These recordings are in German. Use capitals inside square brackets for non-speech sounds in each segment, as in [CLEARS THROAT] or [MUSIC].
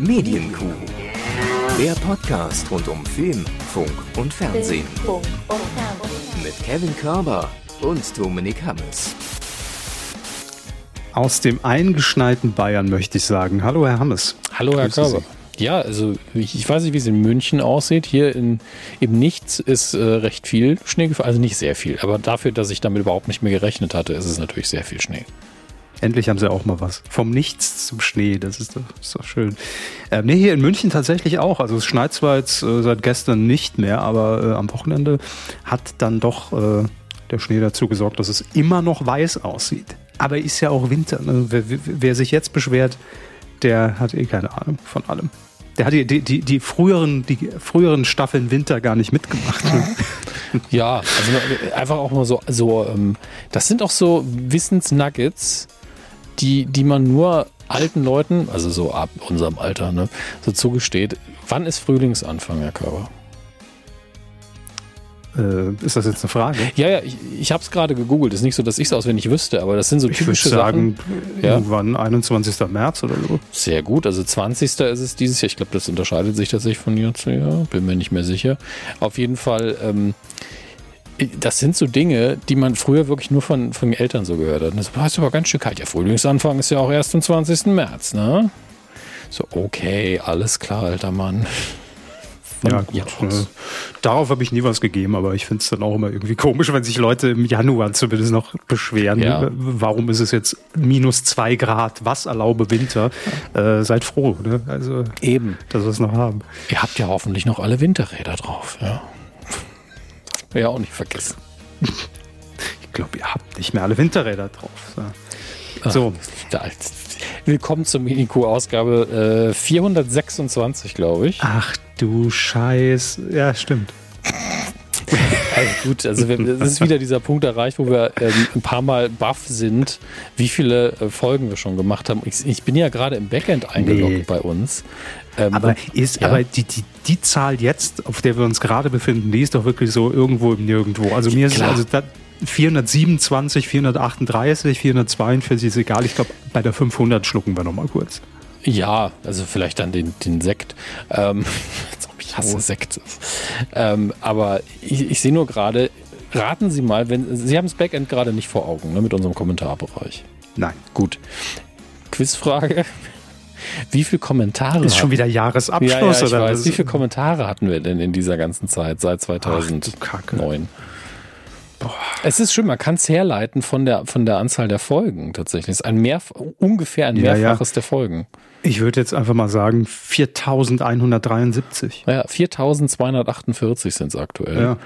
Medienkuh. Der Podcast rund um Film, Funk und Fernsehen. Mit Kevin Körber und Dominik Hammes. Aus dem eingeschneiten Bayern möchte ich sagen. Hallo, Herr Hammes. Hallo, Herr Grüße Körber. Ja, also ich, ich weiß nicht, wie es in München aussieht. Hier in, im Nichts ist äh, recht viel Schnee gefallen. Also nicht sehr viel, aber dafür, dass ich damit überhaupt nicht mehr gerechnet hatte, ist es natürlich sehr viel Schnee. Endlich haben sie auch mal was. Vom Nichts zum Schnee, das ist doch, ist doch schön. Ähm, nee, hier in München tatsächlich auch. Also es schneit zwar jetzt äh, seit gestern nicht mehr, aber äh, am Wochenende hat dann doch äh, der Schnee dazu gesorgt, dass es immer noch weiß aussieht. Aber ist ja auch Winter. Ne? Wer, wer, sich jetzt beschwert, der hat eh keine Ahnung von allem. Der hat die, die, die, die, früheren, die früheren Staffeln Winter gar nicht mitgemacht. Ne? [LAUGHS] Ja, also einfach auch mal so, so ähm, das sind auch so Wissensnuggets, die, die man nur alten Leuten, also so ab unserem Alter, ne, so zugesteht. Wann ist Frühlingsanfang, Herr Körber? Äh, ist das jetzt eine Frage? Ja, ja, ich, ich habe es gerade gegoogelt. Ist nicht so, dass ich es auswendig wüsste, aber das sind so Ich typische würde sagen, Sachen. Ja. irgendwann 21. März oder so. Sehr gut, also 20. ist es dieses Jahr. Ich glaube, das unterscheidet sich tatsächlich von Jahr zu Jahr. Bin mir nicht mehr sicher. Auf jeden Fall, ähm, das sind so Dinge, die man früher wirklich nur von, von den Eltern so gehört hat. Das heißt aber ganz schön kalt. Ja, Frühlingsanfang ist ja auch erst am 20. März, ne? So, okay, alles klar, alter Mann. Von Ja, gut. aus. Äh, darauf habe ich nie was gegeben, aber ich finde es dann auch immer irgendwie komisch, wenn sich Leute im Januar zumindest noch beschweren. Ja. Äh, Warum ist es jetzt minus zwei Grad? Was erlaube Winter? Äh, seid froh, ne? Also, Eben. dass wir es noch haben. Ihr habt ja hoffentlich noch alle Winterräder drauf, ja. Darf man ja auch nicht vergessen. [LAUGHS] Ich glaube, ihr habt nicht mehr alle Winterräder drauf. So. So, Da- Willkommen zur Miniku-Ausgabe äh, 426, glaube ich. ach du Scheiß. Ja, stimmt. Also gut, also das ist wieder dieser Punkt erreicht, wo wir ähm, ein paar Mal baff sind, wie viele äh, Folgen wir schon gemacht haben. Ich, ich bin ja gerade im Backend eingeloggt Nee. bei uns. Ähm, Aber ist, ja. aber die, die, die Zahl jetzt, auf der wir uns gerade befinden, die ist doch wirklich so irgendwo im Nirgendwo. Also mir ist Klar. also da, 427, 438, 442 ist egal. Ich glaube, bei der 500 schlucken wir noch mal kurz. Ja, also vielleicht dann den, den Sekt. Ähm, [LAUGHS] ich hasse Sekt. Ähm, aber ich, ich sehe nur gerade, raten Sie mal, wenn Sie haben das Backend gerade nicht vor Augen, ne, mit unserem Kommentarbereich. Nein. Gut. Quizfrage. Wie viele Kommentare Ist schon hatten- wieder Jahresabschluss ja, ja, oder weiß. Wie viele Kommentare hatten wir denn in dieser ganzen Zeit seit Ach, du 2009? Kacke. Es ist schön, man kann es herleiten von der, von der Anzahl der Folgen tatsächlich. Es ist ein Mehrf ungefähr ein ja. Mehrfaches der Folgen. Ich würde jetzt einfach mal sagen 4173. Ja, 4248 sind es aktuell. Ja.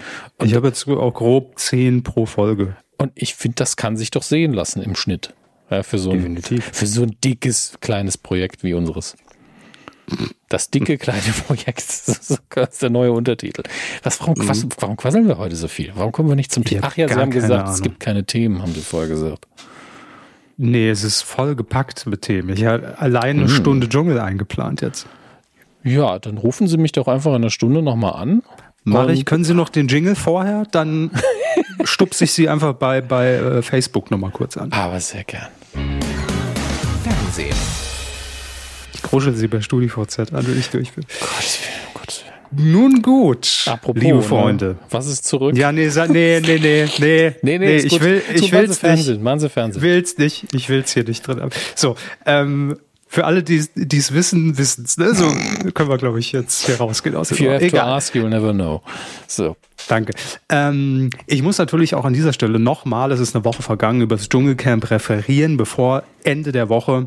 Ich habe jetzt auch grob 10 pro Folge. Und ich finde, das kann sich doch sehen lassen im Schnitt. Ja, für, so ein, für so ein dickes, kleines Projekt wie unseres. Das dicke, kleine [LAUGHS] Projekt. Ist der neue Untertitel. Was, warum, quass, warum quasseln wir heute so viel? Warum kommen wir nicht zum Thema? Ach ja, Sie haben gesagt, es Ahnung. gibt keine Themen, haben Sie vorher gesagt. Nee, es ist voll gepackt mit Themen. Ich habe allein eine Stunde Dschungel eingeplant jetzt. Ja, dann rufen Sie mich doch einfach in einer Stunde nochmal an. Mach ich, können Sie noch den Jingle vorher? Dann [LAUGHS] stupse ich Sie einfach bei, bei äh, Facebook nochmal kurz an. Aber sehr gern. Fernsehen. Ich kruschel Sie bei StudiVZ an, wenn ich durch bin. Um Gottes Willen. Nun gut, Apropos, liebe ne? Freunde. Was ist zurück? Ja, nee, nee, nee, nee, nee, [LAUGHS] nee, nee, ich gut. will, ich Sie will's nicht. Machen Sie Fernsehen. will's nicht, ich will's hier nicht drin haben. So, ähm, für alle, die es wissen, wissen's, ne? So können wir, glaube ich, jetzt hier rausgehen aus If you have to Egal. ask, you'll never know. So. Danke. Ähm, ich muss natürlich auch an dieser Stelle nochmal, es ist eine Woche vergangen, über das Dschungelcamp referieren, bevor Ende der Woche,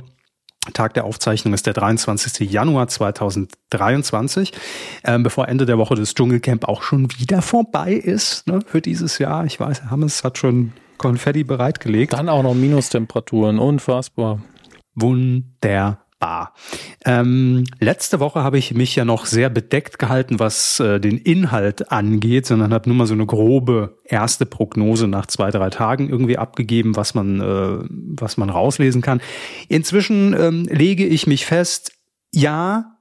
Tag der Aufzeichnung ist der 23. Januar 2023, ähm, bevor Ende der Woche das Dschungelcamp auch schon wieder vorbei ist ne, für dieses Jahr. Ich weiß, Hammes hat schon Konfetti bereitgelegt. Dann auch noch Minustemperaturen, unfassbar. Wunderbar. Ähm, letzte Woche habe ich mich ja noch sehr bedeckt gehalten, was äh, den Inhalt angeht, sondern habe nur mal so eine grobe erste Prognose nach zwei, drei Tagen irgendwie abgegeben, was man, äh, was man rauslesen kann. Inzwischen ähm, lege ich mich fest, ja,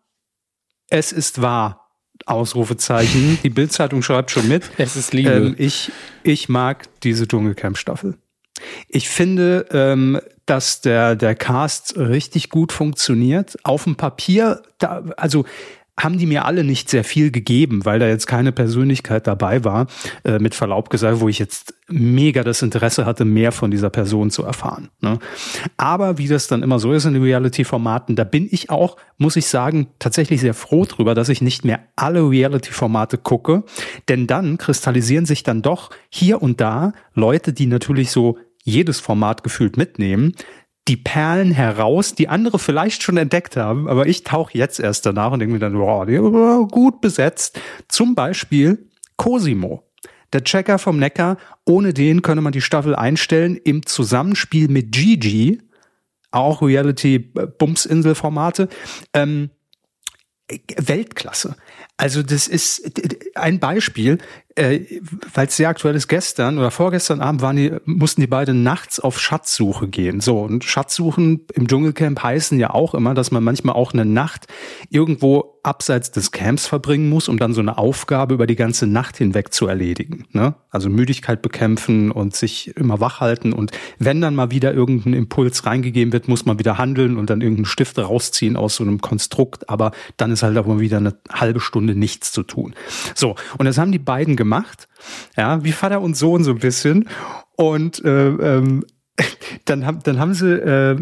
es ist wahr. Ausrufezeichen. Die Bildzeitung schreibt schon mit. Es ist Liebe. Ähm, ich, ich mag diese Dschungelcamp-Staffel. Ich finde, ähm, dass der, der Cast richtig gut funktioniert. Auf dem Papier, da, also haben die mir alle nicht sehr viel gegeben, weil da jetzt keine Persönlichkeit dabei war, äh, mit Verlaub gesagt, wo ich jetzt mega das Interesse hatte, mehr von dieser Person zu erfahren. Ne? Aber wie das dann immer so ist in den Reality-Formaten, da bin ich auch, muss ich sagen, tatsächlich sehr froh drüber, dass ich nicht mehr alle Reality-Formate gucke, denn dann kristallisieren sich dann doch hier und da Leute, die natürlich so jedes Format gefühlt mitnehmen, die Perlen heraus, die andere vielleicht schon entdeckt haben, aber ich tauche jetzt erst danach und denke mir dann, wow, die gut besetzt. Zum Beispiel Cosimo. Der Checker vom Neckar, ohne den könne man die Staffel einstellen im Zusammenspiel mit Gigi, auch Reality-Bumsinsel-Formate. Ähm, Weltklasse. Also das ist ein Beispiel äh, weil es sehr aktuell ist, gestern oder vorgestern Abend waren die, mussten die beiden nachts auf Schatzsuche gehen. So, und Schatzsuchen im Dschungelcamp heißen ja auch immer, dass man manchmal auch eine Nacht irgendwo abseits des Camps verbringen muss, um dann so eine Aufgabe über die ganze Nacht hinweg zu erledigen. Ne? Also Müdigkeit bekämpfen und sich immer wach halten. Und wenn dann mal wieder irgendein Impuls reingegeben wird, muss man wieder handeln und dann irgendeinen Stift rausziehen aus so einem Konstrukt. Aber dann ist halt auch mal wieder eine halbe Stunde nichts zu tun. So, und das haben die beiden gemacht gemacht, ja, wie Vater und Sohn so ein bisschen. Und äh, ähm, [LAUGHS] dann, haben, dann haben sie äh,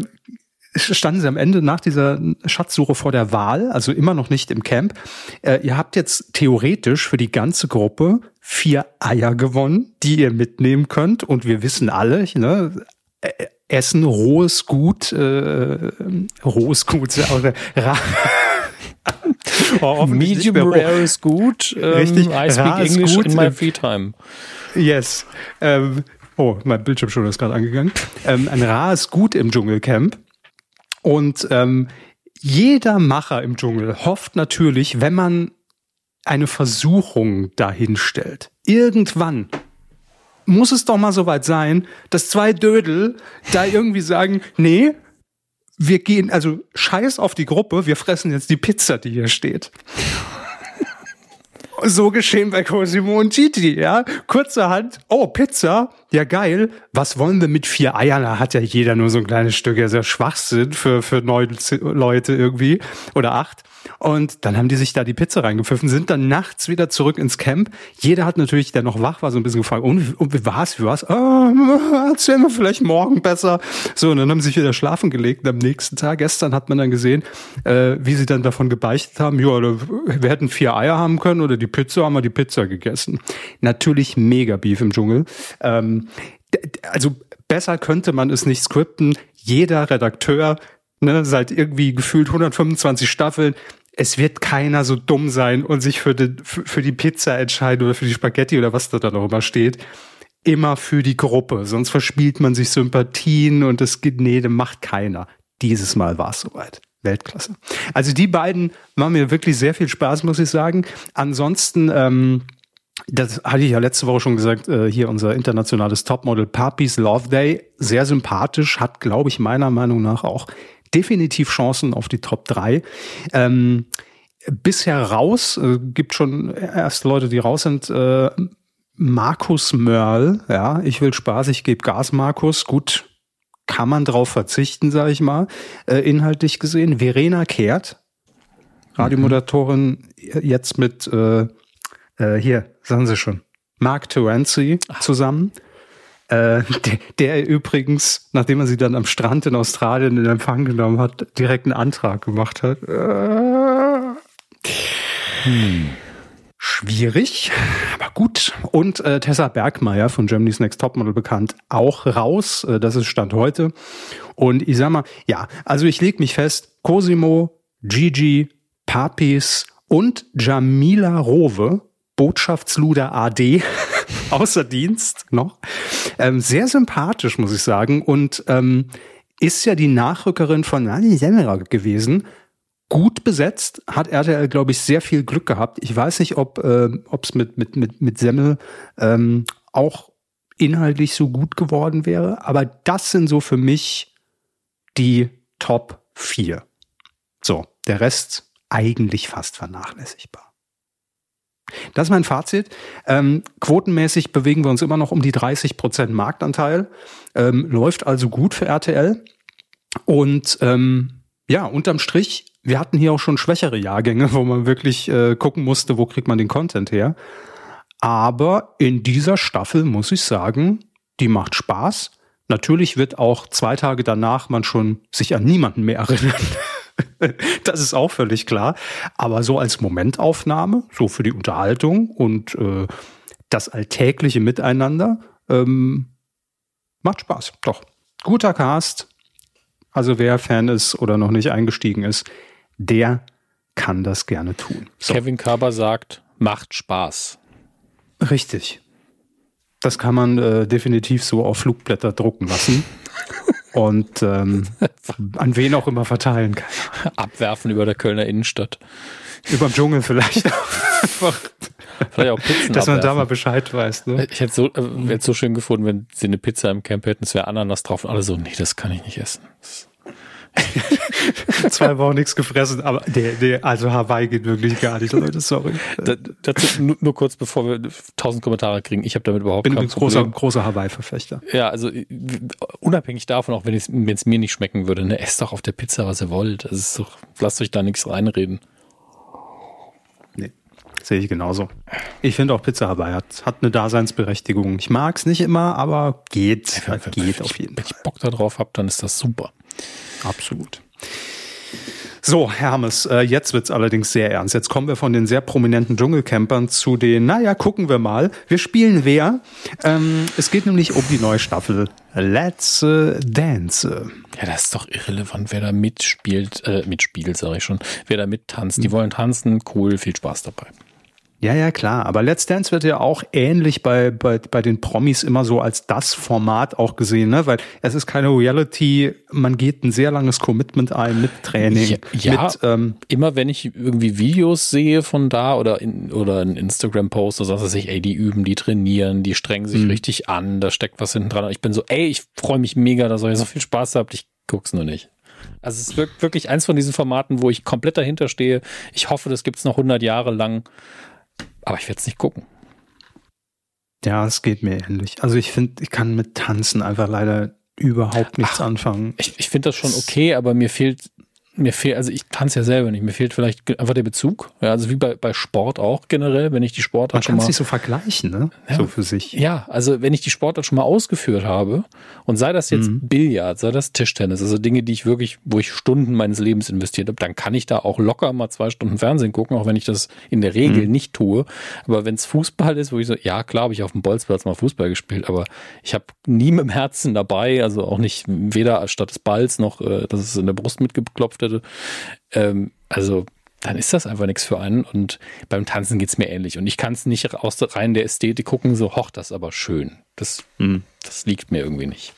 standen sie am Ende nach dieser Schatzsuche vor der Wahl, also immer noch nicht im Camp. Äh, ihr habt jetzt theoretisch für die ganze Gruppe vier Eier gewonnen, die ihr mitnehmen könnt. Und wir wissen alle, ne, äh, Essen, rohes Gut, äh, rohes Gut, [LAUGHS] oder [LAUGHS] oh, Medium rare ist gut. Ähm, Richtig. I speak English gut. in my free time. Yes. Ähm, oh, mein Bildschirm schon ist gerade angegangen. Ähm, ein rares Gut im Dschungelcamp. Und ähm, jeder Macher im Dschungel hofft natürlich, wenn man eine Versuchung dahin stellt, irgendwann muss es doch mal soweit sein, dass zwei Dödel da irgendwie sagen, nee, wir gehen, also scheiß auf die Gruppe, wir fressen jetzt die Pizza, die hier steht. [LAUGHS] so geschehen bei Cosimo und Gigi, ja. Kurzerhand, oh, Pizza, ja geil. Was wollen wir mit vier Eiern? Da hat ja jeder nur so ein kleines Stück, ja sehr Schwachsinn für, für neun Leute irgendwie. Oder acht. Und dann haben die sich da die Pizza reingepfiffen, sind dann nachts wieder zurück ins Camp. Jeder hat natürlich, der noch wach war, so ein bisschen gefragt, und, und wie war's, wie war's? Ah, erzählen wir vielleicht morgen besser. So, und dann haben sie sich wieder schlafen gelegt. Und am nächsten Tag, gestern hat man dann gesehen, äh, wie sie dann davon gebeichtet haben, ja, wir hätten vier Eier haben können oder die Pizza, haben wir die Pizza gegessen. Natürlich mega Beef im Dschungel. Ähm, also besser könnte man es nicht skripten. Jeder Redakteur ne, seit irgendwie gefühlt 125 Staffeln es wird keiner so dumm sein und sich für die, für die Pizza entscheiden oder für die Spaghetti oder was da dann auch immer steht. Immer für die Gruppe, sonst verspielt man sich Sympathien und das geht, nee, das macht keiner. Dieses Mal war es soweit. Weltklasse. Also die beiden machen mir wirklich sehr viel Spaß, muss ich sagen. Ansonsten, ähm, das hatte ich ja letzte Woche schon gesagt, äh, hier unser internationales Topmodel Papis Love Day, sehr sympathisch, hat, glaube ich, meiner Meinung nach auch definitiv Chancen auf die Top 3. Ähm, bisher raus, äh, gibt schon erst Leute, die raus sind. Äh, Markus Mörl, ja, ich will Spaß, ich gebe Gas, Markus. Gut, kann man drauf verzichten, sage ich mal, äh, inhaltlich gesehen. Verena Kehrt, Radiomoderatorin, mhm. jetzt mit, äh, äh, hier, sagen Sie schon, Mark Terenzi zusammen. Äh, der, der übrigens, nachdem er sie dann am Strand in Australien in Empfang genommen hat, direkt einen Antrag gemacht hat. Äh, hm. Schwierig, aber gut. Und äh, Tessa Bergmeier von Germany's Next Topmodel bekannt, auch raus. Äh, das ist Stand heute. Und ich sag mal, ja, also ich leg mich fest, Cosimo, Gigi, Papis und Jamila Rowe, Botschaftsluder AD, [LAUGHS] außer Dienst noch. Ähm, sehr sympathisch, muss ich sagen. Und ähm, ist ja die Nachrückerin von Nani Semmerer gewesen. Gut besetzt, hat RTL, glaube ich, sehr viel Glück gehabt. Ich weiß nicht, ob äh, es mit, mit, mit, mit Semmel ähm, auch inhaltlich so gut geworden wäre. Aber das sind so für mich die Top 4. So, der Rest eigentlich fast vernachlässigbar. Das ist mein Fazit. Ähm, quotenmäßig bewegen wir uns immer noch um die 30 Prozent Marktanteil. Ähm, läuft also gut für RTL. Und ähm, ja, unterm Strich, wir hatten hier auch schon schwächere Jahrgänge, [LAUGHS] wo man wirklich äh, gucken musste, wo kriegt man den Content her. Aber in dieser Staffel muss ich sagen, die macht Spaß. Natürlich wird auch zwei Tage danach man schon sich an niemanden mehr erinnern. [LAUGHS] das ist auch völlig klar. Aber so als Momentaufnahme, so für die Unterhaltung und äh, das alltägliche Miteinander, ähm, macht Spaß. Doch. Guter Cast. Also wer Fan ist oder noch nicht eingestiegen ist, der kann das gerne tun. So. Kevin Körber sagt, macht Spaß. Richtig. Das kann man äh, definitiv so auf Flugblätter drucken lassen. [LAUGHS] und ähm, an wen auch immer verteilen kann. Abwerfen über der Kölner Innenstadt. Über dem Dschungel vielleicht [LAUGHS] einfach. Vielleicht auch Pizzen Dass man da mal Bescheid weiß. Ne? Ich hätte so, äh, hätte so schön gefunden, wenn sie eine Pizza im Camp hätten, es wäre Ananas drauf und alle so, nee, das kann ich nicht essen. Das [LAUGHS] Zwei Wochen nichts gefressen, aber der, der, also Hawaii geht wirklich gar nicht, Leute, sorry. Da, dazu nur, nur, kurz, bevor wir tausend Kommentare kriegen, ich habe damit überhaupt Bin kein großer, Problem. großer Hawaii-Verfechter. Ja, also unabhängig davon, auch wenn es mir nicht schmecken würde, ne, esst doch auf der Pizza, was ihr wollt. Das ist doch, lasst euch da nichts reinreden. Nee, sehe ich genauso. Ich finde auch Pizza Hawaii hat, hat eine Daseinsberechtigung. Ich mag es nicht immer, aber geht. Ja, geht auf jeden Fall. Wenn ich Bock darauf habe, dann ist das super. Absolut. So, Hermes, äh, jetzt wird's allerdings sehr ernst. Jetzt kommen wir von den sehr prominenten Dschungelcampern zu den, naja, gucken wir mal. Wir spielen wer? Ähm, es geht nämlich um die neue Staffel Let's äh, Dance. Ja, das ist doch irrelevant, wer da mitspielt, äh, mitspielt, sage ich schon, wer da mittanzt. Die hm. wollen tanzen, cool, viel Spaß dabei. Ja, ja, klar. Aber Let's Dance wird ja auch ähnlich bei, bei, bei den Promis immer so als das Format auch gesehen, ne? Weil es ist keine Reality, man geht ein sehr langes Commitment ein mit Training. Ja, ja mit, ähm, immer wenn ich irgendwie Videos sehe von da oder in, oder ein Instagram-Post oder so, dass ich, ey, die üben, die trainieren, die strengen sich mhm. richtig an, da steckt was hinten dran. Ich bin so, ey, ich freue mich mega, dass ihr so viel Spaß habt, ich guck's nur nicht. Also es ist wirklich eins von diesen Formaten, wo ich komplett dahinter stehe. Ich hoffe, das gibt's noch 100 Jahre lang. Aber ich werde es nicht gucken. Ja, es geht mir ähnlich. Also ich finde, ich kann mit Tanzen einfach leider überhaupt nichts Ach, anfangen. Ich, ich finde das schon okay, aber mir fehlt mir fehlt, also ich tanze ja selber nicht, mir fehlt vielleicht einfach der Bezug. Ja, also wie bei, bei Sport auch generell, wenn ich die Sportart Man schon mal. Man kann sich so vergleichen, ne? Ja, so für sich. Ja, also wenn ich die Sportart schon mal ausgeführt habe und sei das jetzt mhm. Billard, sei das Tischtennis, also Dinge, die ich wirklich, wo ich Stunden meines Lebens investiert habe, dann kann ich da auch locker mal zwei Stunden Fernsehen gucken, auch wenn ich das in der Regel mhm. nicht tue. Aber wenn es Fußball ist, wo ich so, ja klar habe ich auf dem Bolzplatz mal Fußball gespielt, aber ich habe nie mit dem Herzen dabei, also auch nicht weder statt des Balls noch, äh, dass es in der Brust mitgeklopft hätte. Ähm, also dann ist das einfach nichts für einen. Und beim Tanzen geht es mir ähnlich. Und ich kann es nicht aus der rein der Ästhetik gucken, so, hoch, das aber schön. Das, mhm. das liegt mir irgendwie nicht.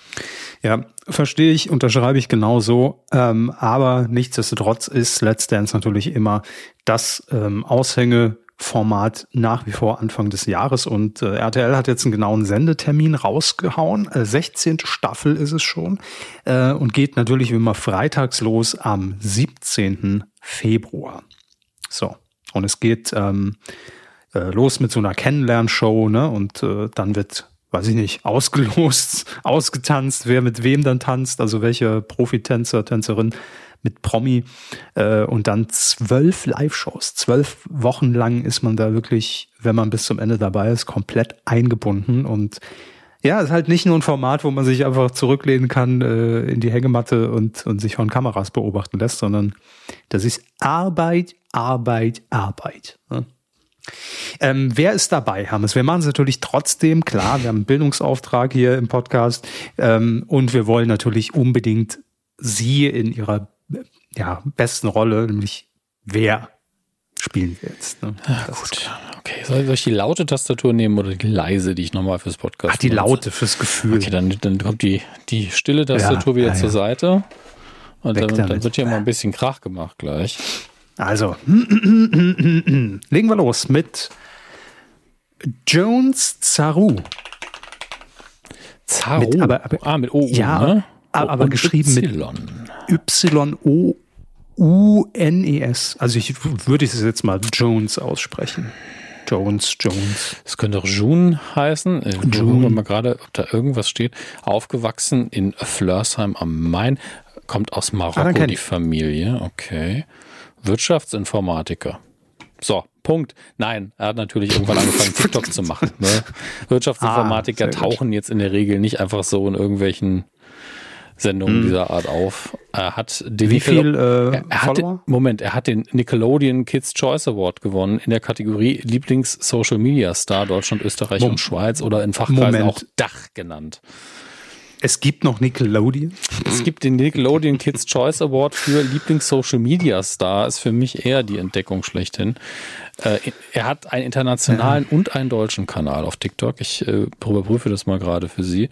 Ja, verstehe ich, unterschreibe ich genauso. Ähm, aber nichtsdestotrotz ist Let's Dance natürlich immer das ähm, Aushänge Format nach wie vor Anfang des Jahres und äh, RTL hat jetzt einen genauen Sendetermin rausgehauen. Äh, 16. Staffel ist es schon äh, und geht natürlich wie immer freitags los am 17. Februar. So, und es geht ähm, äh, los mit so einer Kennenlernshow, ne? Und äh, dann wird, weiß ich nicht, ausgelost, [LAUGHS] ausgetanzt, wer mit wem dann tanzt, also welche Profitänzer, Tänzerin mit Promi äh, und dann zwölf Live-Shows. Zwölf Wochen lang ist man da wirklich, wenn man bis zum Ende dabei ist, komplett eingebunden und ja, ist halt nicht nur ein Format, wo man sich einfach zurücklehnen kann äh, in die Hängematte und, und sich von Kameras beobachten lässt, sondern das ist Arbeit, Arbeit, Arbeit. Ne? Ähm, wer ist dabei, Hammes? Wir machen es natürlich trotzdem, klar, wir haben einen Bildungsauftrag hier im Podcast ähm, und wir wollen natürlich unbedingt Sie in ihrer ja, besten Rolle, nämlich wer spielen wir jetzt. Ne? Ja, gut. Okay, soll ich die laute Tastatur nehmen oder die leise, die ich nochmal fürs Podcast Ach, die laute fürs Gefühl. Okay, dann, dann kommt die, die stille Tastatur ja, wieder ja, zur Seite. Und dann, dann, wird hier mal ein bisschen Krach gemacht gleich. Also, [CLEARS THROAT] legen wir los mit Jones Zaru. Zaru? Mit, aber, aber, ah, mit O, ja, ne? Aber und geschrieben y. mit Y-O-U-N-E-S. Also ich würde es jetzt mal Jones aussprechen. Jones, Jones. Es könnte auch June heißen. Äh, June. Mal gerade, ob da irgendwas steht. Aufgewachsen in Flörsheim am Main. Kommt aus Marokko, die Familie. Okay. Wirtschaftsinformatiker. So, Punkt. Nein, er hat natürlich irgendwann angefangen, [LAUGHS] TikTok zu machen. Ne? Wirtschaftsinformatiker ah, tauchen jetzt in der Regel nicht einfach so in irgendwelchen Sendungen hm. dieser Art auf. Er hat den Wie viel äh, er, hat den, Moment, er hat den Nickelodeon Kids Choice Award gewonnen in der Kategorie Lieblings Social Media Star Deutschland, Österreich Mom und Schweiz oder in Fachkreisen Moment. auch Dach genannt. Es gibt noch Nickelodeon. Es gibt den Nickelodeon Kids Choice Award für Lieblings-Social Media Star. Ist für mich eher die Entdeckung schlechthin. Äh, er hat einen internationalen ja. und einen deutschen Kanal auf TikTok. Ich äh, überprüfe das mal gerade für Sie.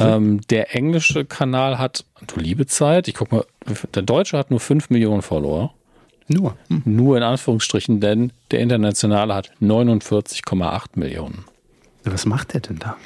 Ähm, der englische Kanal hat, du liebe Zeit, ich guck mal, der deutsche hat nur 5 Millionen Follower. Nur? Hm. Nur in Anführungsstrichen, denn der internationale hat 49,8 Millionen. Was macht er denn da?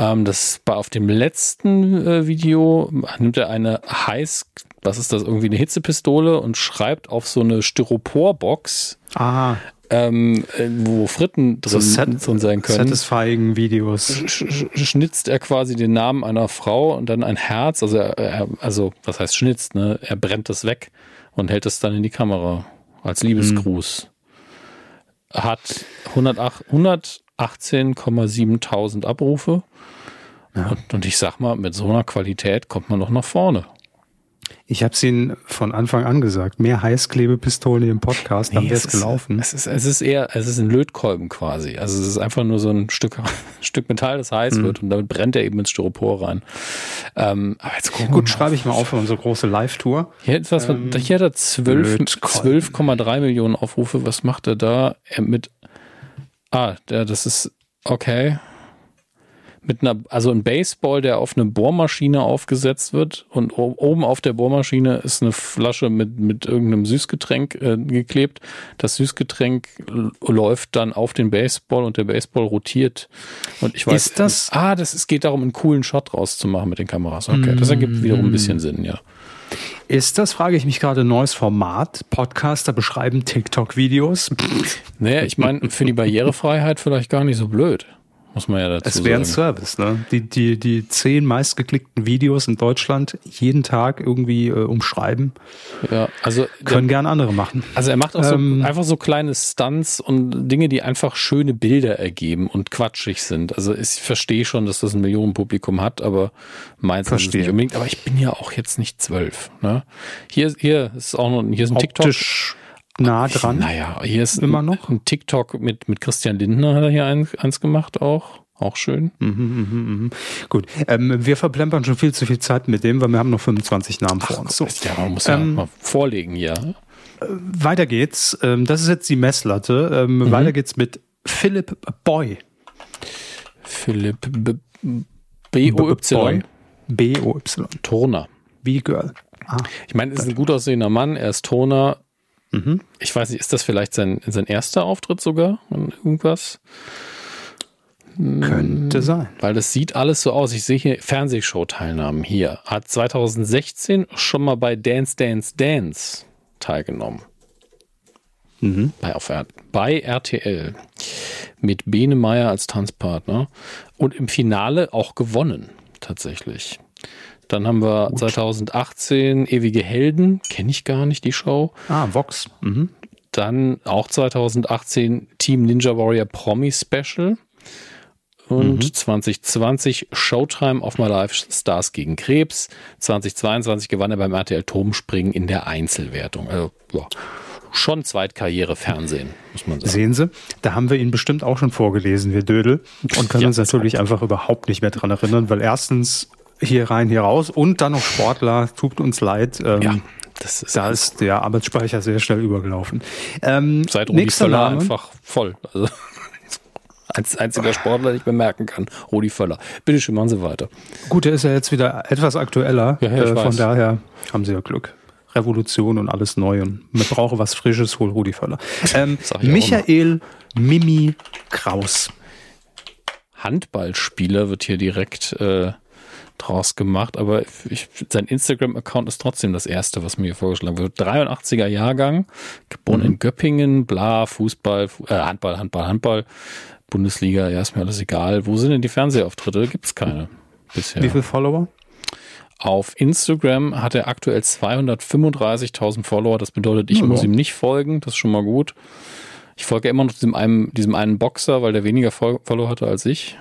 Ähm, das war auf dem letzten äh, Video, nimmt er eine heiß, was ist das, irgendwie eine Hitzepistole und schreibt auf so eine Styroporbox. Ah. Ähm, äh, wo Fritten drin, so drin sein können. Satisfying Videos. Sch schnitzt er quasi den Namen einer Frau und dann ein Herz. Also, er, also was heißt schnitzt? Ne? Er brennt das weg und hält es dann in die Kamera als Liebesgruß. Hm. Hat 108, 118,7 Abrufe. Ja. Und, und ich sag mal, mit so einer Qualität kommt man doch nach vorne. Ich habe es Ihnen von Anfang an gesagt. Mehr Heißklebepistolen im Podcast, nee, dann wäre es gelaufen. Es ist, es ist eher, es ist ein Lötkolben quasi. Also es ist einfach nur so ein Stück, [LAUGHS] Stück Metall, das heiß mhm. wird und damit brennt er eben ins Styropor rein. Ähm, aber jetzt gucken Gut, schreibe ich mal auf für unsere große Live-Tour. Hier, was, ähm, hier hat er 12,3 12, Millionen Aufrufe. Was macht er da? Mit, ah, der, das ist, okay mit einer, also ein Baseball, der auf eine Bohrmaschine aufgesetzt wird und oben auf der Bohrmaschine ist eine Flasche mit, mit irgendeinem Süßgetränk äh, geklebt. Das Süßgetränk läuft dann auf den Baseball und der Baseball rotiert. Und ich weiß, ist das? Ah, das es geht darum, einen coolen Shot rauszumachen mit den Kameras. Okay, das ergibt wiederum ein bisschen Sinn, ja. Ist das, frage ich mich gerade, neues Format? Podcaster beschreiben TikTok-Videos? Naja, ich meine, für die Barrierefreiheit vielleicht gar nicht so blöd. Muss man ja dazu sagen. Es wäre ein Service, ne? Die, die, die zehn meistgeklickten Videos in Deutschland jeden Tag irgendwie äh, umschreiben. Ja, also. Können der, gern andere machen. Also er macht auch ähm, so einfach so kleine Stunts und Dinge, die einfach schöne Bilder ergeben und quatschig sind. Also ich verstehe schon, dass das ein Millionenpublikum hat, aber meins ist es nicht unbedingt. Aber ich bin ja auch jetzt nicht zwölf, ne? Hier, hier ist auch noch, hier ist ein Optisch. TikTok nah dran. Naja, hier ist immer noch ein TikTok mit, mit Christian Lindner hat er hier ein, eins gemacht auch. Auch schön. Mhm, mh, mh. Gut. Ähm, wir verplempern schon viel zu viel Zeit mit dem, weil wir haben noch 25 Namen vor uns. So. Ja, man muss ja ähm, mal vorlegen hier. Äh, weiter geht's. Ähm, das ist jetzt die Messlatte. Ähm, mhm. Weiter geht's mit Philip Boy. Philip B-O-Y. B-O-Y. Turner. Wie Girl. Ah, ich meine, ist ein gut aussehender Mann, er ist Turner, Mhm. Ich weiß nicht, ist das vielleicht sein, sein erster Auftritt sogar? Irgendwas? Könnte hm, sein. Weil das sieht alles so aus. Ich sehe hier Fernsehshow-Teilnahmen hier. Hat 2016 schon mal bei Dance Dance Dance teilgenommen. Mhm. Bei, auf, bei RTL. Mit Bene Meyer als Tanzpartner. Und im Finale auch gewonnen, tatsächlich. Dann haben wir Gut. 2018 Ewige Helden, kenne ich gar nicht die Show. Ah, Vox. Mhm. Dann auch 2018 Team Ninja Warrior Promi Special. Und mhm. 2020 Showtime of My Life Stars gegen Krebs. 2022 gewann er beim RTL Turmspringen in der Einzelwertung. Also, ja, schon Zweitkarriere Fernsehen, muss man sagen. Sehen Sie, da haben wir ihn bestimmt auch schon vorgelesen, wir Dödel, und können ja, uns natürlich einfach überhaupt nicht mehr dran erinnern, weil erstens hier rein, hier raus und dann noch Sportler, tut uns leid. Ähm, ja. Das ist da ist der Arbeitsspeicher sehr schnell übergelaufen. Ähm, Seit Rudi Völler einfach voll. Also [LAUGHS] als einziger Sportler, den ich bemerken kann. Rudi Völler. Bitte schön, machen Sie weiter. Gut, der ist ja jetzt wieder etwas aktueller. Ja, ja, äh, von daher haben Sie ja Glück. Revolution und alles neu und man brauche was Frisches, hol Rudi Völler. [LAUGHS] Ähm, Michael Mimi Kraus. Handballspieler wird hier direkt äh, draus gemacht, aber ich, sein Instagram-Account ist trotzdem das erste, was mir hier vorgeschlagen wird. 83er Jahrgang, geboren mhm. in Göppingen, bla, Fußball, äh, Handball, Handball, Handball, Bundesliga, ja, ist mir alles egal. Wo sind denn die Fernsehauftritte? Gibt es keine bisher. Wie viele Follower? Auf Instagram hat er aktuell 235.000 Follower. Das bedeutet, ich Ja, muss ja. ihm nicht folgen. Das ist schon mal gut. Ich folge immer noch diesem einen, diesem einen Boxer, weil der weniger Fol- Follower hatte als ich.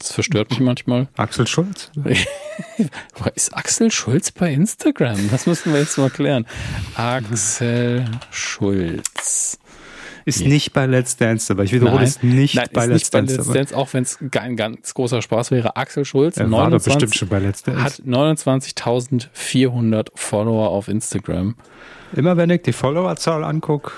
Das verstört mich manchmal. Axel Schulz. [LAUGHS] Ist Axel Schulz bei Instagram? Das müssen wir jetzt mal klären. Axel Schulz. Ist nicht bei Let's Dance, aber ich wiederhole es nicht Nein, bei ist Let's nicht bei Dance. Let's aber Dance, auch wenn es ein ganz großer Spaß wäre. Axel Schulz, Er war doch 29, bestimmt schon bei Let's Dance. hat 29.400 Follower auf Instagram. Immer wenn ich die Followerzahl angucke,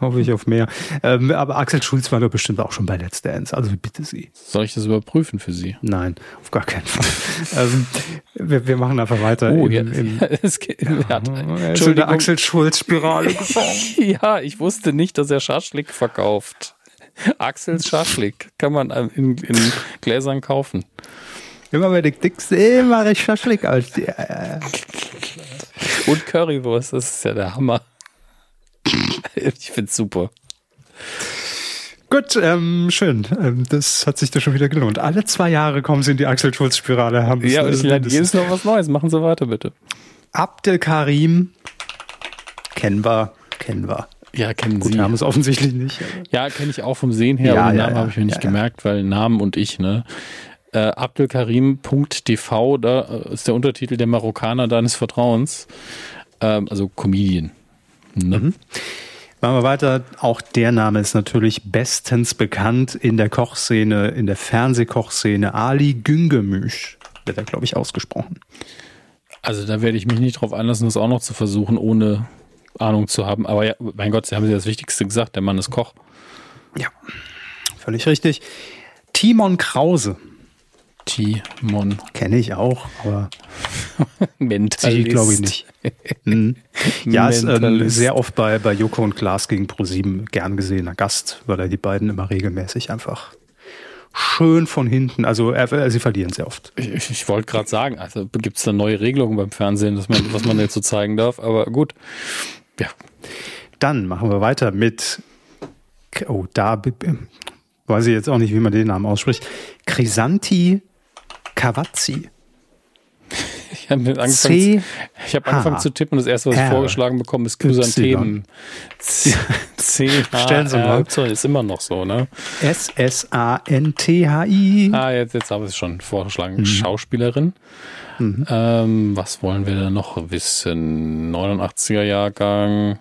hoffe ich auf mehr. Ähm, aber Axel Schulz war doch bestimmt auch schon bei Let's Dance. Also bitte Sie. Soll ich das überprüfen für Sie? Nein, auf gar keinen Fall. ähm, [LAUGHS] wir, wir machen einfach weiter. Oh, ja, im, [LAUGHS] es geht, er hat, in der. Axel Schulz-Spirale. [LAUGHS] Ja, ich wusste nicht, dass er Schaschlik verkauft. Axels Schaschlik kann man ähm, in, in Gläsern kaufen. Immer wenn ich dick sehe, mache ich Schaschlik als die. Äh, Und Currywurst, das ist ja der Hammer. [LAUGHS] Ich find's super. Gut, ähm, schön. Ähm, das hat sich doch schon wieder gelohnt. Alle zwei Jahre kommen sie in die Axel Schulz-Spirale. Haben Ja, und ich lerne jedes Mal was Neues. Machen Sie weiter, bitte. Abdel Karim. Kennen wir, kennen wir. Ja, kennen Gut, Sie. haben es offensichtlich nicht. Ja, kenne ich auch vom Sehen her, Ja, aber den ja, Namen ja. habe ich mir nicht gemerkt, weil Namen und ich, ne? Äh, Abdelkarim.tv, da äh, ist der Untertitel der Marokkaner deines Vertrauens. Ähm, also Comedian. Ne? Mhm. Machen wir weiter. Auch der Name ist natürlich bestens bekannt in der Kochszene, in der Fernsehkochszene. Ali Güngemüş wird er, glaube ich, ausgesprochen. Also da werde ich mich nicht drauf einlassen, das auch noch zu versuchen, ohne Ahnung zu haben. Aber ja, mein Gott, Sie haben ja das Wichtigste gesagt, der Mann ist Koch. Ja, völlig richtig. Timon Krause Timon kenne ich auch, aber [LAUGHS] Mentalist. sie glaube ich nicht. [LAUGHS] Mhm. Ja, ist ähm, sehr oft bei, bei Joko und Klaas gegen ProSieben gern gesehener Gast, weil er die beiden immer regelmäßig einfach schön von hinten, also äh, sie verlieren sehr oft. Ich, ich, wollte gerade sagen, also gibt es da neue Regelungen beim Fernsehen, dass man, was man jetzt so zeigen darf, aber gut. Ja, Dann machen wir weiter mit, oh, da b- weiß ich jetzt auch nicht, wie man den Namen ausspricht. Crisanti Cavazzi. ich habe angefangen, ich hab angefangen zu tippen und das erste, was ich vorgeschlagen bekomme, ist Chrysanthemen. C, C [LAUGHS] Stellen Sie mal. Ist immer noch so, ne? S-S-A-N-T-H-I. Ah, jetzt, jetzt habe ich es schon vorgeschlagen. Mhm. Schauspielerin. Ähm, was wollen wir denn noch wissen? 89er Jahrgang.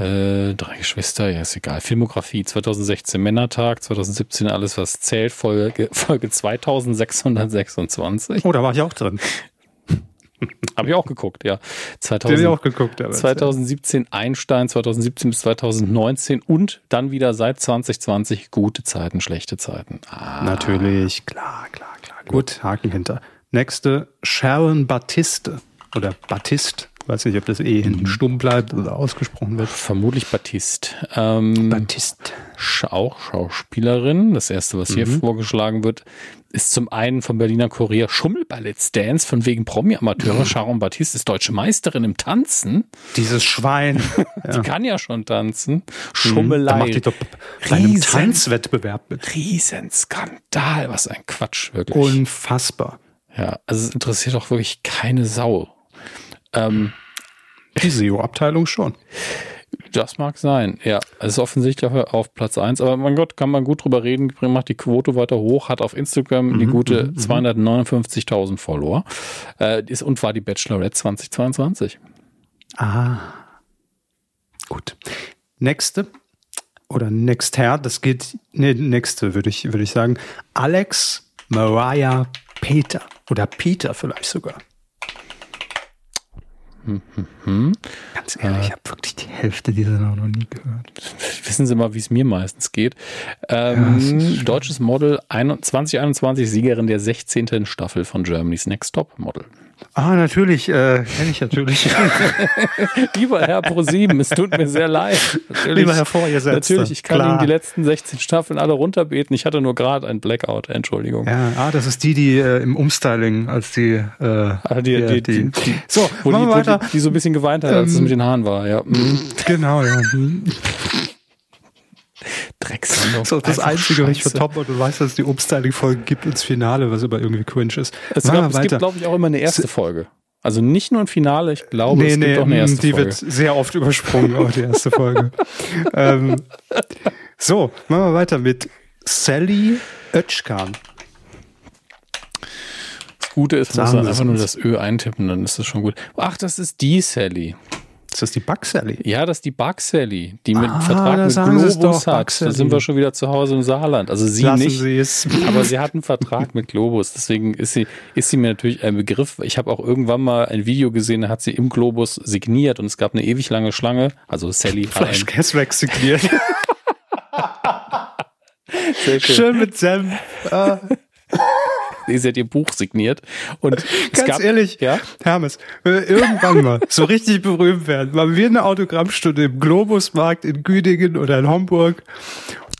Äh, drei Geschwister, ja, ist egal. Filmografie 2016 Männertag, 2017 alles, was zählt, Folge, [LAUGHS] Folge 2626. Oh, da war ich auch drin. [LAUGHS] Habe ich auch geguckt, ja. Den 2000, habe ich auch geguckt. Aber 2017 Einstein, 2017 bis 2019 und dann wieder seit 2020 gute Zeiten, schlechte Zeiten. Ah, Natürlich, klar, klar, klar. Gut, Haken hinter. Nächste, Sharon Battiste. Oder Battiste. Weiß nicht, ob das E hinten stumm bleibt oder ausgesprochen wird. vermutlich Batiste. Ähm, Battiste. Sch- auch Schauspielerin. Das erste, was hier vorgeschlagen wird, ist zum einen vom Berliner Kurier Schummelballett Dance von wegen Promi-Amateure. Sharon Batiste ist deutsche Meisterin im Tanzen. Dieses Schwein. [LAUGHS] Die kann ja schon tanzen. Da Schummelei. macht die doch bei einem Riesen- Tanzwettbewerb mit. Riesenskandal. Was ein Quatsch, wirklich. Unfassbar. ja, also es interessiert doch wirklich keine Sau. Ähm, Die SEO-Abteilung schon. Das mag sein, ja. Es ist offensichtlich auf, Platz eins, aber mein Gott, kann man gut drüber reden, macht die Quote weiter hoch, hat auf Instagram die gute 259.000 Follower äh, ist, und war die Bachelorette 2022. Ah. Gut. Nächste. Oder nächster, das geht, nee, nächste würde ich, würde ich sagen. Alex Mariah Peter. Oder Peter vielleicht sogar. Ganz ehrlich, ich habe wirklich die Hälfte dieser noch nie gehört. Wissen Sie mal, wie es mir meistens geht. Ähm, deutsches Model, ein- 2021 Siegerin der 16. Staffel von Germany's Next Top Model. Ah, natürlich, äh, kenne ich natürlich. [LAUGHS] Lieber Herr ProSieben, es tut mir sehr leid. Natürlich, Lieber Herr Vorgesetzter, Natürlich, ich kann klar. Ihnen die letzten 16 Staffeln alle runterbeten. Ich hatte nur gerade ein Blackout, Entschuldigung. ja, ah, das ist die, die äh, im Umstyling, als die, äh, Ah, die, die, die, die, so, wo, die, wir wo weiter. die, die so ein bisschen geweint hat, als es Ähm, mit den Haaren war. Ja. Mhm. Genau, ja. Hm. Drecks. Das ist das Einzige, was ich und du weißt, dass es die Umstyling-Folge gibt ins Finale, was aber irgendwie cringe ist. Es, glaub, es gibt, glaube ich, auch immer eine erste Folge. Also nicht nur ein Finale, ich glaube, nee, es gibt auch eine erste die Folge. Die wird sehr oft übersprungen, auch die erste Folge. [LAUGHS] ähm, so, machen wir weiter mit Sally Özkan. Das Gute ist, man muss einfach nur das Ö eintippen, dann ist das schon gut. Ach, das ist die Sally. Ist das die Bug Sally? Ja, das ist die Bug Sally, die mit ah, Vertrag mit Globus doch, hat. Da sind wir schon wieder zu Hause im Saarland. Also sie Lassen nicht, sie aber sie hat einen Vertrag mit Globus. Deswegen ist sie, ist sie mir natürlich ein Begriff. Ich habe auch irgendwann mal ein Video gesehen, da hat sie im Globus signiert und es gab eine ewig lange Schlange. Also Sally hat Flash Cashback signiert. [LAUGHS] Sehr schön. schön mit Sam. Ah sie hat ihr Buch signiert. Und [LAUGHS] ganz gab, ehrlich, ja? Hermes, irgendwann mal so richtig berühmt werden, machen wir eine Autogrammstunde im Globusmarkt in Güdingen oder in Homburg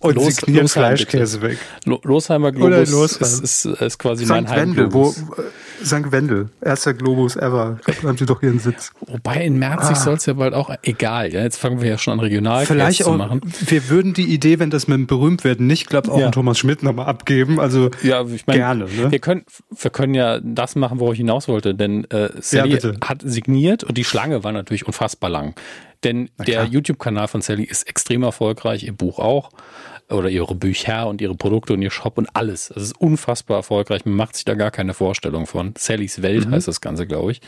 und Los, signieren Losheim, Fleischkäse bitte. weg. Losheimer Globus Losheim. ist, ist, ist quasi St. mein Heimglobus. Wo, St. Wendel, erster Globus ever. Da haben sie doch ihren Sitz. Wobei in Merzig ah. soll es ja bald auch, egal, ja, jetzt fangen wir ja schon an regional Vielleicht auch, zu machen. Wir würden die Idee, wenn das mit dem Berühmtwerden nicht klappt, auch ja. an Thomas Schmidt nochmal abgeben. Also ja, ich mein, gerne. Ne? Wir, können, wir können ja das machen, wo ich hinaus wollte, denn äh, Sally ja, hat signiert und die Schlange war natürlich unfassbar lang. Denn der YouTube-Kanal von Sally ist extrem erfolgreich, ihr Buch auch oder ihre Bücher und ihre Produkte und ihr Shop und alles. Das ist unfassbar erfolgreich. Man macht sich da gar keine Vorstellung von. Sallys Welt mhm. heißt das Ganze, glaube ich.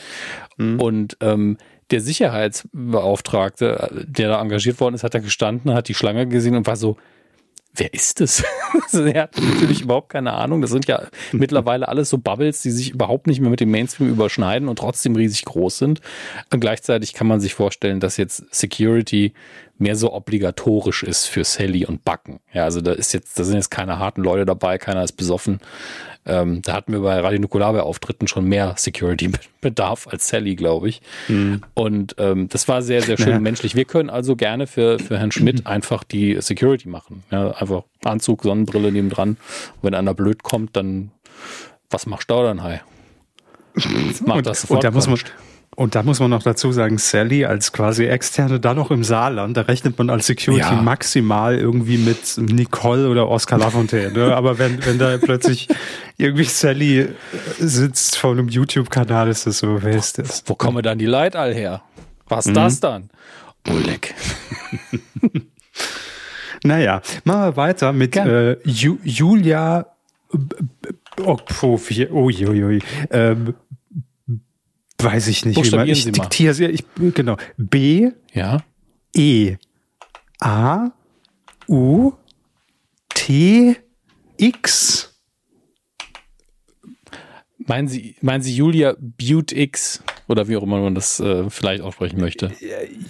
Mhm. Und ähm, der Sicherheitsbeauftragte, der da engagiert worden ist, hat da gestanden, hat die Schlange gesehen und war so, wer ist das? [LAUGHS] also er hat natürlich überhaupt keine Ahnung. Das sind ja mittlerweile alles so Bubbles, die sich überhaupt nicht mehr mit dem Mainstream überschneiden und trotzdem riesig groß sind. Und gleichzeitig kann man sich vorstellen, dass jetzt Security mehr so obligatorisch ist für Sally und Backen. Ja, also da ist jetzt, da sind jetzt keine harten Leute dabei, keiner ist besoffen. Ähm, da hatten wir bei Radio Nukular bei Auftritten schon mehr Security-Bedarf [LAUGHS] als Sally, glaube ich. Mhm. Und ähm, das war sehr, sehr schön naja. menschlich. Wir können also gerne für, für Herrn Schmidt [CLEARS THROAT] einfach die Security machen. Ja, einfach Anzug, Sonnenbrille nebendran. Und wenn einer blöd kommt, dann was macht du dann, Hai? [LAUGHS] Macht das sofort. Und da muss man, und da muss man noch dazu sagen, Sally als quasi Externe da noch im Saarland, da rechnet man als Security ja. maximal irgendwie mit Nicole oder Oscar Lafontaine. Ne? [LAUGHS] Aber wenn, wenn da plötzlich irgendwie Sally sitzt vor einem YouTube-Kanal, ist das so, wer ist das? Wo kommen dann die Leute all her? Was mhm. das dann? Oleg. [LAUGHS] naja, machen wir weiter mit äh, Ju Julia Oh, oh, oh, oh, oh, ähm, Weiß ich nicht, wie man, ich diktiere sie, ich, genau. B, ja. E, A, U, T, X. Meinen Sie, meinen Sie Julia Butte X oder wie auch immer man das äh, vielleicht aussprechen möchte?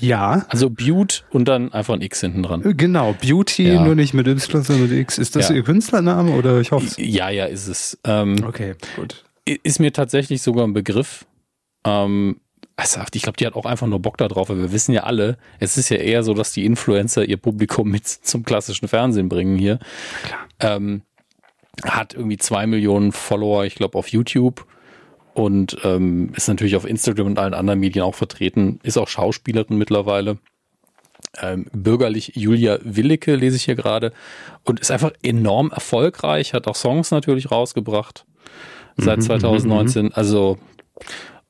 Ja. Also Butte und dann einfach ein X hinten dran. Äh, genau, Beauty, ja. nur nicht mit Y, sondern mit X. Ist das ja. Ihr Künstlername oder ich hoffe Ja, ja, ist es. Ähm, okay, gut. Ist mir tatsächlich sogar ein Begriff. Ähm, also ich glaube, die hat auch einfach nur Bock darauf, weil wir wissen ja alle, es ist ja eher so, dass die Influencer ihr Publikum [LAUGHS] mit zum klassischen Fernsehen bringen hier. Ähm, hat irgendwie zwei Millionen Follower, ich glaube, auf YouTube und ähm, ist natürlich auf Instagram und allen anderen Medien auch vertreten, ist auch Schauspielerin mittlerweile. Ähm, bürgerlich Julia Willicke lese ich hier gerade und ist einfach enorm erfolgreich, hat auch Songs natürlich rausgebracht seit 2019. Mhm, mhm, mhm. Also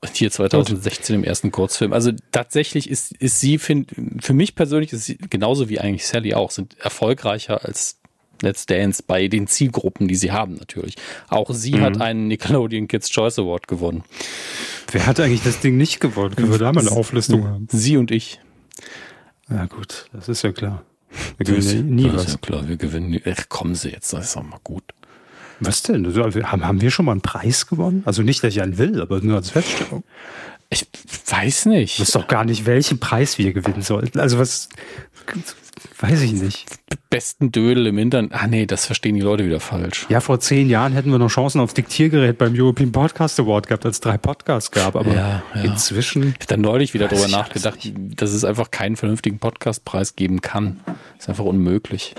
und hier 2016 Gut. im ersten Kurzfilm. Also tatsächlich ist, ist sie, find, für mich persönlich ist sie genauso wie eigentlich Sally auch, sind erfolgreicher als Let's Dance bei den Zielgruppen, die sie haben natürlich. Auch sie mhm. hat einen Nickelodeon Kids Choice Award gewonnen. Wer hat eigentlich das Ding nicht gewonnen? Können wir da mal eine Auflistung haben? Sie und ich. Ja gut, das ist ja klar. Wir gewinnen nie was. Ist ja klar, wir gewinnen nie. Ach, kommen Sie jetzt, das ist auch mal gut. Was denn? Also, haben wir schon mal einen Preis gewonnen? Also nicht, dass ich einen will, aber nur als Feststellung. Ich weiß nicht. Ich weiß doch gar nicht, welchen Preis wir gewinnen sollten. Also was, weiß ich nicht. Besten Dödel im Internet. Ah nee, das verstehen die Leute wieder falsch. Ja, vor zehn Jahren hätten wir noch Chancen aufs Diktiergerät beim European Podcast Award gehabt, als es drei Podcasts gab. Aber ja, ja. inzwischen. Ich habe dann neulich wieder darüber nachgedacht, dass es einfach keinen vernünftigen Podcastpreis geben kann. Das ist einfach unmöglich.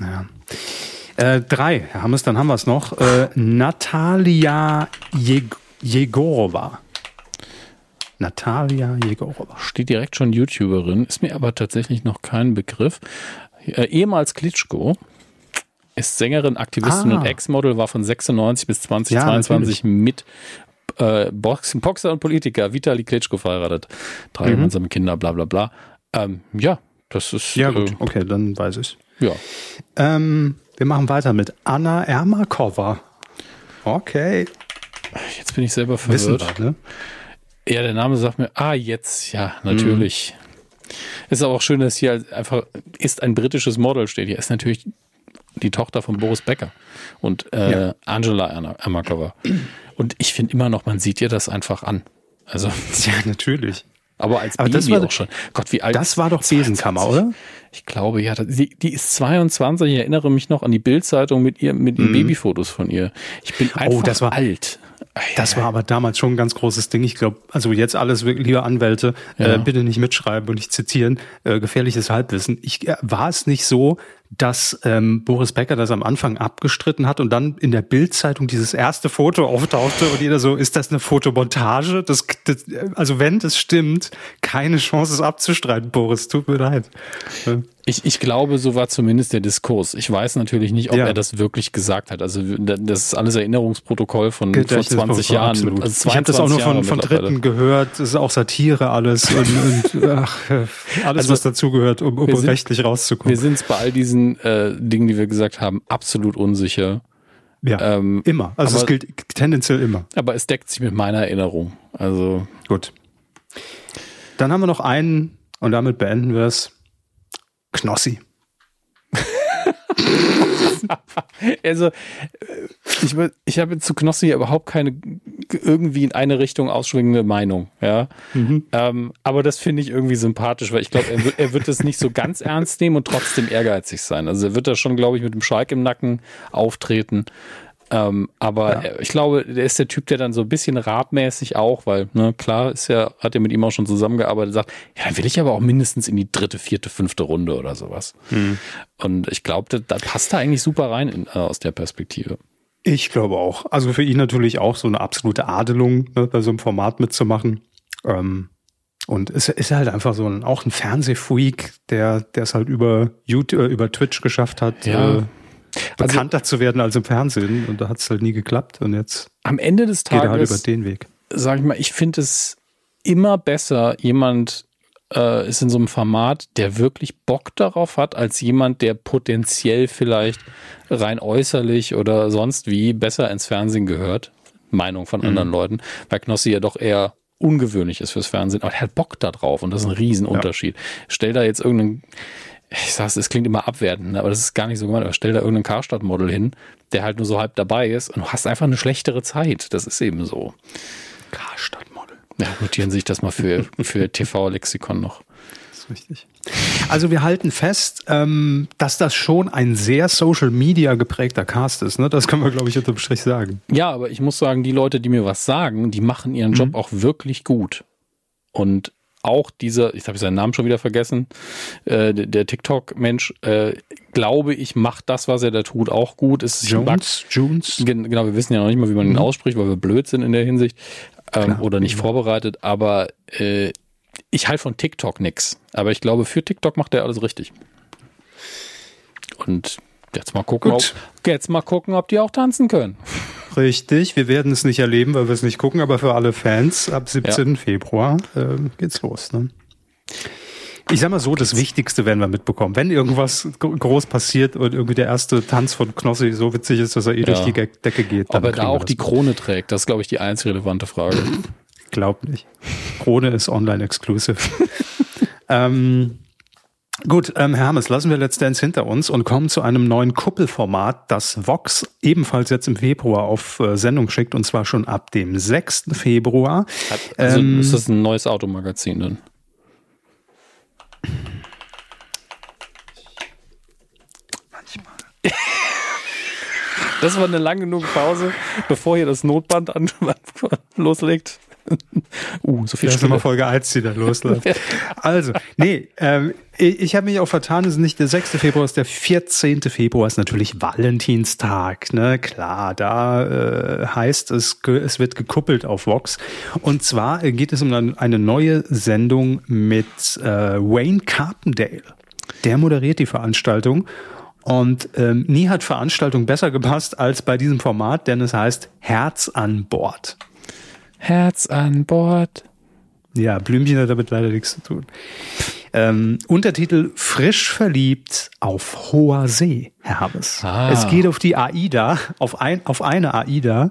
Ja. Äh, drei, Herr Hammes, dann haben wir es noch. Äh, Natalia Jeg Jegorova. Natalia Jegorova. Steht direkt schon YouTuberin, ist mir aber tatsächlich noch kein Begriff. äh, ehemals Klitschko, ist Sängerin, Aktivistin Ah. und Ex-Model, war von 96 bis 2022 mit äh, Box- Boxer und Politiker Vitali Klitschko verheiratet. Drei gemeinsame Kinder, bla bla bla. Ähm, ja, das ist Mhm. Ja, gut, Äh, okay, dann weiß ich. ja. Ähm, wir machen weiter mit Anna Ermakova. Okay, Jetzt bin ich selber verwirrt. wir, ne? Ja, der Name sagt mir, ah, jetzt, ja, natürlich. Ist aber auch schön, dass hier einfach ist ein britisches Model steht. Hier ist natürlich die Tochter von Boris Becker und äh, Ja. Angela Ermakova. Und ich finde immer noch, man sieht ihr das einfach an. Also, [LAUGHS] Ja, natürlich. Aber als Aber Baby das war- auch schon. Gott, wie alt Das war doch 22? Besenkammer, oder? Ich glaube, ja. Die, die ist 22. Ich erinnere mich noch an die Bildzeitung mit ihr, mit den Babyfotos von ihr. Ich bin einfach Mhm. Oh, das war- alt. Das war aber damals schon ein ganz großes Ding. Ich glaube, also jetzt alles, wirklich, liebe Anwälte, Ja. äh, bitte nicht mitschreiben und nicht zitieren. Äh, gefährliches Halbwissen. Ich, äh, war es nicht so, dass ähm, Boris Becker das am Anfang abgestritten hat und dann in der Bildzeitung dieses erste Foto auftauchte und jeder so, ist das eine Fotomontage? Das, das, also wenn das stimmt, keine Chance es abzustreiten, Boris. Tut mir leid. Ich, ich glaube, so war zumindest der Diskurs. Ich weiß natürlich nicht, ob Ja. er das wirklich gesagt hat. Also das ist alles Erinnerungsprotokoll von vor Gedächtnis- 20 Jahren. Absolut. Also ich habe das auch nur 22 von, von. Dritten gehört. Das ist auch Satire alles und, und [LAUGHS] ach, alles, Also, was dazugehört, um, um sind- rechtlich rauszukommen. Wir sind bei all diesen äh, Dingen, die wir gesagt haben, absolut unsicher. Ja, Ähm, immer. Also es aber- gilt tendenziell immer. Aber es deckt sich mit meiner Erinnerung. Also Gut. Dann haben wir noch einen und damit beenden wir es. Knossi. [LAUGHS] Also, äh, ich, ich habe zu Knossi überhaupt keine irgendwie in eine Richtung ausschwingende Meinung, ja. Ähm, aber das finde ich irgendwie sympathisch, weil ich glaube, er, wird- er wird es nicht so ganz ernst nehmen und trotzdem ehrgeizig sein. Also er wird da schon, glaube ich, mit dem Schalk im Nacken auftreten. Ähm, aber er- ich glaube, der ist der Typ, der dann so ein bisschen rabmäßig auch, weil, ne, klar, ist ja, hat er mit ihm auch schon zusammengearbeitet, sagt, ja, dann will ich aber auch mindestens in die dritte, vierte, fünfte Runde oder sowas. Und ich glaube, da, da passt er eigentlich super rein in, äh, aus der Perspektive. Ich glaube auch. Also für ihn natürlich auch so eine absolute Adelung, ne, bei so einem Format mitzumachen. Ähm, und es ist halt einfach so ein, auch ein Fernsehfreak, der, der es halt über YouTube, äh, über Twitch geschafft hat, Ja. äh, bekannter zu werden als im Fernsehen. Und da hat es halt nie geklappt. Und jetzt Am Ende des geht er halt über Tages, den Weg. sag ich mal, ich finde es immer besser, jemand äh, ist in so einem Format, der wirklich Bock darauf hat, als jemand, der potenziell vielleicht rein äußerlich oder sonst wie besser ins Fernsehen gehört. Meinung von anderen Leuten, weil Knossi ja doch eher ungewöhnlich ist fürs Fernsehen, aber er hat Bock da drauf und das ist ein Riesenunterschied. Stell da jetzt irgendeinen, ich sag's, es klingt immer abwertend, ne, aber das ist gar nicht so gemeint, aber stell da irgendeinen Karstadt-Model hin, der halt nur so halb dabei ist und du hast einfach eine schlechtere Zeit. Das ist eben so. Karstadt-Model. Ja, notieren Sie sich das mal für, für TV-Lexikon noch. Das ist richtig. Also wir halten fest, ähm, dass das schon ein sehr Social Media geprägter Cast ist. Ne? Das können wir, glaube ich, unterm Strich sagen. Ja, aber ich muss sagen, die Leute, die mir was sagen, die machen ihren Job auch wirklich gut. Und auch dieser, ich habe seinen Namen schon wieder vergessen, äh, der, TikTok-Mensch, äh, glaube ich, macht das, was er da tut, auch gut. Es ist Jones, Jones. Gen- Genau, wir wissen ja noch nicht mal, wie man ihn ausspricht, weil wir blöd sind in der Hinsicht ähm, oder nicht vorbereitet. Aber äh, ich halte von TikTok nix. Aber ich glaube, für TikTok macht er alles richtig. Und jetzt mal gucken, ob, jetzt mal gucken, ob die auch tanzen können. Richtig, wir werden es nicht erleben, weil wir es nicht gucken, aber für alle Fans ab 17. Februar ähm, geht's los. Ne? Ich sag mal so, das Wichtigste werden wir mitbekommen. Wenn irgendwas gro- groß passiert und irgendwie der erste Tanz von Knossi so witzig ist, dass er eh durch die Decke geht, dann Ob er da auch die mit. Krone trägt, das ist, glaube ich, die einzig relevante Frage. Glaub nicht. Krone ist online exclusive. [LAUGHS] ähm, gut, ähm, Herr Hermes, lassen wir Let's Dance hinter uns und kommen zu einem neuen Kuppelformat, das Vox ebenfalls jetzt im Februar auf äh, Sendung schickt und zwar schon ab dem 6. Februar. Also Ähm, ist das ein neues Automagazin dann? [LAUGHS] Das war eine lang genug Pause, bevor hier das Notband an, [LAUGHS] loslegt. Uh, so viel Das ist immer Stille. Folge 1, die da losläuft. [LAUGHS] Also, nee, ähm, ich, ich habe mich auch vertan, es ist nicht der 6. Februar, es ist der 14. Februar, ist natürlich Valentinstag, ne? Klar, da äh, heißt es, es wird gekuppelt auf Vox. Und zwar äh, geht es um eine, eine neue Sendung mit äh, Wayne Carpendale. Der moderiert die Veranstaltung. Und ähm, nie hat Veranstaltung besser gepasst als bei diesem Format, denn es heißt Herz an Bord. Herz an Bord. Ja, Blümchen hat damit leider nichts zu tun. Ähm, Untertitel Frisch verliebt auf hoher See, Herr Habes. Ah. Es geht auf die AIDA, auf, ein, auf eine AIDA.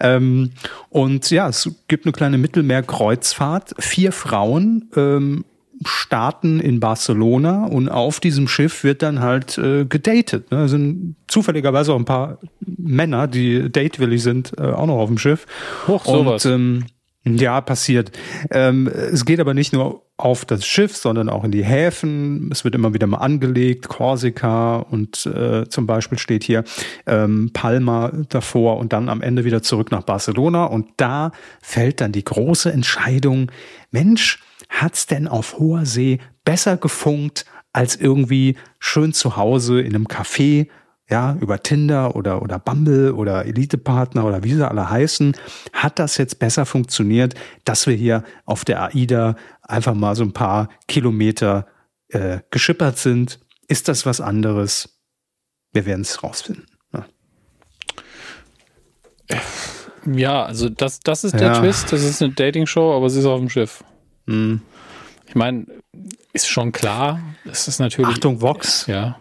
Ähm, und ja, es gibt eine kleine Mittelmeerkreuzfahrt. Vier Frauen ähm, starten in Barcelona und auf diesem Schiff wird dann halt äh, gedatet. Ne? Es sind zufälligerweise auch ein paar Männer, die datewillig sind, äh, auch noch auf dem Schiff. Hoch, sowas. Und, ähm, ja, passiert. Ähm, es geht aber nicht nur auf das Schiff, sondern auch in die Häfen. Es wird immer wieder mal angelegt, Korsika und äh, zum Beispiel steht hier ähm, Palma davor und dann am Ende wieder zurück nach Barcelona. Und da fällt dann die große Entscheidung, Mensch, hat's denn auf hoher See besser gefunkt als irgendwie schön zu Hause in einem Café ja, über Tinder oder, oder Bumble oder Elite-Partner oder wie sie alle heißen, hat das jetzt besser funktioniert, dass wir hier auf der AIDA einfach mal so ein paar Kilometer äh, geschippert sind. Ist das was anderes? Wir werden es rausfinden. Ja. Ja, also das, das ist der Ja. Twist. Das ist eine Dating-Show, aber sie ist auf dem Schiff. Hm. Ich meine, ist schon klar. Es ist natürlich. Achtung, Vox, Ja.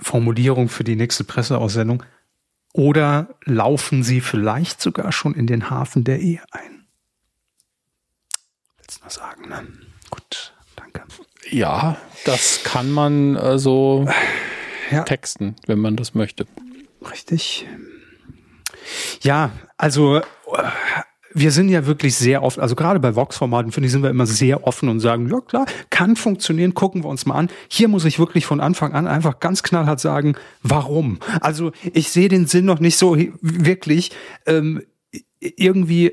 Formulierung für die nächste Presseaussendung. Oder laufen sie vielleicht sogar schon in den Hafen der Ehe ein? Willst du noch sagen, ne? Gut, danke. Ja, das kann man äh, so Ja. texten, wenn man das möchte. Richtig. Ja, also wir sind ja wirklich sehr offen, also gerade bei Vox-Formaten, finde ich, sind wir immer sehr offen und sagen, ja klar, kann funktionieren, gucken wir uns mal an. Hier muss ich wirklich von Anfang an einfach ganz knallhart sagen, warum? Also ich sehe den Sinn noch nicht so wirklich, ähm, irgendwie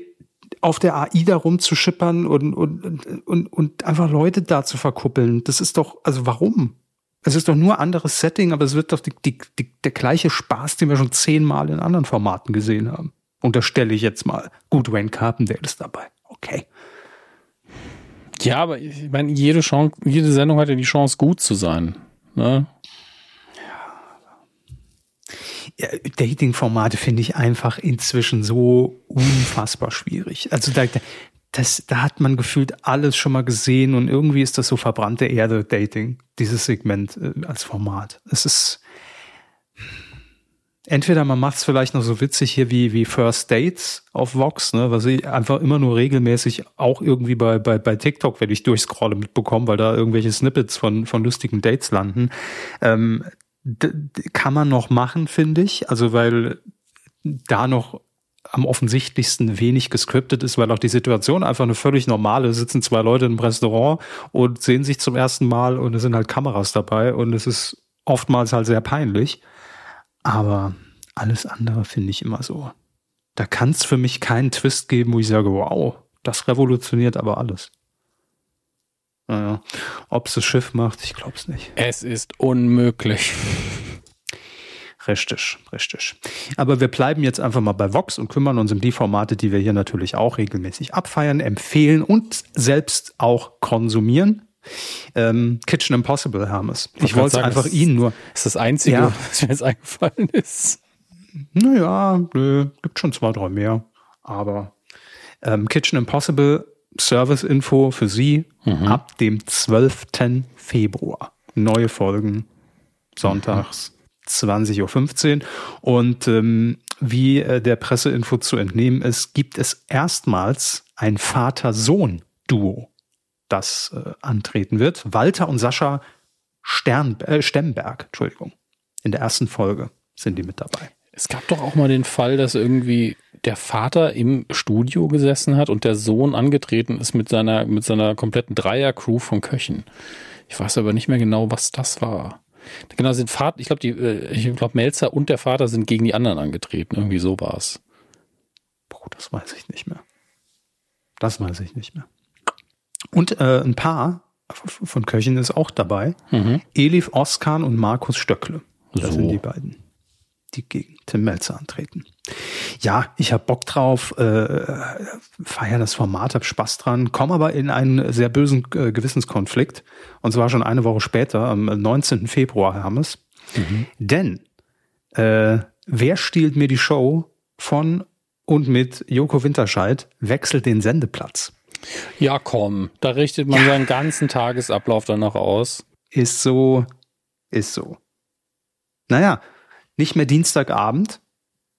auf der AIDA rumzuschippern und, und, und, und einfach Leute da zu verkuppeln. Das ist doch, also warum? Es ist doch nur anderes Setting, aber es wird doch die, die, die, der gleiche Spaß, den wir schon zehnmal in anderen Formaten gesehen haben. Unterstelle ich jetzt mal. Gut, Wayne Carpendale ist dabei. Okay. Ja, aber ich meine, jede Chance, jede Sendung hat ja die Chance, gut zu sein. Ne? Ja, Dating-Formate finde ich einfach inzwischen so unfassbar schwierig. Also da, da- das, da hat man gefühlt alles schon mal gesehen und irgendwie ist das so verbrannte Erde Dating, dieses Segment äh, als Format. Es ist entweder man macht es vielleicht noch so witzig hier wie, wie First Dates auf Vox, ne, was ich einfach immer nur regelmäßig auch irgendwie bei, bei, bei TikTok, wenn ich durchscrolle, mitbekomme, weil da irgendwelche Snippets von, von lustigen Dates landen. Ähm, kann man noch machen, finde ich. Also, weil da noch am offensichtlichsten wenig gescriptet ist, weil auch die Situation einfach eine völlig normale, sitzen zwei Leute im Restaurant und sehen sich zum ersten Mal und es sind halt Kameras dabei und es ist oftmals halt sehr peinlich. Aber alles andere finde ich immer so. Da kann es für mich keinen Twist geben, wo ich sage, wow, das revolutioniert aber alles. Naja, ob es das Schiff macht, ich glaube es nicht. Es ist unmöglich. Richtig, richtig. Aber wir bleiben jetzt einfach mal bei Vox und kümmern uns um die Formate, die wir hier natürlich auch regelmäßig abfeiern, empfehlen und selbst auch konsumieren. Ähm, Kitchen Impossible, Hermes. Ich grad wollte es sagen, einfach Ihnen nur. Das ist das Einzige, Ja. was mir jetzt eingefallen ist. Naja, nö, gibt schon zwei, drei mehr. Aber ähm, Kitchen Impossible Service-Info für Sie ab dem 12. Februar. Neue Folgen sonntags 20.15 Uhr. Und ähm, wie äh, der Presseinfo zu entnehmen ist, gibt es erstmals ein Vater-Sohn-Duo, das äh, antreten wird. Walter und Sascha Stern, äh, Stemberg, Entschuldigung. In der ersten Folge sind die mit dabei. Es gab doch auch mal den Fall, dass irgendwie der Vater im Studio gesessen hat und der Sohn angetreten ist mit seiner, mit seiner kompletten Dreier-Crew von Köchen. Ich weiß aber nicht mehr genau, was das war. Genau, sind Vater, ich glaube, die, äh, ich glaube, Melzer und der Vater sind gegen die anderen angetreten. Irgendwie so war es. Boah, das weiß ich nicht mehr. Das weiß ich nicht mehr. Und äh, ein Paar von Köchen ist auch dabei. Elif Oskan und Markus Stöckle. Das So. sind die beiden, die gegen Tim Melzer antreten. ja, ich habe Bock drauf, äh, feier das Format, hab Spaß dran, komme aber in einen sehr bösen äh, Gewissenskonflikt. Und zwar schon eine Woche später, am 19. Februar, Hermes. Mhm. Denn äh, wer stiehlt mir die Show von und mit Joko Winterscheid wechselt den Sendeplatz? Ja, komm, da richtet man ja. seinen ganzen Tagesablauf danach aus. Ist so, ist so. Naja, nicht mehr Dienstagabend,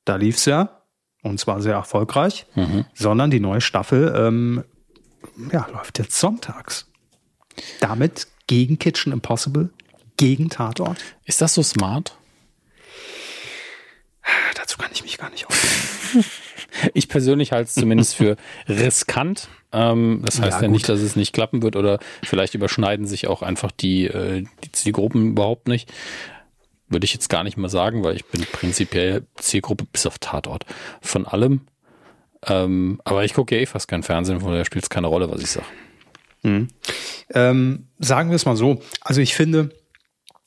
da lief's ja, und zwar sehr erfolgreich, mhm. sondern die neue Staffel ähm, ja, läuft jetzt sonntags. Damit gegen Kitchen Impossible, gegen Tatort. Ist das so smart? Dazu kann ich mich gar nicht [LAUGHS] ausdrücken. ich persönlich halte es zumindest für riskant. Ähm, das heißt ja, ja nicht, dass es nicht klappen wird oder vielleicht überschneiden sich auch einfach die, äh, die Zielgruppen überhaupt nicht. Würde ich jetzt gar nicht mal sagen, weil ich bin prinzipiell Zielgruppe bis auf Tatort von allem. Ähm, aber ich gucke ja eh fast kein Fernsehen, von daher spielt es keine Rolle, was ich sage. Mhm. Ähm, sagen wir es mal so. Also ich finde,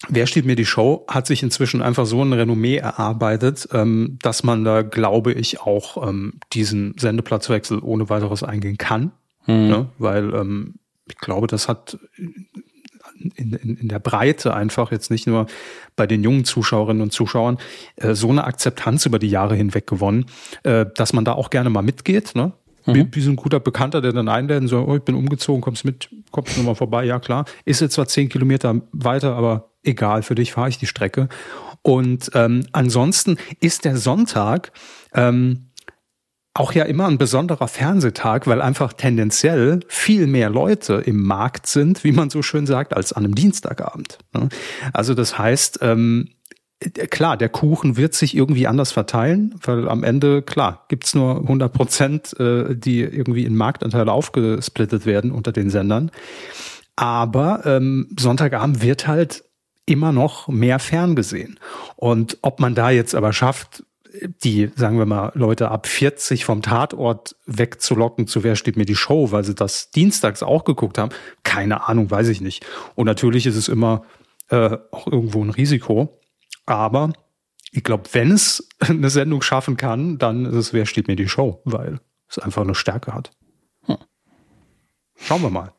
Wer steht mir die Show hat sich inzwischen einfach so ein Renommee erarbeitet, ähm, dass man da, glaube ich, auch ähm, diesen Sendeplatzwechsel ohne weiteres eingehen kann. Mhm. Ne? Weil ähm, ich glaube, das hat in, in, in der Breite einfach jetzt nicht nur bei den jungen Zuschauerinnen und Zuschauern äh, so eine Akzeptanz über die Jahre hinweg gewonnen, äh, dass man da auch gerne mal mitgeht. Ne? Mhm. Wie, so ein guter Bekannter, der dann einlädt und so, oh, ich bin umgezogen, kommst mit, kommst du mal vorbei, ja klar. Ist jetzt zwar zehn Kilometer weiter, aber egal, für dich fahre ich die Strecke. Und ähm, ansonsten ist der Sonntag ähm, auch ja immer ein besonderer Fernsehtag, weil einfach tendenziell viel mehr Leute im Markt sind, wie man so schön sagt, als an einem Dienstagabend. Ne? Also das heißt, ähm, klar, der Kuchen wird sich irgendwie anders verteilen, weil am Ende, klar, gibt's nur 100 Prozent, äh, die irgendwie in Marktanteile aufgesplittet werden unter den Sendern. Aber ähm, Sonntagabend wird halt immer noch mehr ferngesehen. Und ob man da jetzt aber schafft, die, sagen wir mal, Leute ab 40 vom Tatort wegzulocken zu Wer steht mir die Show, weil sie das dienstags auch geguckt haben, keine Ahnung, weiß ich nicht. Und natürlich ist es immer äh, auch irgendwo ein Risiko. Aber ich glaube, wenn es [LAUGHS] eine Sendung schaffen kann, dann ist es Wer steht mir die Show, weil es einfach eine Stärke hat. Schauen wir mal.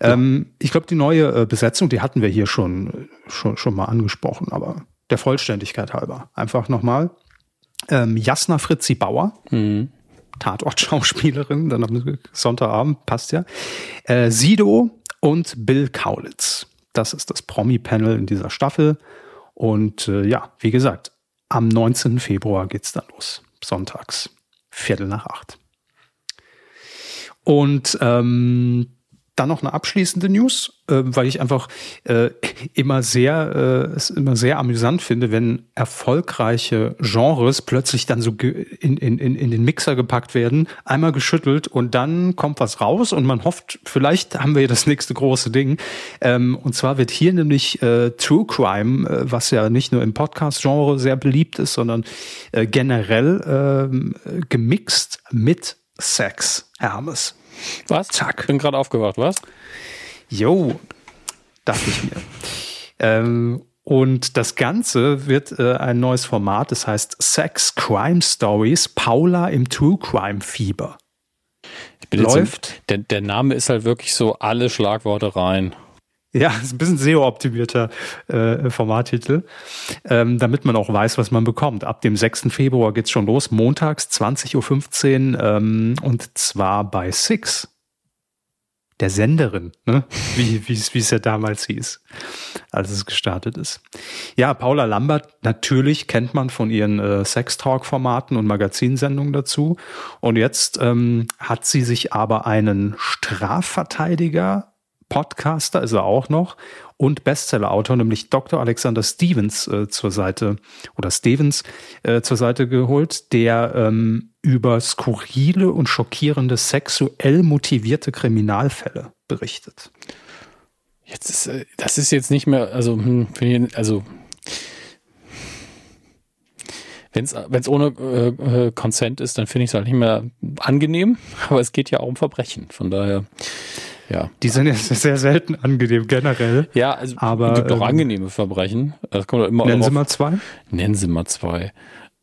Ja. Ähm, ich glaube, die neue äh, Besetzung, die hatten wir hier schon, schon, schon mal angesprochen, aber der Vollständigkeit halber. Einfach nochmal ähm, Jasna Fritzi Bauer, mhm. Tatort-Schauspielerin, dann am Sonntagabend, passt ja. Äh, Sido und Bill Kaulitz. Das ist das Promi-Panel in dieser Staffel. Und äh, ja, wie gesagt, am 19. Februar geht's dann los. Sonntags, Viertel nach acht. Und ähm, dann noch eine abschließende News, äh, weil ich einfach äh, immer sehr äh, es immer sehr amüsant finde, wenn erfolgreiche Genres plötzlich dann so in, in, in den Mixer gepackt werden, einmal geschüttelt und dann kommt was raus und man hofft, vielleicht haben wir das nächste große Ding. Ähm, und zwar wird hier nämlich äh, True Crime, äh, was ja nicht nur im Podcast-Genre sehr beliebt ist, sondern äh, generell äh, gemixt mit Sex, Hermes. Was? Zack. Bin gerade aufgewacht, was? Jo, dachte ich mir. ähm, und das Ganze wird äh, ein neues Format, das heißt Sex Crime Stories, Paula im True Crime Fieber. Läuft. So, der, der Name ist halt wirklich so alle Schlagworte rein. Ja, [LAUGHS] ist ein bisschen SEO-optimierter äh, Formattitel, ähm, damit man auch weiß, was man bekommt. Ab dem 6. Februar geht's schon los, montags 20.15 Uhr ähm, und zwar bei Six, der Senderin, ne? [LAUGHS] wie wie es ja damals hieß, als es gestartet ist. Ja, Paula Lambert, natürlich kennt man von ihren äh, Sex-Talk-Formaten und Magazinsendungen dazu. Und jetzt ähm, hat sie sich aber einen Strafverteidiger Podcaster ist er auch noch und Bestsellerautor, nämlich Dr. Alexander Stevens äh, zur Seite oder Stevens äh, zur Seite geholt, der ähm, über skurrile und schockierende sexuell motivierte Kriminalfälle berichtet. Jetzt ist, äh, das ist jetzt nicht mehr, also, hm, also wenn es ohne äh, äh, Consent ist, dann finde ich es halt nicht mehr angenehm, [LAUGHS] aber es geht ja auch um Verbrechen. Von daher ja. Die sind ja sehr selten angenehm generell. Ja, also aber, es gibt auch ähm, angenehme Verbrechen. Das kommt immer nennen Sie mal zwei. Nennen Sie mal zwei.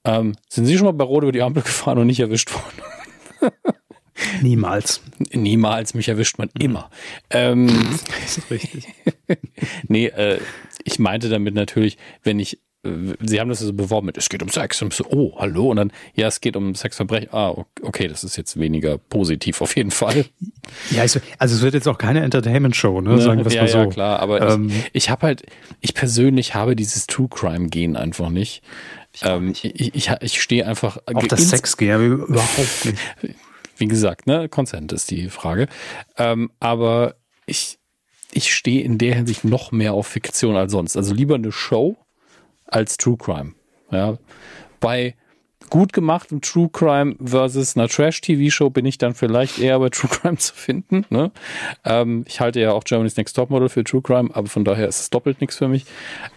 Ähm, sind Sie schon mal bei Rot über die Ampel gefahren und nicht erwischt worden? [LAUGHS] Niemals. Niemals, mich erwischt man immer. Ähm, [LAUGHS] Das ist richtig. [LAUGHS] nee, äh, ich meinte damit natürlich, wenn ich, Sie haben das so beworben mit, es geht um Sex. Und ich so, oh, hallo. Und dann, ja, es geht um Sexverbrechen. Ah, okay, das ist jetzt weniger positiv auf jeden Fall. Ja, ich, also es wird jetzt auch keine Entertainment-Show, ne? Sagen wir es ja, mal so. ja, klar. Aber Ähm, ich, ich habe halt, ich persönlich habe dieses True Crime-Gen einfach nicht. Ähm, ich ich, ich stehe einfach. auch das ins- Sex gehen überhaupt nicht. [LAUGHS] wie gesagt, ne, Consent ist die Frage. Ähm, aber ich, ich stehe in der Hinsicht noch mehr auf Fiktion als sonst. Also lieber eine Show als True Crime. Ja. Bei gut gemachtem True Crime versus einer Trash-TV-Show bin ich dann vielleicht eher bei True [LAUGHS] Crime zu finden. Ne? Ähm, ich halte ja auch Germany's Next Topmodel für True Crime, aber von daher ist es doppelt nichts für mich.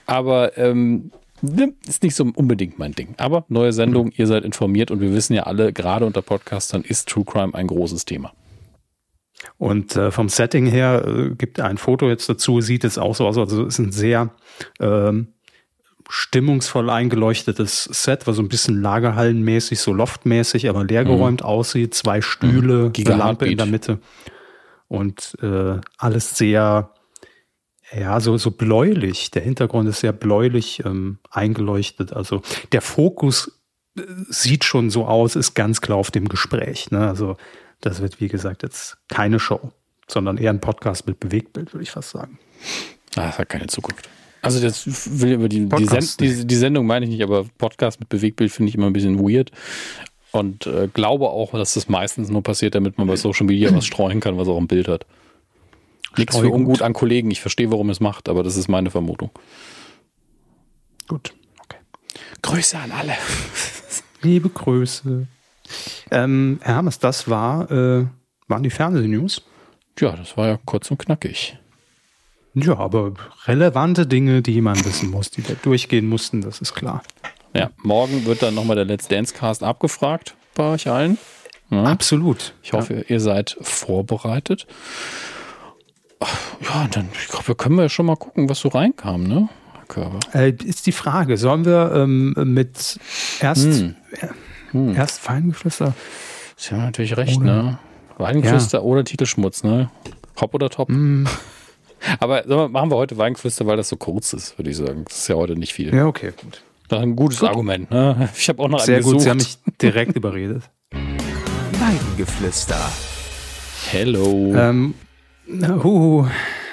Aber ähm, ne, ist nicht so unbedingt mein Ding. Aber neue Sendung, ihr seid informiert und wir wissen ja alle, gerade unter Podcastern ist True Crime ein großes Thema. Und äh, vom Setting her äh, gibt ein Foto jetzt dazu, sieht es auch so aus, also es ist ein sehr ähm, stimmungsvoll eingeleuchtetes Set, was so ein bisschen lagerhallenmäßig, so loftmäßig, aber leergeräumt aussieht. Zwei Stühle, Mhm. Eine Lampe in der Mitte und äh, alles sehr, ja, so, so bläulich. Der Hintergrund ist sehr bläulich ähm, eingeleuchtet. Also der Fokus äh, sieht schon so aus, ist ganz klar auf dem Gespräch. Ne? Also das wird, wie gesagt, jetzt keine Show, sondern eher ein Podcast mit Bewegtbild, würde ich fast sagen. Ah, das hat keine Zukunft. Also das will über die, die, Send, die, die Sendung meine ich nicht, aber Podcast mit Bewegtbild finde ich immer ein bisschen weird. Und äh, glaube auch, dass das meistens nur passiert, damit man bei Social Media was streuen kann, was auch ein Bild hat. Nichts für ungut an Kollegen. Ich verstehe, warum es macht, aber das ist meine Vermutung. Gut. Okay. Grüße an alle. [LAUGHS] Liebe Grüße. Ähm, Herr Hammes, das war, äh, waren die Fernsehnews. Ja, das war ja kurz und knackig. Ja, aber relevante Dinge, die man wissen muss, die da durchgehen mussten, das ist klar. Ja, morgen wird dann nochmal der Let's Dance Cast abgefragt bei euch allen. Ja. Absolut. Ich hoffe, ihr seid vorbereitet. Ja, dann, ich glaube, wir können ja schon mal gucken, was so reinkam, ne? Äh, ist die Frage, sollen wir ähm, mit erst, Hm. äh, erst Feingeflüster? Sie haben natürlich recht, Oder- ne? Weingeflüster oder Titelschmutz, ne? Hopp oder top. Hm. Aber wir, machen wir heute Weingeflüster, weil das so kurz ist, würde ich sagen. Das ist ja heute nicht viel. Ja, okay, gut. Das ist ein gutes Argument, ne? Ich habe auch noch Sehr einen gut, gesucht. Sie haben mich direkt [LAUGHS] überredet. Weidengeflüster. Hello. Ähm, huhu,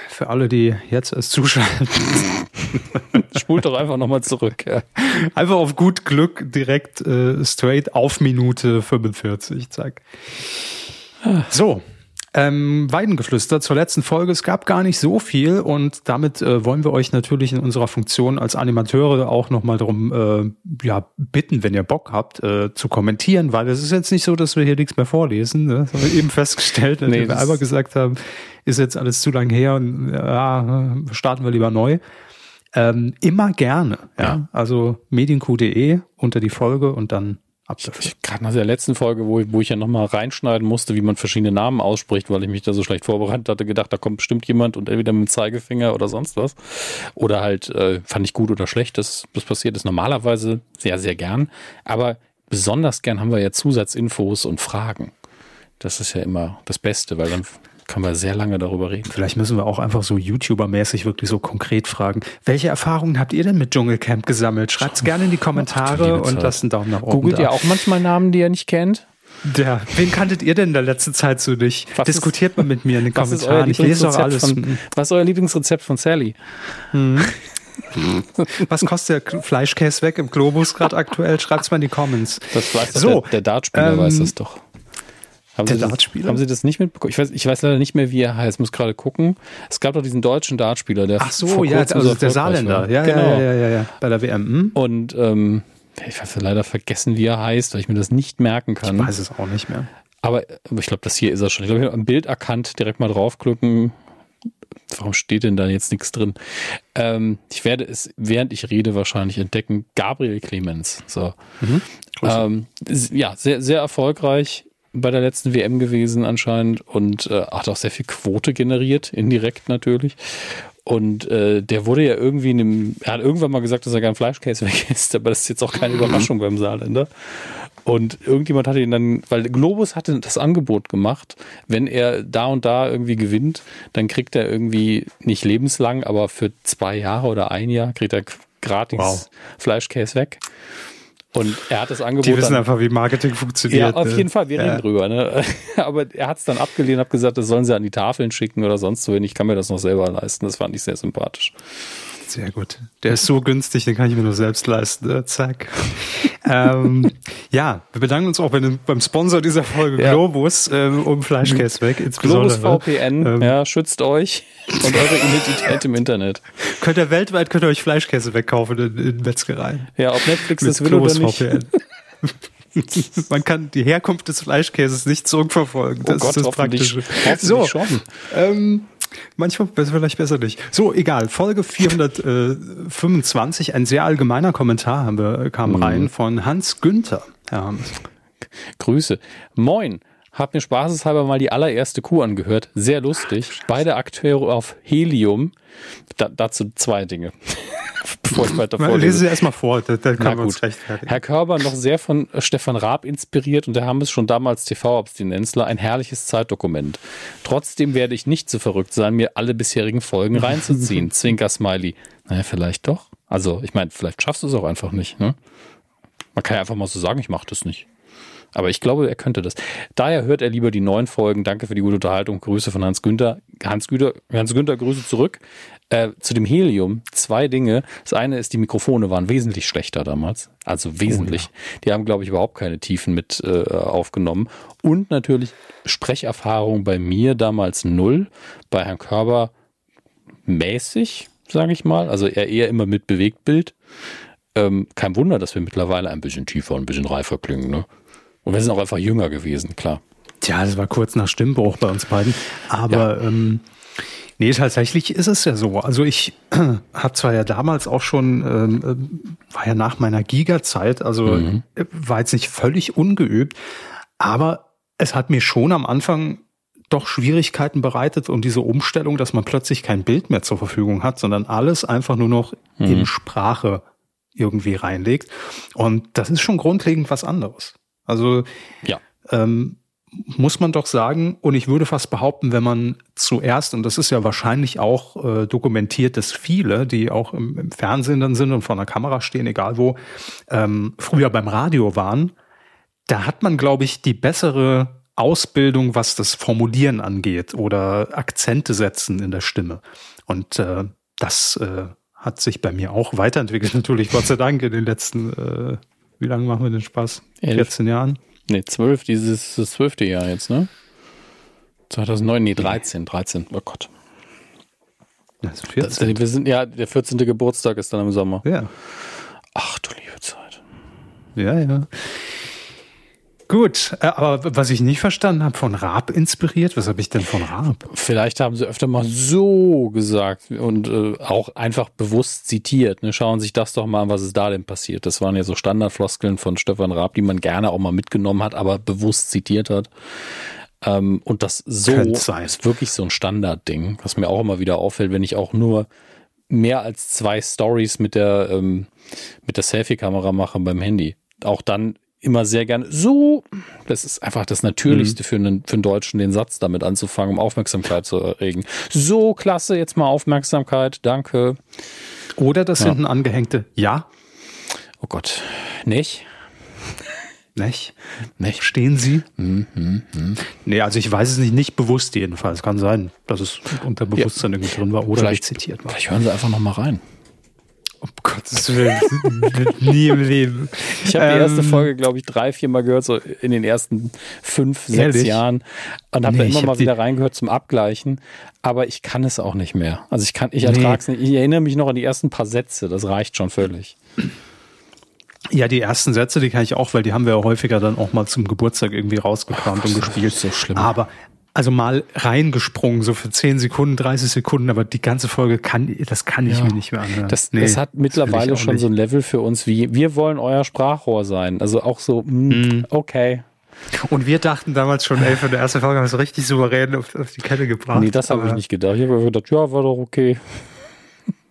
für alle, die jetzt erst zuschalten, [LAUGHS] Spult doch einfach nochmal zurück. Ja. einfach auf gut Glück direkt äh, straight auf Minute 45, zack. So, ähm, Weidengeflüster zur letzten Folge. Es gab gar nicht so viel und damit äh, wollen wir euch natürlich in unserer Funktion als Animateure auch nochmal darum äh, ja, bitten, wenn ihr Bock habt, äh, zu kommentieren, weil es ist jetzt nicht so, dass wir hier nichts mehr vorlesen. Ne? Das haben wir eben festgestellt, Nee, nee, wir einmal gesagt haben, ist jetzt alles zu lang her und ja, starten wir lieber neu. Ähm, immer gerne. Ja? Ja. Also medienq.de unter die Folge und dann ab dafür. Ich, Gerade nach der letzten Folge, wo, wo ich ja nochmal reinschneiden musste, wie man verschiedene Namen ausspricht, weil ich mich da so schlecht vorbereitet hatte, gedacht, da kommt bestimmt jemand und entweder mit dem Zeigefinger oder sonst was. Oder halt, äh, fand ich gut oder schlecht, dass das passiert ist. Normalerweise sehr, sehr gern. Aber besonders gern haben wir ja Zusatzinfos und Fragen. Das ist ja immer das Beste, weil dann können wir sehr lange darüber reden. Vielleicht müssen wir auch einfach so YouTuber-mäßig wirklich so konkret fragen. Welche Erfahrungen habt ihr denn mit Dschungelcamp gesammelt? Schreibt's gerne in die Kommentare und lasst einen Daumen nach oben Googelt da. ihr auch manchmal Namen, die ihr nicht kennt? Ja, wen kanntet ihr denn in der letzten Zeit so nicht? Was ist- Diskutiert mal mit mir in den [LAUGHS] ist Kommentaren. Ich lese doch alles. von, was ist euer Lieblingsrezept von Sally? Was kostet der Fleischkäse weg im Globus gerade aktuell? Schreibt's mal in die Comments. Das weiß So, der, der Dartspieler ähm, weiß das doch. Haben der Sie das, Dartspieler? Haben Sie das nicht mitbekommen? Ich weiß, ich weiß leider nicht mehr, wie er heißt. Muss gerade gucken. Es gab doch diesen deutschen Dartspieler, der Ach so, vor ja, also so der Saarländer. Ja, genau. ja, ja, ja, ja. Bei der WM. Hm? Und ähm, ich weiß leider vergessen, wie er heißt, weil ich mir das nicht merken kann. Weiß es auch nicht mehr. Aber, aber ich glaube, das hier ist er schon. Ich glaube, ich habe am Bild erkannt, direkt mal draufklicken. Warum steht denn da jetzt nichts drin? Ähm, ich werde es, während ich rede, wahrscheinlich entdecken. Gabriel Clemens. So. Grüße. Ähm, ja, sehr, sehr erfolgreich bei der letzten WM gewesen anscheinend und äh, hat auch sehr viel Quote generiert, indirekt natürlich. Und äh, der wurde ja irgendwie in einem, er hat irgendwann mal gesagt, dass er gern Fleischkäse [LAUGHS] weg ist, aber das ist jetzt auch keine Überraschung beim Saarländer. Und irgendjemand hatte ihn dann, weil Globus hatte das Angebot gemacht, wenn er da und da irgendwie gewinnt, dann kriegt er irgendwie nicht lebenslang, aber für zwei Jahre oder ein Jahr kriegt er gratis wow. Fleischkäse weg. Und er hat das Angebot. Die wissen dann, einfach, wie Marketing funktioniert. Ja, auf ne? jeden Fall, wir ja. reden drüber. Ne? [LAUGHS] Aber er hat es dann abgelehnt, hat gesagt, das sollen sie an die Tafeln schicken oder sonst so. Ich kann mir das noch selber leisten. Das fand ich sehr sympathisch. Sehr gut. Der ist so günstig, den kann ich mir nur selbst leisten. Äh, zack. [LAUGHS] ähm, ja, wir bedanken uns auch bei dem, beim Sponsor dieser Folge, ja. Globus, ähm, um Fleischkäse weg. Globus VPN, ähm, ja, schützt euch und eure Identität im Internet. [LAUGHS] Könnt ihr weltweit könnt ihr euch Fleischkäse wegkaufen in, in Metzgereien. Ja, ob Netflix das will Globus oder nicht. VPN. [LAUGHS] Man kann die Herkunft des Fleischkäses nicht zurückverfolgen. Das oh Gott, ist das Praktische. So, schon. Ähm, Manchmal besser, vielleicht besser nicht. So, egal. Folge 425, ein sehr allgemeiner Kommentar haben wir, kam mhm. rein von Hans Günther. Herr Grüße. Moin. Hab mir spaßeshalber mal die allererste Kuh angehört. Sehr lustig. Beide Akteure auf Helium. Da, dazu zwei Dinge. [LAUGHS] Bevor ich weiter vorlese. Lesen Sie erstmal vor, da, da kann man Herr Körber noch sehr von Stefan Raab inspiriert und der haben es schon damals TV-Abstinenzler, ein herrliches Zeitdokument. Trotzdem werde ich nicht so verrückt sein, mir alle bisherigen Folgen reinzuziehen. [LAUGHS] Zwinker Smiley. Naja, vielleicht doch. Also, ich meine, vielleicht schaffst du es auch einfach nicht. Ne? Man kann ja einfach mal so sagen, ich mache das nicht. Aber ich glaube, er könnte das. Daher hört er lieber die neuen Folgen. Danke für die gute Unterhaltung. Grüße von Hans Günther. Hans Günther, Hans Günther Grüße zurück. Äh, zu dem Helium zwei Dinge. Das eine ist, die Mikrofone waren wesentlich schlechter damals. Also wesentlich. Oh, ja. Die haben, glaube ich, überhaupt keine Tiefen mit äh, aufgenommen. Und natürlich Sprecherfahrung bei mir damals null. Bei Herrn Körber mäßig, sage ich mal. Also er eher immer mit Bewegtbild. Ähm, kein Wunder, dass wir mittlerweile ein bisschen tiefer und ein bisschen reifer klingen. Ne? Und wir sind auch einfach jünger gewesen, klar. Tja, das war kurz nach Stimmbruch bei uns beiden. Aber ja. ähm, nee, tatsächlich ist es ja so. Also ich [CLEARS THROAT] äh, habe zwar ja damals auch schon, ähm, äh, war ja nach meiner Giga-Zeit, also mhm. Äh, war jetzt nicht völlig ungeübt, aber es hat mir schon am Anfang doch Schwierigkeiten bereitet und diese Umstellung, dass man plötzlich kein Bild mehr zur Verfügung hat, sondern alles einfach nur noch mhm. in Sprache irgendwie reinlegt. Und das ist schon grundlegend was anderes. Also ja. ähm, muss man doch sagen, und ich würde fast behaupten, wenn man zuerst, und das ist ja wahrscheinlich auch äh, dokumentiert, dass viele, die auch im, im, Fernsehen dann sind und vor einer Kamera stehen, egal wo, ähm, früher beim Radio waren, da hat man, glaube ich, die bessere Ausbildung, was das Formulieren angeht oder Akzente setzen in der Stimme. Und äh, das äh, hat sich bei mir auch weiterentwickelt, [LAUGHS] natürlich, Gott sei Dank, in den letzten äh, wie lange machen wir den Spaß? Elf. 14 Jahren? Nee, 12, dieses das zwölfte Jahr jetzt, ne? 2009, nee, 13, 13, oh Gott. Das ist 14. Das, wir sind, ja, der 14. Geburtstag ist dann im Sommer. Ja. Ach du liebe Zeit. Ja, ja. Gut, äh, aber was ich nicht verstanden habe, von Raab inspiriert, was habe ich denn von Raab? Vielleicht haben sie öfter mal so gesagt und äh, auch einfach bewusst zitiert. Ne? Schauen sich das doch mal an, was ist da denn passiert. Das waren ja so Standardfloskeln von Stefan Raab, die man gerne auch mal mitgenommen hat, aber bewusst zitiert hat. Ähm, und das so ist wirklich so ein Standardding, was mir auch immer wieder auffällt, wenn ich auch nur mehr als zwei Stories mit der, ähm, mit der Selfie-Kamera mache beim Handy. Auch dann immer sehr gerne so. Das ist einfach das Natürlichste mhm. für, einen, für einen Deutschen, den Satz damit anzufangen, um Aufmerksamkeit zu erregen. So, klasse, jetzt mal Aufmerksamkeit, danke. Oder das ja. hinten angehängte Ja. Oh Gott, nicht? Nicht? Nicht. Stehen Sie? Mhm, mh, mh. Nee, also ich weiß es nicht, nicht bewusst jedenfalls. Kann sein, dass es unter Bewusstsein ja. irgendwie drin war oder vielleicht, zitiert war. Vielleicht hören Sie einfach nochmal rein. Um Gottes Willen, nie im Leben. Ich habe die erste ähm, Folge, glaube ich, drei, vier Mal gehört, so in den ersten fünf, sechs ehrlich? Jahren. Und habe nee, da immer mal wieder reingehört zum Abgleichen. Aber ich kann es auch nicht mehr. Also ich kann, ich ertrage es nicht. Ich erinnere mich noch an die ersten paar Sätze. Das reicht schon völlig. Ja, die ersten Sätze, die kann ich auch, weil die haben wir ja häufiger dann auch mal zum Geburtstag irgendwie rausgekramt und gespielt. So schlimm. Aber also mal reingesprungen, so für 10 Sekunden, 30 Sekunden, aber die ganze Folge kann, das kann ich ja. mir nicht mehr anhören. Das, nee, das hat mittlerweile schon nicht. so ein Level für uns wie, wir wollen euer Sprachrohr sein. Also auch so, mh, mm. okay. Und wir dachten damals schon, ey, für die erste Folge haben wir es richtig souverän auf, auf die Kette gebracht. Nee, das habe ich nicht gedacht. Ich habe gedacht, ja, war doch okay.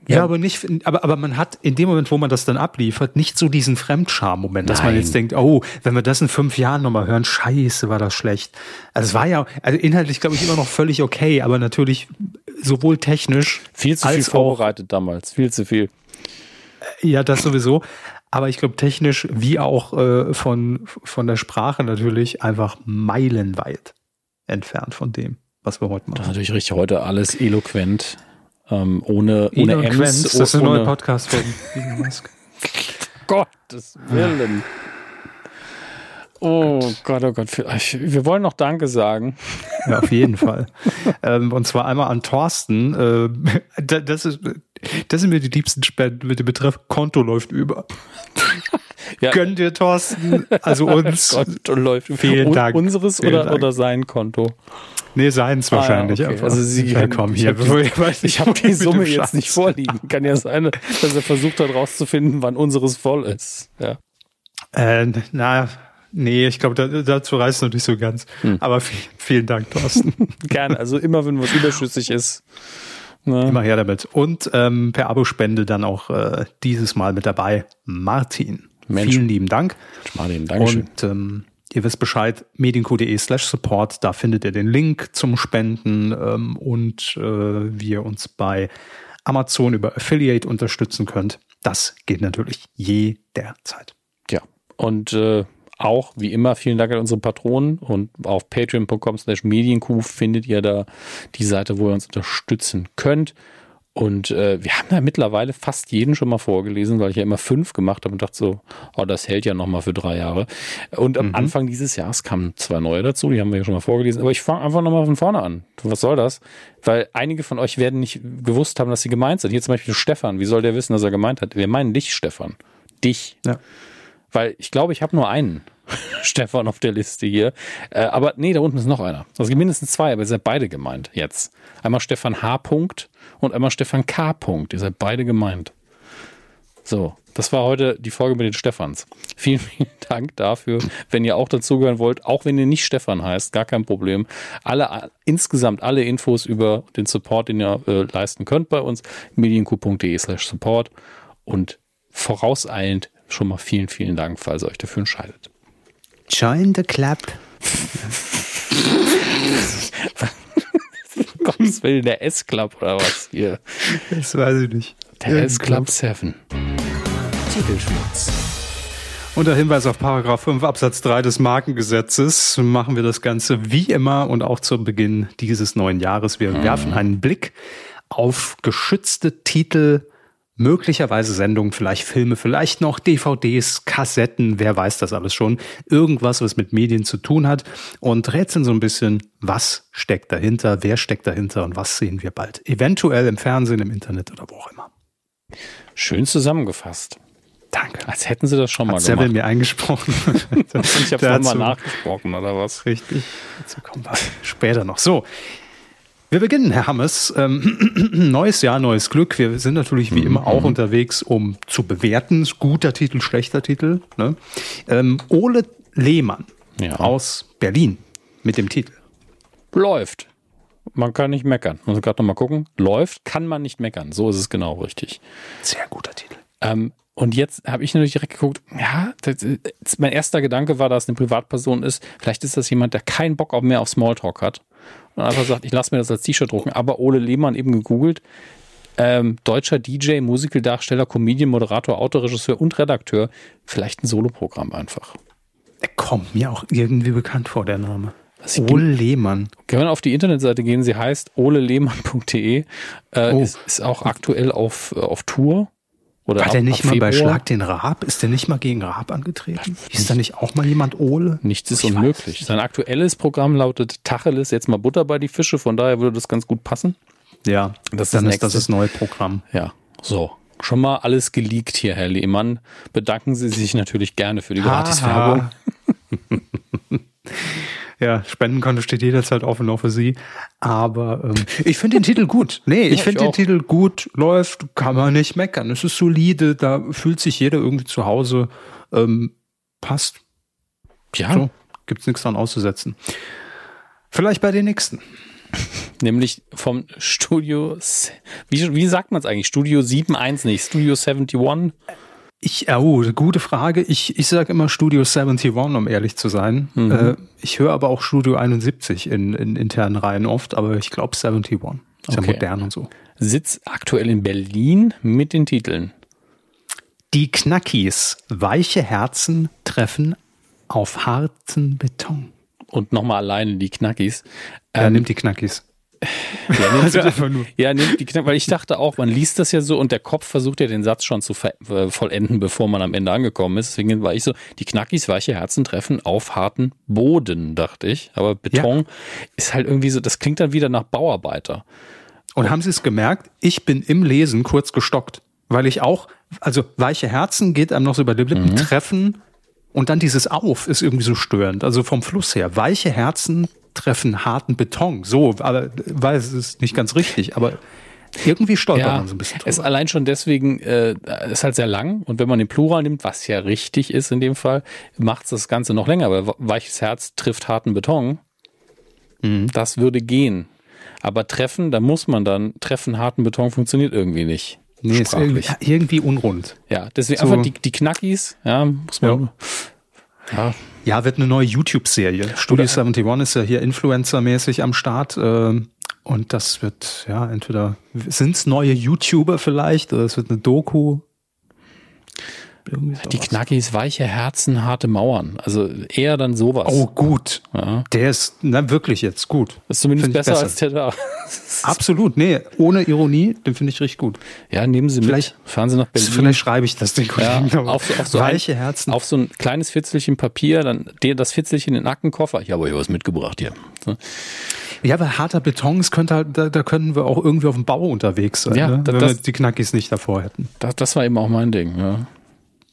Ja, aber nicht, aber, aber man hat in dem Moment, wo man das dann abliefert, nicht so diesen Fremdscham-Moment, dass man jetzt denkt, oh, wenn wir das in fünf Jahren nochmal hören, scheiße, war das schlecht. Also es war ja, also inhaltlich glaube ich immer noch völlig okay, aber natürlich sowohl technisch Viel zu viel vorbereitet damals. Viel zu viel. ja, das sowieso. Aber ich glaube technisch wie auch äh, von, von der Sprache natürlich einfach meilenweit entfernt von dem, was wir heute Das ist machen. natürlich richtig heute alles eloquent. Ähm, ohne ohne Eloquenz, Ems, das ist ein ohne, neuer Podcast von Elon Musk. [LAUGHS] Gottes Willen. Oh Gott, oh Gott. Wir wollen noch Danke sagen. Ja, auf jeden Fall. ähm, und zwar einmal an Thorsten. Äh, [LAUGHS] da- das, ist, das sind mir die liebsten Spenden mit dem Betreff Konto läuft über. [LAUGHS] Ja. Gönn dir, Thorsten. Also [LAUGHS] uns. Konto läuft. Vielen Dank. Unseres Vielen oder, Dank. oder sein Konto? Nee, seins wahrscheinlich. Ah, okay. einfach. Also Sie ja, komm, ich hier. habe die, ich hab die Summe jetzt nicht vorliegen. Kann ja sein, dass er versucht hat rauszufinden, wann unseres voll ist. Ja. Äh, na, nee, ich glaube, da, dazu reißt es noch nicht so ganz. Hm. Aber viel, vielen Dank, Thorsten. [LAUGHS] Gerne. Also immer, wenn was überschüssig ist. Ne? Immer her damit. Und ähm, per Abo-Spende dann auch äh, dieses Mal mit dabei Martin. Mensch. Vielen lieben Dank. Martin, Dankeschön. Und ähm, ihr wisst Bescheid, medienco.de slash support, da findet ihr den Link zum Spenden ähm, und äh, wie ihr uns bei Amazon über Affiliate unterstützen könnt. Das geht natürlich jederzeit. Ja. Und äh, auch wie immer vielen Dank an unsere Patronen und auf patreon.com slash medienkuh findet ihr da die Seite, wo ihr uns unterstützen könnt. Und äh, wir haben da mittlerweile fast jeden schon mal vorgelesen, weil ich ja immer fünf gemacht habe und dachte so, oh, das hält ja noch mal für drei Jahre. Und am Anfang dieses Jahres kamen zwei neue dazu, die haben wir ja schon mal vorgelesen. Aber ich fange einfach noch mal von vorne an. Was soll das? Weil einige von euch werden nicht gewusst haben, dass sie gemeint sind. Hier zum Beispiel Stefan. Wie soll der wissen, dass er gemeint hat? Wir meinen dich, Stefan. Dich. Ja. Weil ich glaube, ich habe nur einen [LAUGHS] Stefan auf der Liste hier. Äh, aber nee, da unten ist noch einer. Also mindestens zwei, aber ihr seid beide gemeint jetzt. Einmal Stefan H. Punkt und einmal Stefan K. Punkt. Ihr seid beide gemeint. So, das war heute die Folge mit den Stefans. [LAUGHS] Vielen, vielen Dank dafür. Wenn ihr auch dazugehören wollt, auch wenn ihr nicht Stefan heißt, gar kein Problem. Alle, insgesamt alle Infos über den Support, den ihr äh, leisten könnt bei uns, medienku.de slash support und vorauseilend schon mal vielen, vielen Dank, falls ihr euch dafür entscheidet. Join the club. [LAUGHS] Gottes Willen, der S-Club oder was hier? Das weiß ich nicht. Der S-Club 7. Titelschmutz. Unter Hinweis auf Paragraph 5 Absatz 3 des Markengesetzes machen wir das Ganze wie immer und auch zu Beginn dieses neuen Jahres. Wir werfen einen Blick auf geschützte Titel, möglicherweise Sendungen, vielleicht Filme, vielleicht noch DVDs, Kassetten, wer weiß das alles schon. Irgendwas, was mit Medien zu tun hat und rätseln so ein bisschen, was steckt dahinter, wer steckt dahinter und was sehen wir bald. Eventuell im Fernsehen, im Internet oder wo auch immer. Schön zusammengefasst. Danke. Als hätten sie das schon mal Seville gemacht. mir eingesprochen. [LAUGHS] Ich habe hat nochmal [LAUGHS] nachgesprochen, oder was? Richtig. Dazu kommen wir später noch. So. Wir beginnen, Herr Hammes. Ähm, [CLEARS THROAT] neues Jahr, neues Glück. Wir sind natürlich wie immer auch unterwegs, um zu bewerten. Guter Titel, schlechter Titel. Ne? Ähm, Ole Lehmann Ja. aus Berlin mit dem Titel. Läuft. Man kann nicht meckern. Muss gerade nochmal gucken. Läuft, kann man nicht meckern. So ist es genau richtig. Sehr guter Titel. Ähm, und jetzt habe ich natürlich direkt geguckt, ja, das, ist- mein erster Gedanke war, dass es eine Privatperson ist. Vielleicht ist das jemand, der keinen Bock auf mehr auf Smalltalk hat. Und einfach sagt, ich lasse mir das als T-Shirt drucken. Aber Ole Lehmann eben gegoogelt. Ähm, deutscher DJ, Musicaldarsteller, Comedian, Moderator, Autoregisseur und Redakteur. Vielleicht ein Soloprogramm einfach. Er kommt mir auch irgendwie bekannt vor, der Name. Also Ole Lehmann. Können wir auf die Internetseite gehen, sie heißt olelehmann.de, äh, Oh. ist, ist auch aktuell auf, äh, auf Tour. Oder War ab- der nicht mal bei. Schlag den Raab? Ist der nicht mal gegen Raab angetreten? Ist da nicht auch mal jemand Ole? Nichts ist Ich unmöglich. Sein aktuelles Programm lautet Tacheles, jetzt mal Butter bei die Fische, von daher würde das ganz gut passen. Ja, Das ist dann das ist das das neue Programm. Ja, so. Schon mal alles geleakt hier, Herr Lehmann. Bedanken Sie sich natürlich gerne für die Gratiswerbung. [LAUGHS] Ja, Spendenkonto steht jederzeit offen, auch für Sie. Aber ähm, ich finde den Titel gut. Nee, ich ich finde den. Titel gut, läuft, kann man nicht meckern. Es ist solide, da fühlt sich jeder irgendwie zu Hause. Ähm, passt. Ja, So, gibt's nichts dran auszusetzen. Vielleicht bei den nächsten. Nämlich vom Studio, wie, wie sagt man es eigentlich? Studio 7.1 nicht, Studio 71? Ich, oh, gute Frage. Ich, ich sage immer Studio 71, um ehrlich zu sein. Mhm. Äh, ich höre aber auch Studio 71 in, in internen Reihen oft, aber ich glaube 71. Ist okay. ja modern und so. Sitz aktuell in Berlin mit den Titeln. Die Knackis, weiche Herzen treffen auf harten Beton. Und nochmal alleine die Knackis. Ja, ähm, nimmt die Knackis. Ja, [LAUGHS] nimmt also einfach nur. Ja, nimmt die Knack, weil ich dachte auch, man liest das ja so und der Kopf versucht ja den Satz schon zu äh, vollenden, bevor man am Ende angekommen ist. Deswegen war ich so, die Knackis weiche Herzen treffen auf harten Boden, dachte ich. Aber Beton ja. ist halt irgendwie so, das klingt dann wieder nach Bauarbeiter. Und, und haben Sie es gemerkt? Ich bin im Lesen kurz gestockt, weil ich auch, also weiche Herzen geht einem noch so über die Lippen, mhm. treffen und dann dieses Auf ist irgendwie so störend. Also vom Fluss her. Weiche Herzen treffen harten Beton. So, aber weil es ist nicht ganz richtig, aber irgendwie stolpert ja, man so ein bisschen drüber. Es allein schon deswegen äh, ist halt sehr lang und wenn man den Plural nimmt, was ja richtig ist in dem Fall, macht es das Ganze noch länger, weil weiches Herz trifft harten Beton. Mhm. Das würde gehen. Aber treffen, da muss man dann treffen harten Beton funktioniert irgendwie nicht. Nee, ist irgendwie, irgendwie unrund. Ja, deswegen so. einfach die, die Knackis, ja, muss man. Ja. ja. Ja wird eine neue YouTube-Serie. Studio Oder, 71 ist ja hier Influencer-mäßig am Start. Äh, und das wird, ja, entweder sind es neue YouTuber vielleicht, oder es wird eine Doku. Die Knackis, weiche Herzen, harte Mauern. Also eher dann sowas. Oh, gut. Ja. Der ist na, wirklich jetzt gut. ist zumindest besser, besser, als der da. [LAUGHS] Absolut. Nee, ohne Ironie, den finde ich richtig gut. Ja, nehmen Sie vielleicht, mit. Fahren Sie nach Berlin. Vielleicht schreibe ich das den Kollegen. Ja, auf, auf, so weiche ein, Herzen. Auf so ein kleines Fitzelchen Papier, dann das Fitzelchen in den Nackenkoffer. Ich habe hier was mitgebracht hier. So. Ja, aber harter Beton, könnte halt, da, da könnten wir auch irgendwie auf dem Bau unterwegs sein, ja, ne? wenn das, wir die Knackis nicht davor hätten. Das, das war eben auch mein Ding, ja.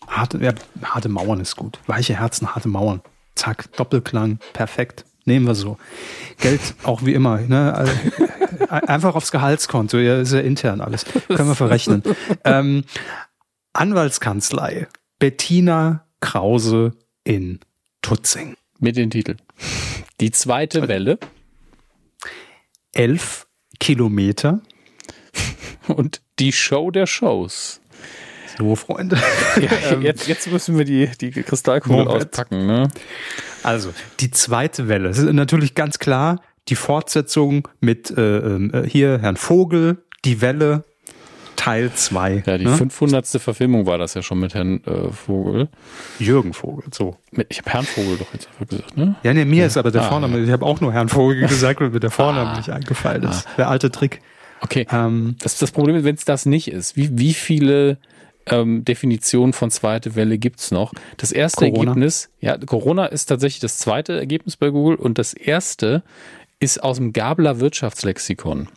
Harte, ja, harte Mauern ist gut. Weiche Herzen, harte Mauern. Zack, Doppelklang, perfekt. Nehmen wir so. Geld auch wie immer. Ne? [LAUGHS] Einfach aufs Gehaltskonto. Ja, ist ja intern alles. Können wir verrechnen. [LAUGHS] ähm, Anwaltskanzlei. Bettina Krause in Tutzing. Mit dem Titel. Die zweite Welle. Elf Kilometer. Und die Show der Shows. So, Freunde. [LAUGHS] Ja, ähm, jetzt, jetzt müssen wir die, die Kristallkugel Moment. auspacken. Ne? Also, die zweite Welle. Das ist natürlich ganz klar die Fortsetzung mit äh, äh, hier Herrn Vogel, die Welle, Teil 2. Ja, die ne? 500. Verfilmung war das ja schon mit Herrn äh, Vogel. Jürgen Vogel, so. Ich habe Herrn Vogel doch jetzt einfach gesagt, ne? Ja, nee, mir ja. ist aber der ah, Vorname, ja. ich habe auch nur Herrn Vogel gesagt, weil mir der Vorname ah. nicht eingefallen ist. Ah. Der alte Trick. Okay. Ähm, das, das Problem ist, wenn es das nicht ist, wie, wie viele ähm, Definition von zweite Welle gibt's noch. Das erste Corona. Ergebnis, ja, Corona ist tatsächlich das zweite Ergebnis bei Google und das erste ist aus dem Gabler Wirtschaftslexikon.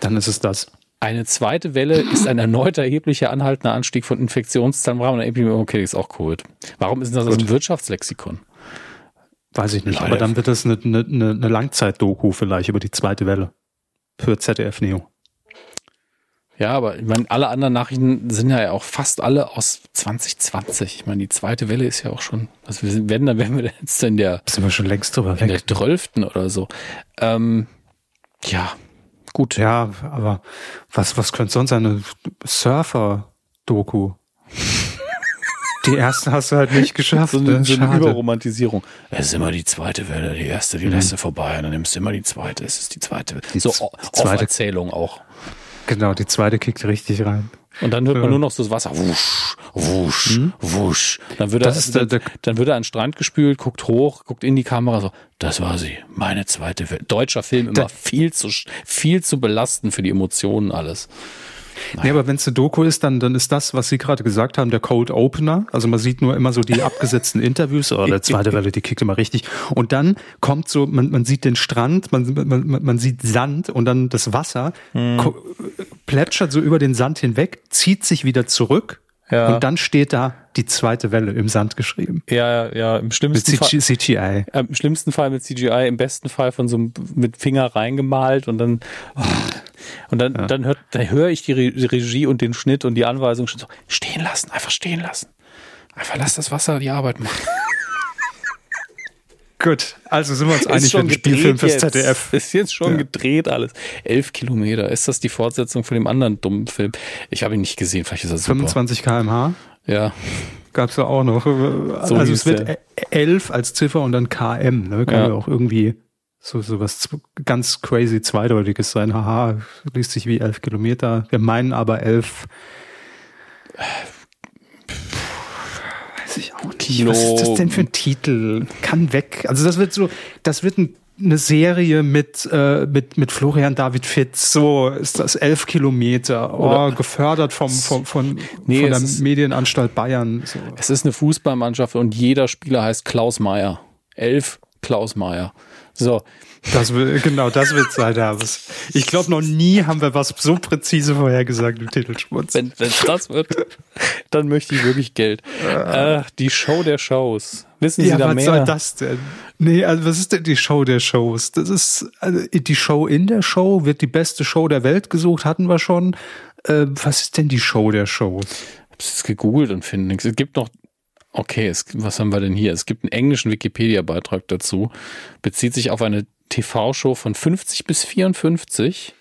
Dann ist es das. Eine zweite Welle ist ein erneuter erheblicher anhaltender Anstieg von Infektionszahlen im Rahmen der Epidemie. Okay, ist auch Covid. Warum ist das aus dem Wirtschaftslexikon? Weiß ich nicht, Leider. aber dann wird das eine, eine, eine Langzeit-Doku vielleicht über die zweite Welle für ZDF Neo. Ja, aber ich meine, alle anderen Nachrichten sind ja auch fast alle aus 2020. Ich meine, die zweite Welle ist ja auch schon, also wir sind, werden, dann wären wir jetzt in der, sind wir schon längst drüber in weg. der 12. oder so. Ähm, ja, gut. Ja, aber was, was könnte sonst eine Surfer-Doku? [LAUGHS] Die erste hast du halt nicht geschafft. So eine, so eine Überromantisierung. Es ist immer die zweite Welle, die erste, die mhm. letzte vorbei, und dann nimmst du immer die zweite, es ist die zweite. Die so die zweite Erzählung auch. Genau, die zweite kickt richtig rein. Und dann hört man nur noch so das Wasser wusch, wusch, hm? wusch. Dann wird, er, dann, der, dann wird er an den Strand gespült, guckt hoch, guckt in die Kamera so, das war sie, meine zweite Welt. Deutscher Film immer viel zu, viel zu belastend für die Emotionen alles. Naja. Nee, aber wenn es eine Doku ist, dann, dann ist das, was Sie gerade gesagt haben, der Cold Opener. Also man sieht nur immer so die abgesetzten Interviews, oder oh, der zweite [LAUGHS] Welle, die kickt immer richtig. Und dann kommt so, man, man sieht den Strand, man, man, man sieht Sand und dann das Wasser hm. plätschert so über den Sand hinweg, zieht sich wieder zurück ja. Und dann steht da die zweite Welle im Sand geschrieben. Ja, ja, im schlimmsten mit CGI. Fall. Äh, Im schlimmsten Fall mit CGI, im besten Fall von so einem, mit Finger reingemalt und dann, oh, und dann, ja. dann hört, dann höre ich die Regie und den Schnitt und die Anweisung schon so, stehen lassen, einfach stehen lassen. Einfach lass das Wasser die Arbeit machen. [LAUGHS] Gut, also sind wir uns einig mit dem Spielfilm fürs ZDF. Ist jetzt schon ja. gedreht alles. Elf Kilometer. Ist das die Fortsetzung von dem anderen dummen Film? Ich habe ihn nicht gesehen. Vielleicht ist das 25 km/h? Ja. Gab es ja auch noch. So also es wird der. 11 als Ziffer und dann KM. Ne? Kann ja. ja auch irgendwie so, so was ganz crazy Zweideutiges sein. Haha, liest sich wie 11 Kilometer. Wir meinen aber 11 weiß ich auch nicht. Was ist das denn für ein Titel? Kann weg. Also das wird so, das wird ein, eine Serie mit, äh, mit, mit Florian David Fitz. So ist das elf Kilometer. Oh, gefördert vom, vom, von, nee, von der ist, Medienanstalt Bayern. So. Es ist eine Fußballmannschaft und jeder Spieler heißt Klaus Meier. Elf Klaus Meier. So. Das will, genau, das wird sein, Hermes. Ich glaube, noch nie haben wir was so präzise vorhergesagt im Titelschmutz. Wenn es das wird, dann möchte ich wirklich Geld. Äh, die Show der Shows. Wissen Sie ja, da was mehr? Was soll das denn? Nee, also was ist denn die Show der Shows? Das ist also die Show in der Show, wird die beste Show der Welt gesucht, hatten wir schon. Äh, was ist denn die Show der Shows? Ich habe es gegoogelt und finde nichts. Es gibt noch Okay, es, was haben wir denn hier? Es gibt einen englischen Wikipedia-Beitrag dazu. Bezieht sich auf eine TV-Show von 50 bis 54.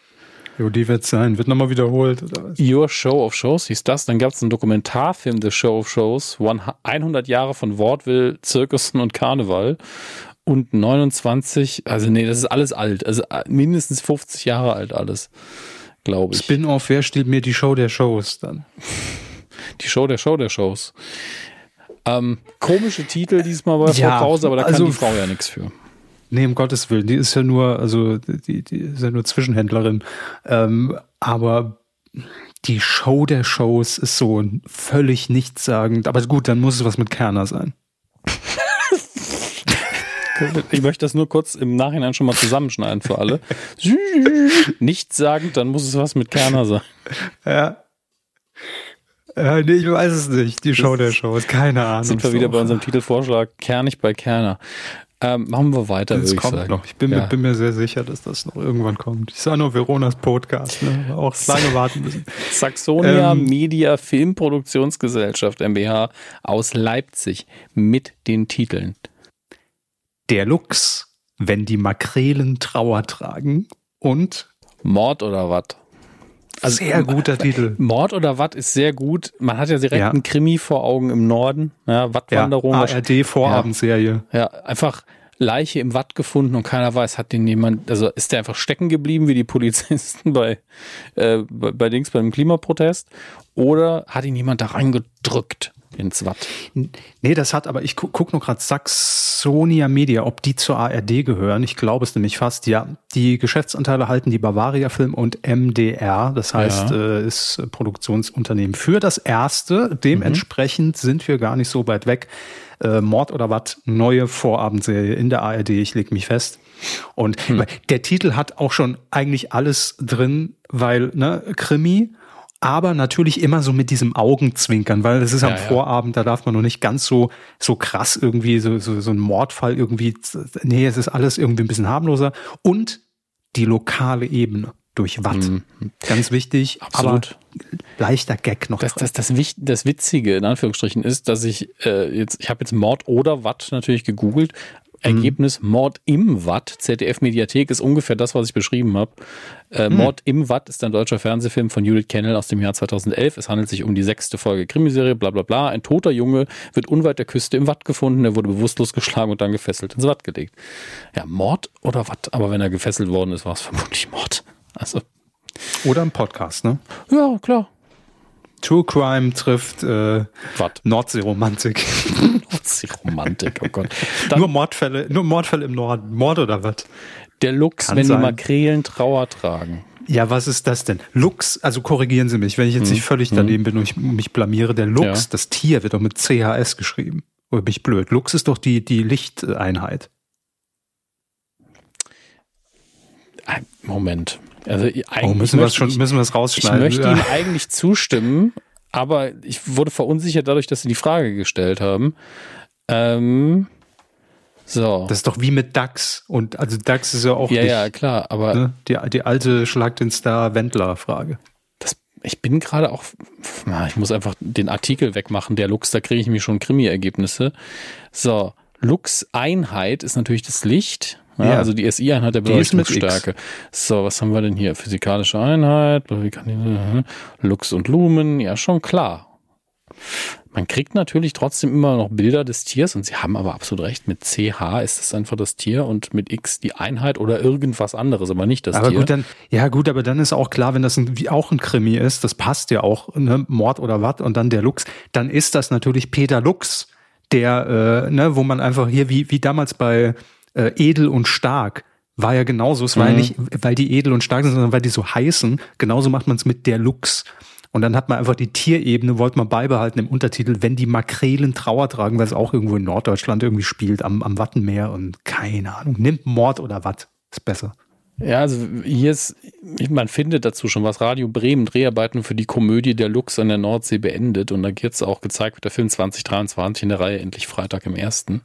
Jo, die wird sein. Wird nochmal wiederholt, oder was? Your Show of Shows hieß das. Dann gab es einen Dokumentarfilm, The Show of Shows. 100 Jahre von Wortwill, Zirkussen und Karneval. Und 29, also nee, das ist alles alt. Also äh, mindestens 50 Jahre alt alles, glaube ich. Spin-off, wer steht mir die Show der Shows dann? Die Show der Show der Shows. Ähm, komische Titel diesmal bei Frau ja, Krause, aber da kann also, die Frau ja nichts für. Nee, um Gottes Willen, die ist ja nur, also die, die ist ja nur Zwischenhändlerin. Ähm, aber die Show der Shows ist so völlig nichtssagend. Aber gut, dann muss es was mit Kerner sein. Ich möchte das nur kurz im Nachhinein schon mal zusammenschneiden für alle. [LAUGHS] Nichtssagend, dann muss es was mit Kerner sein. Ja. Ja, nee, ich weiß es nicht. Die Show der Shows, keine Ahnung. Sind wir wieder bei unserem Titelvorschlag, Kernig bei Kerner. Ähm, machen wir weiter, das würde ich sagen. Noch. Ich bin, ja. mir, bin, mir, sehr sicher, dass das noch irgendwann kommt. Ich sah nur Veronas Podcast, ne? auch [LAUGHS] lange warten müssen. Saxonia ähm, Media Filmproduktionsgesellschaft MBH aus Leipzig mit den Titeln. Der Lux, wenn die Makrelen Trauer tragen und Mord oder was? Also, sehr guter Titel. Mord oder Watt ist sehr gut. Man hat ja direkt ja. einen Krimi vor Augen im Norden. Ja, Wattwanderung. Ja, ARD Vorabendserie. Ja, ja, einfach Leiche im Watt gefunden und keiner weiß, hat den jemand, also ist der einfach stecken geblieben wie die Polizisten [LAUGHS] bei, äh, bei, bei Dings beim Klimaprotest oder hat ihn jemand da reingedrückt? Ins Watt. Nee, das hat, aber ich gu guck nur gerade Saxonia Media, ob die zur ARD gehören. Ich glaube es nämlich fast, ja. Die Geschäftsanteile halten die Bavaria Film und MDR, das heißt, ja. äh, ist Produktionsunternehmen für das erste. Dementsprechend mhm. sind wir gar nicht so weit weg. Äh, Mord oder Watt, neue Vorabendserie in der ARD, ich leg mich fest. Und hm. der Titel hat auch schon eigentlich alles drin, weil, ne, Krimi, aber natürlich immer so mit diesem Augenzwinkern, weil es ist ja, am ja. Vorabend, da darf man noch nicht ganz so so krass irgendwie so, so so ein Mordfall irgendwie. Nee, es ist alles irgendwie ein bisschen harmloser und die lokale Ebene durch Watt. Mhm. Ganz wichtig, Absolut. aber leichter Gag noch. Das, das, das, das, Witzige in Anführungsstrichen ist, dass ich äh, jetzt, ich habe jetzt Mord oder Watt natürlich gegoogelt. Ergebnis Mord im Watt. ZDF Mediathek ist ungefähr das, was ich beschrieben habe. Äh, hm. Mord im Watt ist ein deutscher Fernsehfilm von Judith Kennel aus dem Jahr 2011. Es handelt sich um die sechste Folge Krimiserie, bla bla bla. Ein toter Junge wird unweit der Küste im Watt gefunden. Er wurde bewusstlos geschlagen und dann gefesselt ins Watt gelegt. Ja, Mord oder Watt? Aber wenn er gefesselt worden ist, war es vermutlich Mord. Also. Oder ein Podcast, ne? Ja, klar. True Crime trifft äh, Nordseeromantik. [LAUGHS] Nordseeromantik, oh Gott. Dann, nur Mordfälle, nur Mordfälle im Norden. Mord oder was? Der Lux, Kann wenn sein. die Makrelen Trauer tragen. Ja, was ist das denn? Lux, also korrigieren Sie mich, wenn ich jetzt hm. nicht völlig daneben bin und ich mich blamiere. Der Lux, ja. das Tier wird doch mit CHS geschrieben. Oder bin ich blöd? Lux ist doch die, die Lichteinheit. Moment. Also oh, müssen wir es schon, müssen wir es rausschneiden? Ich möchte ja. ihm eigentlich zustimmen, aber ich wurde verunsichert dadurch, dass sie die Frage gestellt haben. Ähm, so. Das ist doch wie mit DAX. Und also DAX ist ja auch. Ja, nicht, ja, klar, aber. Ne, die, die alte Schlag den Star Wendler-Frage. Ich bin gerade auch, na, ich muss einfach den Artikel wegmachen, der Lux, da kriege ich mir schon Krimi-Ergebnisse. So, Lux-Einheit ist natürlich das Licht. Ja, ja. Also die SI-Einheit der Beleuchtungsstärke. So, was haben wir denn hier? Physikalische Einheit, Lux und Lumen, ja schon klar. Man kriegt natürlich trotzdem immer noch Bilder des Tiers und Sie haben aber absolut recht, mit CH ist es einfach das Tier und mit X die Einheit oder irgendwas anderes, aber nicht das aber Tier. Gut, dann, ja gut, aber dann ist auch klar, wenn das ein, wie auch ein Krimi ist, das passt ja auch, ne, Mord oder was und dann der Lux, dann ist das natürlich Peter Lux, der, äh, ne, wo man einfach hier, wie, wie damals bei äh, Edel und Stark, war ja genauso. Es war mhm. ja nicht, weil die edel und stark sind, sondern weil die so heißen. Genauso macht man es mit der Lux. Und dann hat man einfach die Tierebene, wollte man beibehalten im Untertitel, wenn die Makrelen Trauer tragen, weil es auch irgendwo in Norddeutschland irgendwie spielt, am, am Wattenmeer und keine Ahnung. Nimmt Mord oder Watt, ist besser. Ja, also hier ist, man findet dazu schon was. Radio Bremen, Dreharbeiten für die Komödie Der Lux an der Nordsee beendet. Und da wird es auch gezeigt, wird der Film 2023 in der Reihe endlich Freitag im ersten.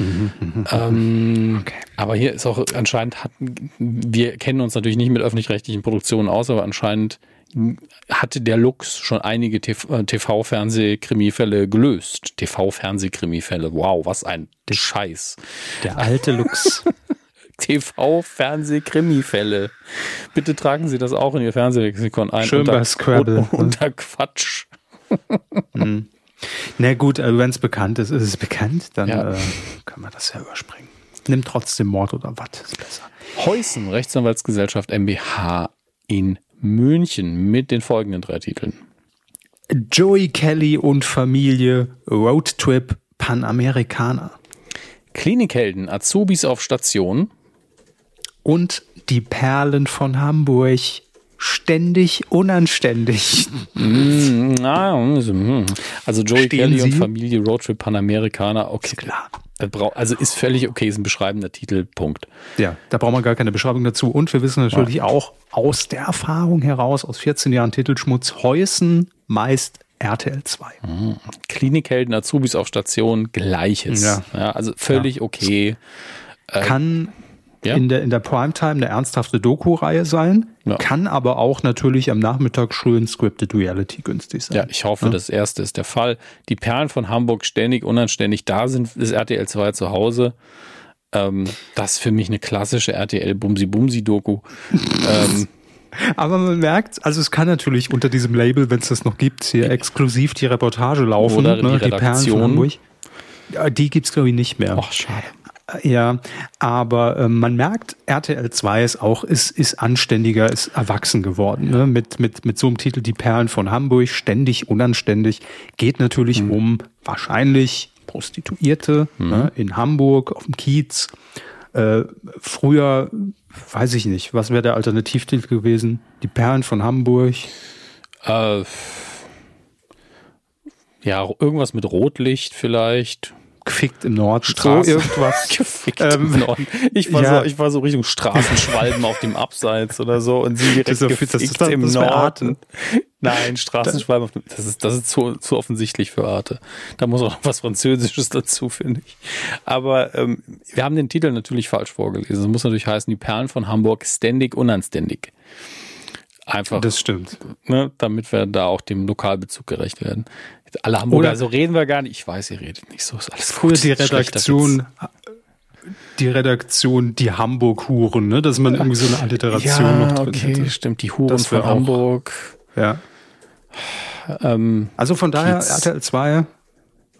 Mhm, mhm, ähm, okay. Aber hier ist auch anscheinend, hat, wir kennen uns natürlich nicht mit öffentlich-rechtlichen Produktionen aus, aber anscheinend hatte der Lux schon einige TV-Fernsehkrimifälle gelöst. TV-Fernsehkrimifälle. Wow, was ein der, Scheiß. Der alte Lux. [LAUGHS] TV-Fernsehkrimifälle. Bitte tragen Sie das auch in Ihr Fernsehlexikon ein. Schön unter, bei Scrabble. Ne? Unter Quatsch. hm. Na gut, also wenn es bekannt ist, ist es bekannt, dann ja. äh, kann man das ja überspringen. Nimm trotzdem Mord oder was, ist besser. Heusen, Rechtsanwaltsgesellschaft MBH in München mit den folgenden drei Titeln. Joey Kelly und Familie, Roadtrip, Panamerikaner. Klinikhelden, Azubis auf Station. Und die Perlen von Hamburg, ständig unanständig. Mm, also Joey Stehen Kelly Sie? und Familie Roadtrip Panamerikaner, okay. Klar. Also ist völlig okay, ist ein beschreibender Titel, Punkt. Ja, da braucht man gar keine Beschreibung dazu. Und wir wissen natürlich ja. auch aus der Erfahrung heraus, aus 14 Jahren Titelschmutz, Heusen meist RTL 2. Mhm. Klinikhelden, Azubis auf Station, gleiches. Ja. ja also völlig ja. okay. Kann ja. in der, in der Primetime eine ernsthafte Doku-Reihe sein, ja. kann aber auch natürlich am Nachmittag schön Scripted Reality günstig sein. Ja, ich hoffe, ja. das erste ist der Fall. Die Perlen von Hamburg ständig, unanständig da sind, ist RTL 2 zu Hause. Ähm, das ist für mich eine klassische RTL Bumsi-Bumsi-Doku. [LAUGHS] ähm, aber man merkt, also es kann natürlich unter diesem Label, wenn es das noch gibt, hier exklusiv die Reportage laufen. Oder die, ne, die Perlen von Hamburg. Die gibt's glaube ich nicht mehr. Ach, schade. Ja, aber äh, man merkt, RTL 2 ist auch, ist, ist anständiger, ist erwachsen geworden. Ne? Mit, mit, mit so einem Titel Die Perlen von Hamburg, ständig unanständig, geht natürlich mhm. um wahrscheinlich Prostituierte mhm. ne? in Hamburg, auf dem Kiez. Äh, früher, weiß ich nicht, was wäre der Alternativtitel gewesen? Die Perlen von Hamburg. Äh, ja, irgendwas mit Rotlicht vielleicht gefickt im Norden. Straßen. So irgendwas. [LAUGHS] gefickt ähm, im Norden. Ich war, ja. so, ich war so Richtung Straßenschwalben auf dem Abseits oder so und sie direkt das gefickt das, das, im Norden. Nein, Straßenschwalben auf dem, das ist, das ist zu, zu offensichtlich für Arte. Da muss auch noch was Französisches dazu, finde ich. Aber ähm, wir haben den Titel natürlich falsch vorgelesen. Das muss natürlich heißen, die Perlen von Hamburg ständig unanständig. Einfach. Das stimmt. Ne, damit wir da auch dem Lokalbezug gerecht werden. Alle Hamburger, Oder so reden wir gar nicht. Ich weiß, ihr redet nicht so, ist alles Früher die Redaktion, die Redaktion, die Hamburg-Huren, ne? dass man irgendwie so eine Alliteration ja, noch drin okay, hätte. stimmt, die Huren für Hamburg. Ja. Ähm, also von daher, Kiez. RTL 2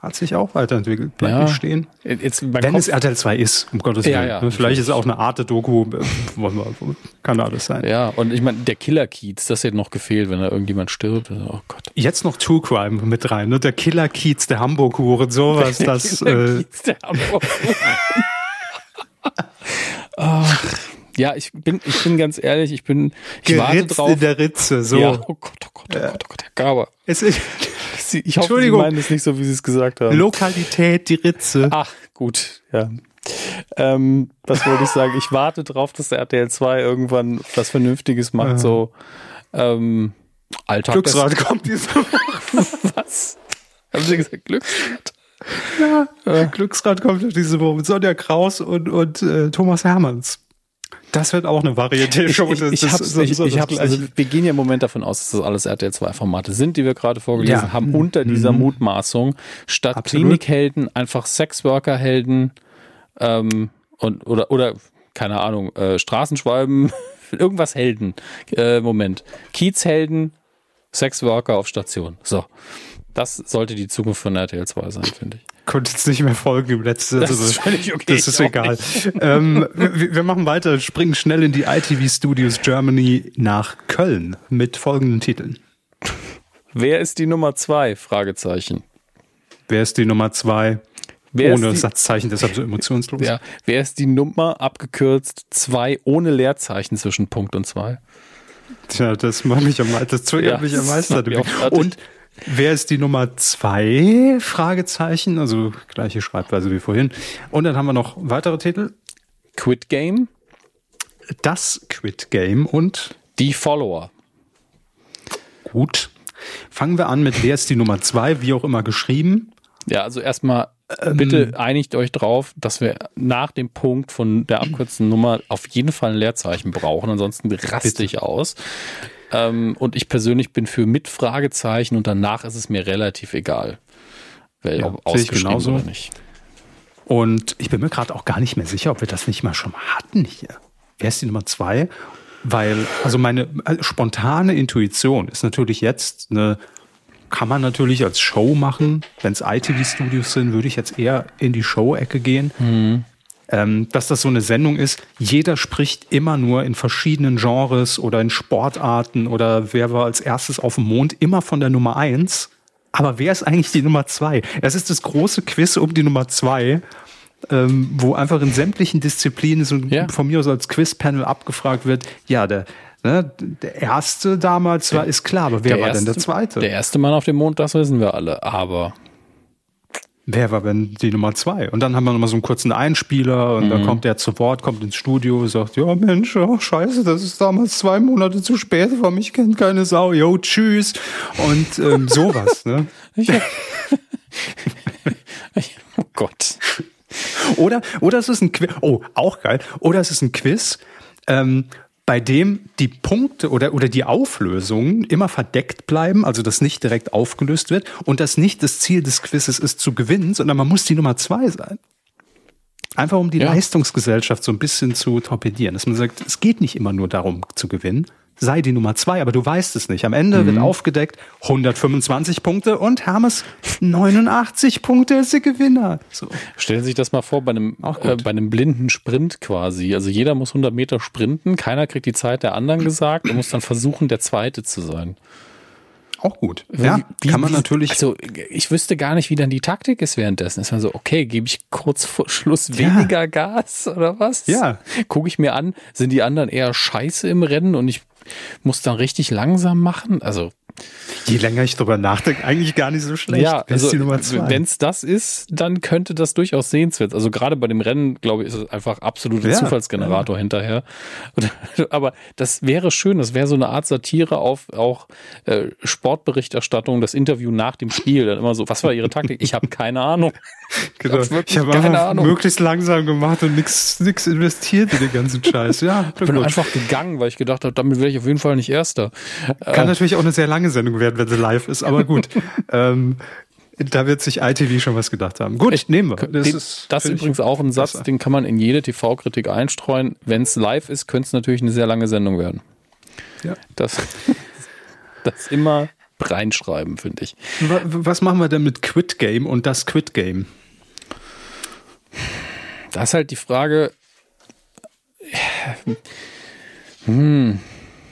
hat sich auch weiterentwickelt. Bleibt ja. nicht stehen. Jetzt, Wenn es RTL 2 ist, um Gottes Willen. Ja, ja. Vielleicht ist es auch eine Art der Doku. Kann alles sein. Ja, und ich meine, der Killer Kiez, das hätte noch gefehlt, wenn da irgendjemand stirbt. Oh Gott. Jetzt noch True Crime mit rein. Ne? Der Killer Kiez der Hamburg-Hure, sowas. [LAUGHS] Der das, Killer äh, Kiez der hamburg [LAUGHS] Ach. Ja, ich bin, ich bin ganz ehrlich, ich bin, ich Geritzt warte drauf. in der Ritze, so. Ja, oh Gott, oh Gott, oh Gott, oh Gott, Herr Gaber. Es ist, ich hoffe, Sie meinen es nicht so, wie Sie es gesagt haben. Lokalität, die Ritze. Ach, gut, ja. Ähm, was wollte ich sagen? Ich warte drauf, dass der RTL 2 irgendwann was Vernünftiges macht, ja. so, ähm, Alltag. Glücksrad kommt diese Woche. [LAUGHS] was? Haben Sie gesagt Glücksrad? Ja, äh. Glücksrad kommt diese Woche mit Sonja Kraus und, und äh, Thomas Hermanns. Das wird auch eine Varieté-Show. Ich, ich, ich, hab's, ich, ich hab's, also wir gehen ja im Moment davon aus, dass das alles RTL 2 Formate sind, die wir gerade vorgelesen ja. haben, unter dieser mhm. Mutmaßung. Statt Absolut. Klinikhelden einfach Sexworker-Helden ähm, und oder oder keine Ahnung, äh, Straßenschwalben, [LAUGHS] irgendwas Helden. Äh, Moment. Kiezhelden, Sexworker auf Station. So. Das sollte die Zukunft von RTL 2 sein, finde ich konnte jetzt nicht mehr folgen im letzten. Das also, ist völlig okay. Das ist egal. ähm, wir, wir, machen weiter, springen schnell in die ITV Studios Germany nach Köln mit folgenden Titeln. Wer ist die Nummer zwei? Fragezeichen. Wer ist die Nummer zwei? Wer ohne die, Satzzeichen, deshalb so emotionslos. Ja, wer ist die Nummer abgekürzt zwei ohne Leerzeichen zwischen Punkt und zwei? Tja, das macht mich am, das triggert ja, mich am meisten. Und wer ist die Nummer zwei? Fragezeichen, also gleiche Schreibweise wie vorhin. Und dann haben wir noch weitere Titel. Quit Game. Das Quit Game und die Follower. Gut. Fangen wir an mit wer ist die Nummer zwei, wie auch immer geschrieben. Ja, also erstmal ähm, bitte einigt euch drauf, dass wir nach dem Punkt von der abkürzten Nummer auf jeden Fall ein Leerzeichen brauchen, ansonsten raste ich aus. Ähm, und ich persönlich bin für mit Fragezeichen und danach ist es mir relativ egal, weil ja, ob ausgeschrieben genauso. oder nicht. Und ich bin mir gerade auch gar nicht mehr sicher, ob wir das nicht mal schon hatten hier. Wer ist die Nummer zwei? Weil, also meine also spontane Intuition ist natürlich jetzt eine, kann man natürlich als Show machen. Wenn es ITV-Studios sind, würde ich jetzt eher in die Show-Ecke gehen. Mhm ähm, dass das so eine Sendung ist, jeder spricht immer nur in verschiedenen Genres oder in Sportarten oder wer war als erstes auf dem Mond, immer von der Nummer eins. Aber wer ist eigentlich die Nummer zwei? Es ist das große Quiz um die Nummer zwei, ähm, wo einfach in sämtlichen Disziplinen so ja. von mir aus als Quizpanel abgefragt wird, ja, der, Ne, der erste damals war, ist klar, aber wer der war erste, denn der zweite? Der erste Mann auf dem Mond, das wissen wir alle, aber Wer war denn die Nummer zwei? Und dann haben wir nochmal so einen kurzen Einspieler und mhm. dann kommt der zu Wort, kommt ins Studio, sagt, ja Mensch, oh, scheiße, das ist damals zwei Monate zu spät, für mich kennt keine Sau, yo, tschüss. Und ähm, sowas, ne? [LAUGHS] [LAUGHS] oh Gott. Oder, oder es ist ein Quiz, oh, auch geil, oder es ist ein Quiz, ähm, bei dem die Punkte oder, oder die Auflösungen immer verdeckt bleiben, also das nicht direkt aufgelöst wird und das nicht das Ziel des Quizzes ist zu gewinnen, sondern man muss die Nummer zwei sein. Einfach um die ja. Leistungsgesellschaft so ein bisschen zu torpedieren, dass man sagt, es geht nicht immer nur darum zu gewinnen, sei die Nummer zwei, aber du weißt es nicht. Am Ende mhm. wird aufgedeckt 125 Punkte und Hermes 89 Punkte ist der Gewinner. So. Stellen Sie sich das mal vor bei einem, äh, bei einem blinden Sprint quasi. Also jeder muss 100 Meter sprinten, keiner kriegt die Zeit der anderen gesagt und muss dann versuchen, der Zweite zu sein. Auch gut. Ja, wie, kann man natürlich. Also ich wüsste gar nicht, wie dann die Taktik ist währenddessen. Ist man so, okay, gebe ich kurz vor Schluss weniger ja. Gas oder was? Ja. Gucke ich mir an, sind die anderen eher scheiße im Rennen und ich muss dann richtig langsam machen. Also Je länger ich drüber nachdenke, eigentlich gar nicht so schlecht. Ja, also, wenn es das ist, dann könnte das durchaus sehenswert. Also gerade bei dem Rennen, glaube ich, ist es einfach absoluter ja, Zufallsgenerator ja. hinterher. [LAUGHS] Aber das wäre schön, das wäre so eine Art Satire auf auch äh, Sportberichterstattung, das Interview nach dem Spiel. Dann immer so, was war Ihre Taktik? Ich habe keine Ahnung. Genau. Ich habe hab einfach Ahnung. möglichst langsam gemacht und nichts investiert in den ganzen Scheiß. Ja, ich bin gut. einfach gegangen, weil ich gedacht habe, damit werde ich auf jeden Fall nicht Erster. Kann äh, natürlich auch eine sehr lange Sendung werden, wenn sie live ist, aber gut. [LAUGHS] ähm, da wird sich ITV schon was gedacht haben. Gut, ich, nehmen wir. Das den, ist, das übrigens auch ein Satz, besser. den kann man in jede TV-Kritik einstreuen. Wenn es live ist, könnte es natürlich eine sehr lange Sendung werden. Ja. Das, [LAUGHS] das immer reinschreiben, finde ich. Was machen wir denn mit Quit Game und das Quit Game? Da ist halt die Frage. Hm.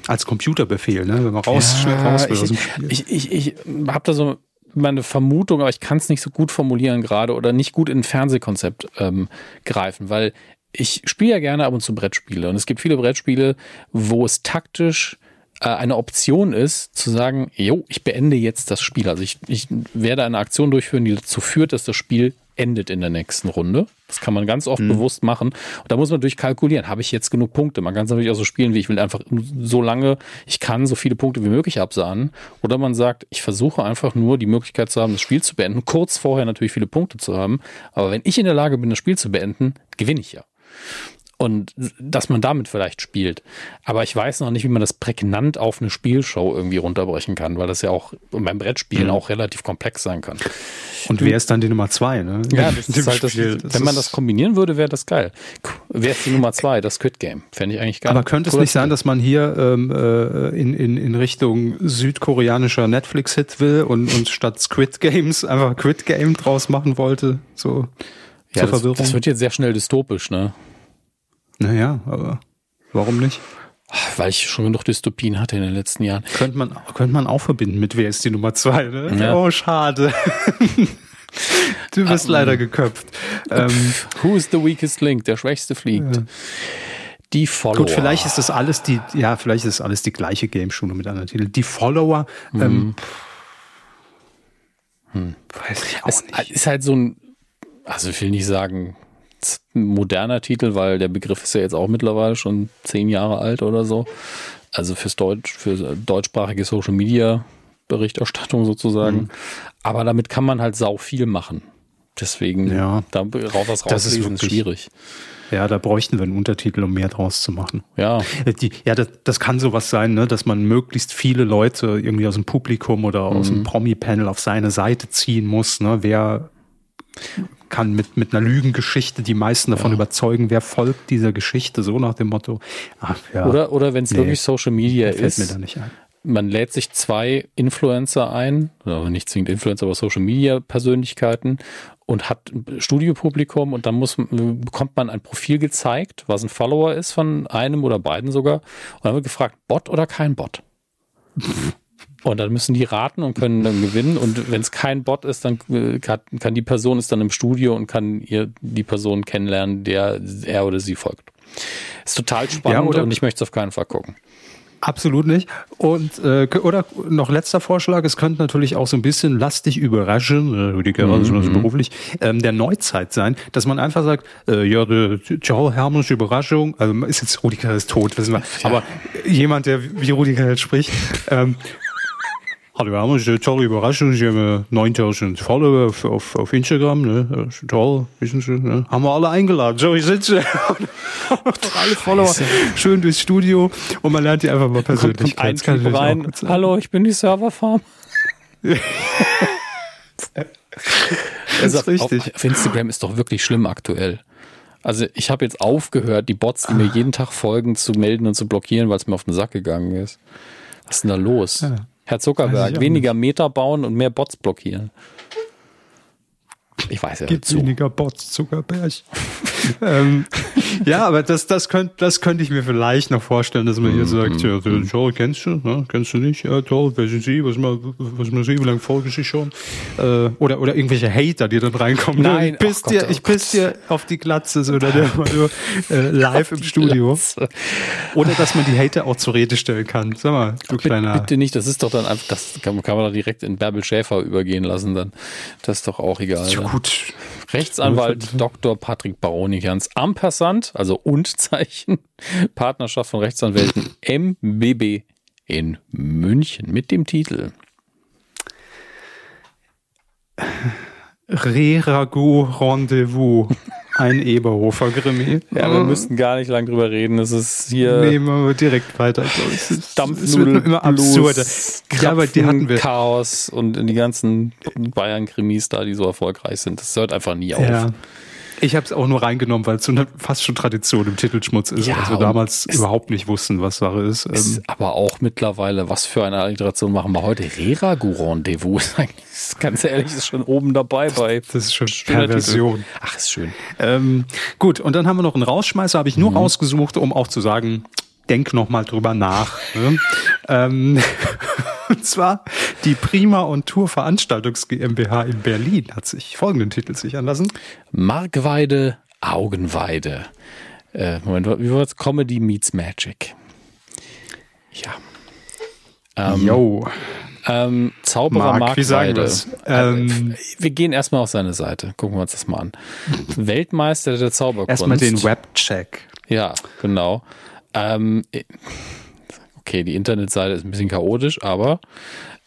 Als Computerbefehl, ne? Wenn man raus, ja, schnell raus will ich, aus dem Spiel. Ich, ich, ich habe da so meine Vermutung, aber ich kann es nicht so gut formulieren gerade oder nicht gut in ein Fernsehkonzept ähm, greifen, weil ich spiele ja gerne ab und zu Brettspiele und es gibt viele Brettspiele, wo es taktisch äh, eine Option ist, zu sagen, jo, ich beende jetzt das Spiel. Also ich, ich werde eine Aktion durchführen, die dazu führt, dass das Spiel endet in der nächsten Runde. Das kann man ganz oft mhm. bewusst machen. Und da muss man durchkalkulieren, habe ich jetzt genug Punkte? Man kann es natürlich auch so spielen, wie ich will einfach so lange, ich kann so viele Punkte wie möglich absahnen. Oder man sagt, ich versuche einfach nur die Möglichkeit zu haben, das Spiel zu beenden. Kurz vorher natürlich viele Punkte zu haben. Aber wenn ich in der Lage bin, das Spiel zu beenden, gewinne ich ja. Und dass man damit vielleicht spielt. Aber ich weiß noch nicht, wie man das prägnant auf eine Spielshow irgendwie runterbrechen kann, weil das ja auch beim Brettspielen mhm. auch relativ komplex sein kann. Und wer ist dann die Nummer zwei? Ne? Ja, das [LAUGHS] ist halt das, das wenn man das kombinieren würde, wäre das geil. Wer ist die Nummer zwei? Das Squid Game. Fände ich eigentlich geil. Aber könnte es nicht sein, dass man hier ähm, äh, in, in, in Richtung südkoreanischer Netflix-Hit will und, und statt Squid Games einfach Quid Game draus machen wollte? So ja. Das, das wird jetzt sehr schnell dystopisch, ne? Naja, aber warum nicht? Weil ich schon genug Dystopien hatte in den letzten Jahren. Könnte man, könnte man auch verbinden mit wer ist die Nummer zwei, ne? Ja. Oh, schade. [LAUGHS] du bist um, leider geköpft. Ähm, who is the weakest link? Der Schwächste fliegt. Ja. Die Follower. Gut, vielleicht ist das alles die, ja, vielleicht ist alles die gleiche Game Show mit anderen Titeln. Die Follower, mhm. ähm, hm. weiß ich auch es nicht. ist halt so ein, also ich will nicht sagen, moderner Titel, weil der Begriff ist ja jetzt auch mittlerweile schon zehn Jahre alt oder so. Also fürs Deutsch, für deutschsprachige Social Media Berichterstattung sozusagen. Mhm. Aber damit kann man halt sau viel machen. Deswegen, ja, da raus was das ist, wirklich, schwierig. Ja, da bräuchten wir einen Untertitel, um mehr draus zu machen. Ja. Äh, die, ja, das, das kann sowas sein, ne, dass man möglichst viele Leute irgendwie aus dem Publikum oder aus mhm. dem Promi-Panel auf seine Seite ziehen muss. Ne? Wer kann mit, mit einer Lügengeschichte die meisten davon ja. überzeugen, wer folgt dieser Geschichte, so nach dem Motto. Ach, ja, oder oder wenn es nee, wirklich Social Media ist, ein. man lädt sich zwei Influencer ein, also nicht zwingend Influencer, aber Social Media Persönlichkeiten und hat Studiopublikum und dann muss, bekommt man ein Profil gezeigt, was ein Follower ist von einem oder beiden sogar. Und dann wird gefragt, Bot oder kein Bot? [LAUGHS] Und dann müssen die raten und können dann gewinnen. Und wenn es kein Bot ist, dann äh, kann, die Person ist dann im Studio und kann ihr die Person kennenlernen, der er oder sie folgt. Ist total spannend ja, und ich möchte es auf keinen Fall gucken. Absolut nicht. Und äh, oder noch letzter Vorschlag, es könnte natürlich auch so ein bisschen lastig überraschen, äh, Rüdiger, mhm. also beruflich, ähm, der Neuzeit sein, dass man einfach sagt, äh, ja, die ciao, herrliche Überraschung, also ist jetzt Rüdiger ist tot, wissen wir, ja. aber jemand, der wie Rüdiger jetzt spricht, ähm, Hallo, wir haben uns eine tolle Überraschung. Sie haben 9000 Follower auf, auf, auf Instagram. Ne? Toll, wissen Sie. Ne? Haben wir alle eingeladen. So, ich sitze. [LAUGHS] alle Follower schön durchs Studio und man lernt die einfach mal persönlich kennen. Ein Typ rein. Hallo, ich bin die Serverfarm. [LAUGHS] das ist richtig. Auf, auf Instagram ist doch wirklich schlimm aktuell. Also ich habe jetzt aufgehört, die Bots, die mir jeden Tag folgen, zu melden und zu blockieren, weil es mir auf den Sack gegangen ist. Was ist denn da los? Ja. Herr Zuckerberg, weniger Meter bauen und mehr Bots blockieren. Ich weiß ja. Gibt weniger Bots, Zuckerberg. Ähm, [LAUGHS] ja, aber das, das könnte das könnte ich mir vielleicht noch vorstellen, dass man hier mm, sagt, ja, Joel, kennst du, ne? kennst du nicht? Ja, toll, wer sind Sie? Was mal, was mal Sie? Wie lange folge ich schon? Äh, oder, oder irgendwelche Hater, die dann reinkommen. Nein, ich piss, oh dir, oh ich piss dir auf die Glatze, so, oder der [LAUGHS] äh, live im Studio. Oder dass man die Hater auch zur Rede stellen kann. Sag mal, du Ach, kleiner. Bitte nicht, das ist doch dann einfach, das kann, kann man doch direkt in Bärbel Schäfer übergehen lassen, dann. Das ist doch auch egal. Ja, gut. Rechtsanwalt Dr. Patrick Baronichans Ampersand, also Und-Zeichen, [LAUGHS] Partnerschaft von Rechtsanwälten [LAUGHS] MBB in München mit dem Titel Re-Ragout Rendezvous. [LAUGHS] Ein Eberhofer Grimmi. Ja, wir müssten gar nicht lang drüber reden. Es ist hier. Nehmen wir direkt weiter. Dampfnudel, immer absurder. Ja, aber die hatten wir. Chaos und die ganzen Bayern-Krimis da, die so erfolgreich sind. Das hört einfach nie auf. Ja. Ich habe es auch nur reingenommen, weil es so eine fast schon Tradition im Titelschmutz ist, ja, als wir damals überhaupt nicht wussten, was Sache ist. ist ähm, aber auch mittlerweile, was für eine Alliteration machen wir heute? Rera Rendezvous [LAUGHS] ist eigentlich, ganz ehrlich, ist schon oben dabei bei. Das ist schon Perversion. Ach, ist schön. Ähm, gut, und dann haben wir noch einen Rausschmeißer, habe ich nur mhm. rausgesucht, um auch zu sagen, denk noch mal drüber nach. Ne? [LAUGHS] ähm, [LAUGHS] und zwar die Prima und Tour Veranstaltungs GmbH in Berlin hat sich folgenden Titel sichern lassen. Markweide, Augenweide. Äh, Moment, wie war es? Comedy meets Magic. Ja. Ähm, Yo. Ähm, Zauberer Mark, Markweide. Äh, ähm, wir gehen erstmal auf seine Seite. Gucken wir uns das mal an. [LAUGHS] Weltmeister der Zauberkunst. Erstmal den Webcheck. Ja, genau. Ähm, okay, die Internetseite ist ein bisschen chaotisch, aber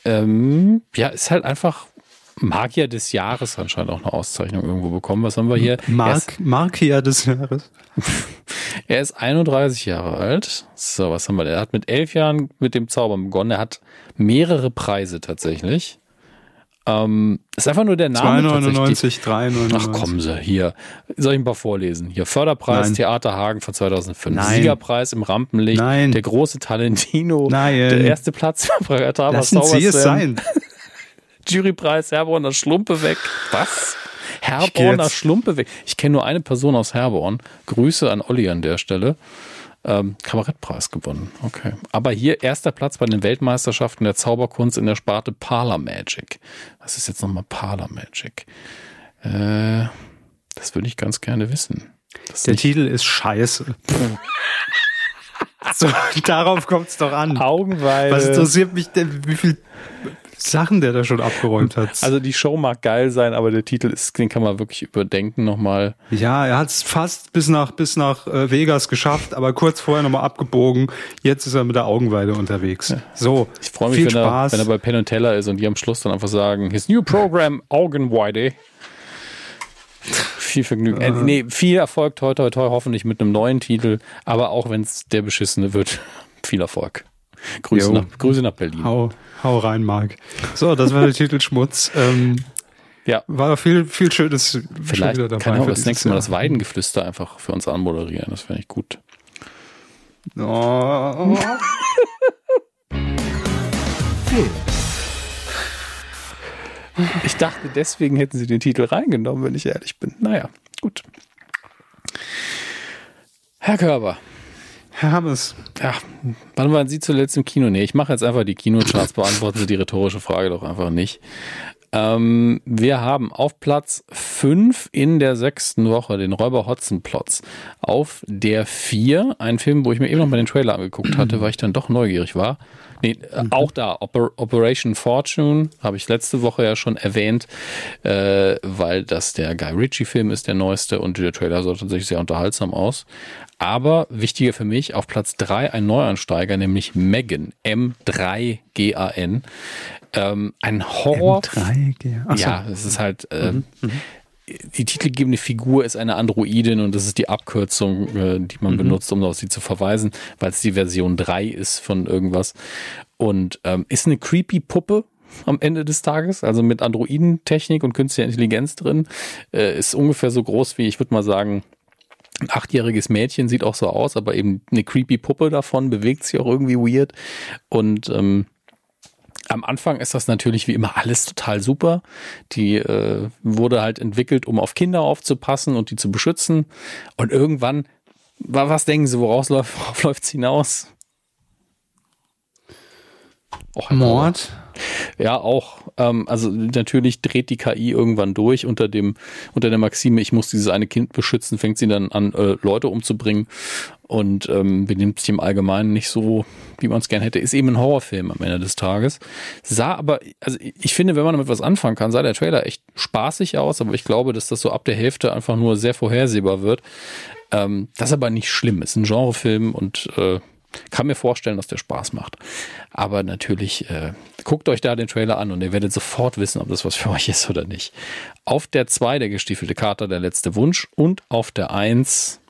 ähm, ja, ist halt einfach Magier des Jahres anscheinend auch eine Auszeichnung irgendwo bekommen. Was haben wir hier? Mark, Markia des Jahres. [LAUGHS] Er ist 31 Jahre alt. So, was haben wir denn? Er hat mit elf Jahren mit dem Zaubern begonnen. Er hat mehrere Preise tatsächlich. Ähm, ist einfach nur der Name. 2,99, 3,99. Ach, kommen Sie, hier. Soll ich ein paar vorlesen? Hier, Förderpreis Nein. Theater Hagen von 2005. Nein. Siegerpreis im Rampenlicht. Nein. Der große Talentino. Nein. Der erste Platz Lassen Sie es sein. [LAUGHS] Jurypreis Herborner Schlumpe weg. Was? Herborner Schlumpe weg. Ich kenne nur eine Person aus Herborn. Grüße an Olli an der Stelle. Ähm, Kabarettpreis gewonnen. Okay. Aber hier erster Platz bei den Weltmeisterschaften der Zauberkunst in der Sparte Parlor Magic. Was ist jetzt nochmal Parlor Magic? Äh, das würde ich ganz gerne wissen. Das Der Titel ist scheiße. [LAUGHS] so, darauf kommt es doch an. Augenweide. Was interessiert mich denn, wie viel Sachen der da schon abgeräumt hat? also die Show mag geil sein, aber der Titel ist, den kann man wirklich überdenken nochmal. ja, er hat es fast bis nach, bis nach äh, Vegas geschafft, aber kurz vorher nochmal abgebogen. Jetzt ist er mit der Augenweide unterwegs. So, Ich freue mich, viel wenn er, Spaß. wenn er bei Penn und Teller ist und die am Schluss dann einfach sagen, his new program, Augenweide. Viel Vergnügen. Äh, nee, viel Erfolg, toi, toi, toi, hoffentlich mit einem neuen Titel. Aber auch wenn es der beschissene wird, [LAUGHS] viel Erfolg. Grüße, nach, Grüße nach Berlin. hau, hau rein, Marc. So, das war der [LAUGHS] Titel Schmutz. Ähm, Ja, war viel, viel Schönes vielleicht wieder dabei. kann er auch das nächste Mal das Weidengeflüster einfach für uns anmoderieren. Das fände ich gut. Oh. [LAUGHS] Ich dachte, deswegen hätten sie den Titel reingenommen, wenn ich ehrlich bin. Naja, gut. Herr Körber, Herr Hammes, Ja, wann waren Sie zuletzt im Kino? Nee, ich mache jetzt einfach die Kinocharts, beantworten Sie die rhetorische Frage doch einfach nicht. Ähm, wir haben auf Platz 5 in der sechsten Woche den Räuber Hotzenplotz. Auf der 4 ein Film, wo ich mir eben noch mal den Trailer angeguckt hatte, weil ich dann doch neugierig war. Nee, äh, auch da, Oper Operation Fortune, habe ich letzte Woche ja schon erwähnt, äh, weil das der Guy Ritchie-Film ist, der neueste, und der Trailer sah tatsächlich sehr unterhaltsam aus. Aber wichtiger für mich, auf Platz 3 ein Neuansteiger, nämlich Megan, M3GAN. Ähm, ein Horror. M3G. Ach so. Ja, es ist halt. ähm, Die titelgebende Figur ist eine Androidin und das ist die Abkürzung, äh, die man benutzt, um auf sie zu verweisen, weil es die Version 3 ist von irgendwas. Und ähm, ist eine creepy Puppe am Ende des Tages, also mit Androidentechnik und künstlicher Intelligenz drin. Äh, ist ungefähr so groß wie, ich würde mal sagen, ein achtjähriges Mädchen sieht auch so aus, aber eben eine creepy Puppe davon, bewegt sich auch irgendwie weird. Und ähm, am Anfang ist das natürlich wie immer alles total super. Die äh, wurde halt entwickelt, um auf Kinder aufzupassen und die zu beschützen. Und irgendwann, wa- was denken Sie, woraus läuft, worauf [LAUGHS] läuft's hinaus? Och, Herr Mord. ja, auch. Ähm, also natürlich dreht die KI irgendwann durch unter dem unter der Maxime, ich muss dieses eine Kind beschützen, fängt sie dann an, äh, Leute umzubringen und ähm, benimmt sich im Allgemeinen nicht so, wie man es gern hätte. Ist eben ein Horrorfilm am Ende des Tages. Sah aber, also ich finde, wenn man damit was anfangen kann, sah der Trailer echt spaßig aus, aber ich glaube, dass das so ab der Hälfte einfach nur sehr vorhersehbar wird. Ähm, das ist aber nicht schlimm. Ist ein Genrefilm und äh, kann mir vorstellen, dass der Spaß macht. Aber natürlich, äh, guckt euch da den Trailer an und ihr werdet sofort wissen, ob das was für [LAUGHS] euch ist oder nicht. Auf der 2 der gestiefelte Kater, der letzte Wunsch. Und auf der 1,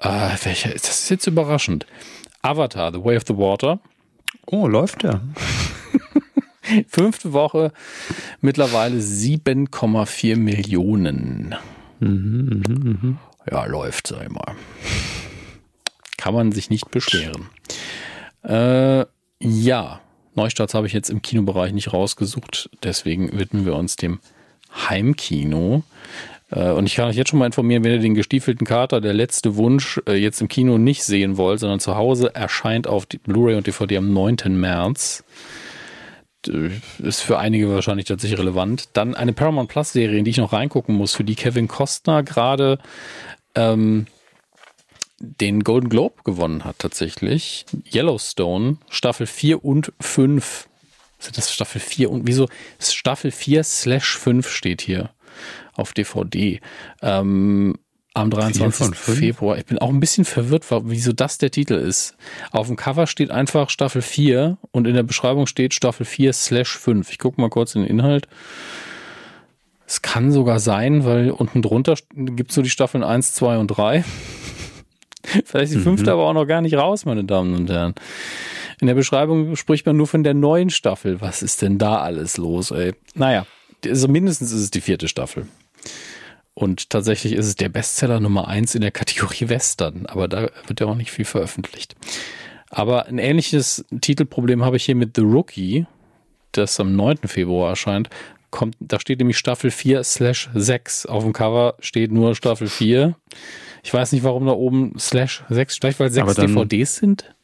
äh, welcher ist das ist jetzt überraschend. Avatar, The Way of the Water. Oh, läuft der. [LAUGHS] Fünfte Woche, mittlerweile 7,4 Millionen. Ja, läuft, sag ich mal. Kann man sich nicht beschweren. Äh, ja, Neustarts habe ich jetzt im Kinobereich nicht rausgesucht, deswegen widmen wir uns dem Heimkino. Äh, Und ich kann euch jetzt schon mal informieren, wenn ihr den gestiefelten Kater, der letzte Wunsch, äh, jetzt im Kino nicht sehen wollt, sondern zu Hause erscheint auf Blu-ray und DVD am 9. März ist für einige wahrscheinlich tatsächlich relevant. Dann eine Paramount Plus Serie, in die ich noch reingucken muss, für die Kevin Costner gerade ähm, den Golden Globe gewonnen hat tatsächlich. Yellowstone, Staffel 4 und 5. Sind das Staffel 4 und wieso? Staffel 4 slash 5 steht hier auf DVD. Ähm, am 23. von fünf? Februar. Ich bin auch ein bisschen verwirrt, wieso das der Titel ist. Auf dem Cover steht einfach Staffel 4 und in der Beschreibung steht Staffel 4 slash 5. Ich gucke mal kurz in den Inhalt. Es kann sogar sein, weil unten drunter gibt es nur die Staffeln 1, 2 und 3. [LAUGHS] Vielleicht ist die fünfte mhm. aber auch noch gar nicht raus, meine Damen und Herren. In der Beschreibung spricht man nur von der neuen Staffel. Was ist denn da alles los, ey? Naja, also mindestens ist es die vierte Staffel. Und tatsächlich ist es der Bestseller Nummer eins in der Kategorie Western, aber da wird ja auch nicht viel veröffentlicht. Aber ein ähnliches Titelproblem habe ich hier mit The Rookie, das am 9. Februar erscheint. Kommt, da steht nämlich Staffel 4 slash 6. Auf dem Cover steht nur Staffel 4. Ich weiß nicht, warum da oben slash 6 steht, weil 6 DVDs sind.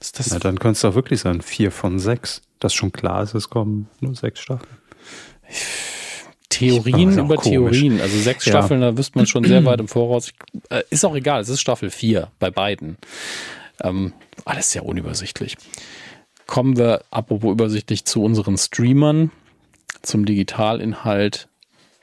Ist das Na, dann könnte es doch wirklich sein, 4 von 6. Das schon klar ist, es kommen nur 6 Staffeln. Theorien über komisch. Theorien. Also sechs ja. Staffeln, da wüsste man schon sehr [CLEARS THROAT] weit im Voraus. Äh, ist auch egal, es ist Staffel 4 bei beiden. Ähm, alles sehr unübersichtlich. Kommen wir, apropos übersichtlich, zu unseren Streamern, zum Digitalinhalt.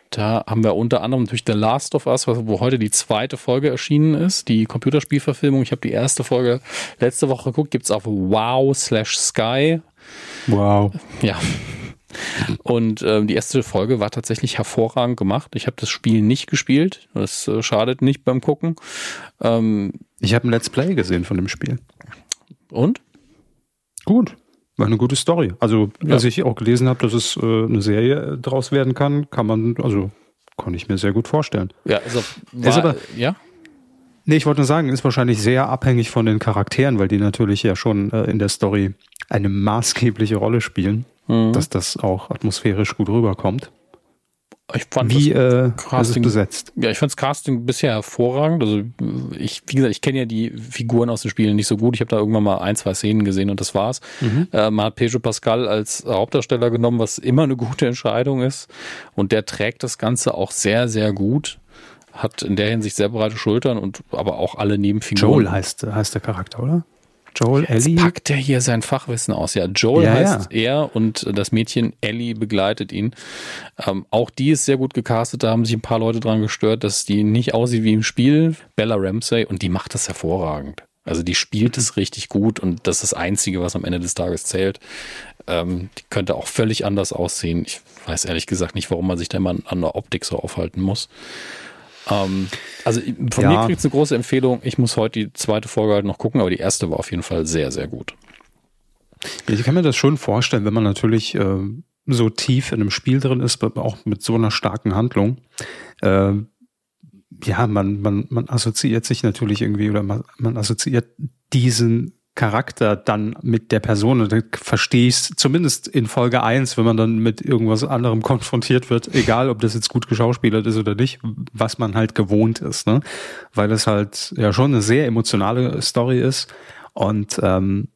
Da haben wir unter anderem natürlich The Last of Us, wo heute die zweite Folge erschienen ist, die Computerspielverfilmung. Ich habe die erste Folge letzte Woche geguckt, gibt es auf Wow slash Sky. Wow. Ja, und ähm, die erste Folge war tatsächlich hervorragend gemacht. Ich habe das Spiel nicht gespielt. Das äh, schadet nicht beim Gucken. Ähm, ich habe ein Let's Play gesehen von dem Spiel. Und? Gut. War eine gute Story. Also, ja. als ich auch gelesen habe, dass es äh, eine Serie draus werden kann, kann man, also konnte ich mir sehr gut vorstellen. Ja, also war, ist aber, ja. Nee, ich wollte nur sagen, ist wahrscheinlich sehr abhängig von den Charakteren, weil die natürlich ja schon äh, in der Story eine maßgebliche Rolle spielen mhm. dass das auch atmosphärisch gut rüberkommt. Ich fand wie äh, Casting, besetzt. Ja, ich fand das Casting bisher hervorragend. Also ich, wie gesagt, ich kenne ja die Figuren aus den Spielen nicht so gut. Ich habe da irgendwann mal ein, zwei Szenen gesehen und das war's. Mhm. Äh, man hat Pedro Pascal als Hauptdarsteller genommen, was immer eine gute Entscheidung ist. Und der trägt das Ganze auch sehr, sehr gut. Hat in der Hinsicht sehr breite Schultern und aber auch alle Nebenfiguren. Joel heißt, heißt der Charakter, oder? Joel, Jetzt Ellie. packt er hier sein Fachwissen aus. Ja, Joel ja, heißt ja. er und das Mädchen Ellie begleitet ihn. Ähm, auch die ist sehr gut gecastet. Da haben sich ein paar Leute dran gestört, dass die nicht aussieht wie im Spiel. Bella Ramsey und die macht das hervorragend. Also die spielt es richtig gut und das ist das Einzige, was am Ende des Tages zählt. Ähm, die könnte auch völlig anders aussehen. Ich weiß ehrlich gesagt nicht, warum man sich da immer an der Optik so aufhalten muss. Ähm, also von ja. mir kriegt es eine große Empfehlung. Ich muss heute die zweite Folge halt noch gucken, aber die erste war auf jeden Fall sehr, sehr gut. Ich kann mir das schon vorstellen, wenn man natürlich äh, so tief in einem Spiel drin ist, auch mit so einer starken Handlung. Äh, ja, man, man, man assoziiert sich natürlich irgendwie oder man, man assoziiert diesen Charakter dann mit der Person und dann verstehe ich es zumindest in Folge 1, wenn man dann mit irgendwas anderem [LAUGHS] konfrontiert wird, egal ob das jetzt gut geschauspielert ist oder nicht, was man halt gewohnt ist, ne? Weil es halt ja schon eine sehr emotionale Story ist und ähm,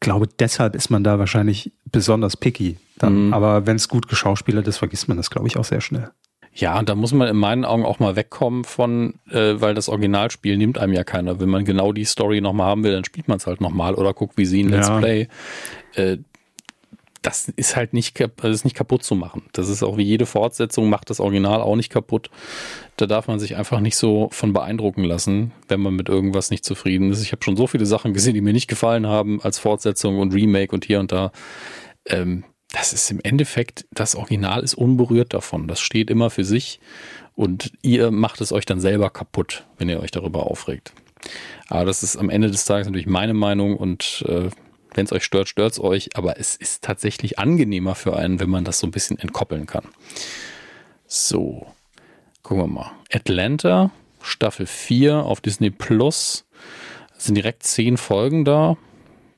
glaube deshalb ist man da wahrscheinlich besonders picky. Dann, mhm. Aber wenn es gut geschauspielert ist, vergisst man das, glaube ich, auch sehr schnell. Ja, und da muss man in meinen Augen auch mal wegkommen von, äh, weil das Originalspiel nimmt einem ja keiner. Wenn man genau die Story nochmal haben will, dann spielt man es halt nochmal oder guckt, wie sie ein Let's ja. Play. Äh, das ist halt nicht, das ist nicht kaputt zu machen. Das ist auch wie jede Fortsetzung, macht das Original auch nicht kaputt. Da darf man sich einfach nicht so von beeindrucken lassen, wenn man mit irgendwas nicht zufrieden ist. Ich habe schon so viele Sachen gesehen, die mir nicht gefallen haben als Fortsetzung und Remake und hier und da. Ähm, das ist im Endeffekt, das Original ist unberührt davon. Das steht immer für sich und ihr macht es euch dann selber kaputt, wenn ihr euch darüber aufregt. Aber das ist am Ende des Tages natürlich meine Meinung und äh, wenn es euch stört, stört es euch. Aber es ist tatsächlich angenehmer für einen, wenn man das so ein bisschen entkoppeln kann. So, gucken wir mal. Atlanta, Staffel 4 auf Disney Plus. Es sind direkt zehn Folgen da.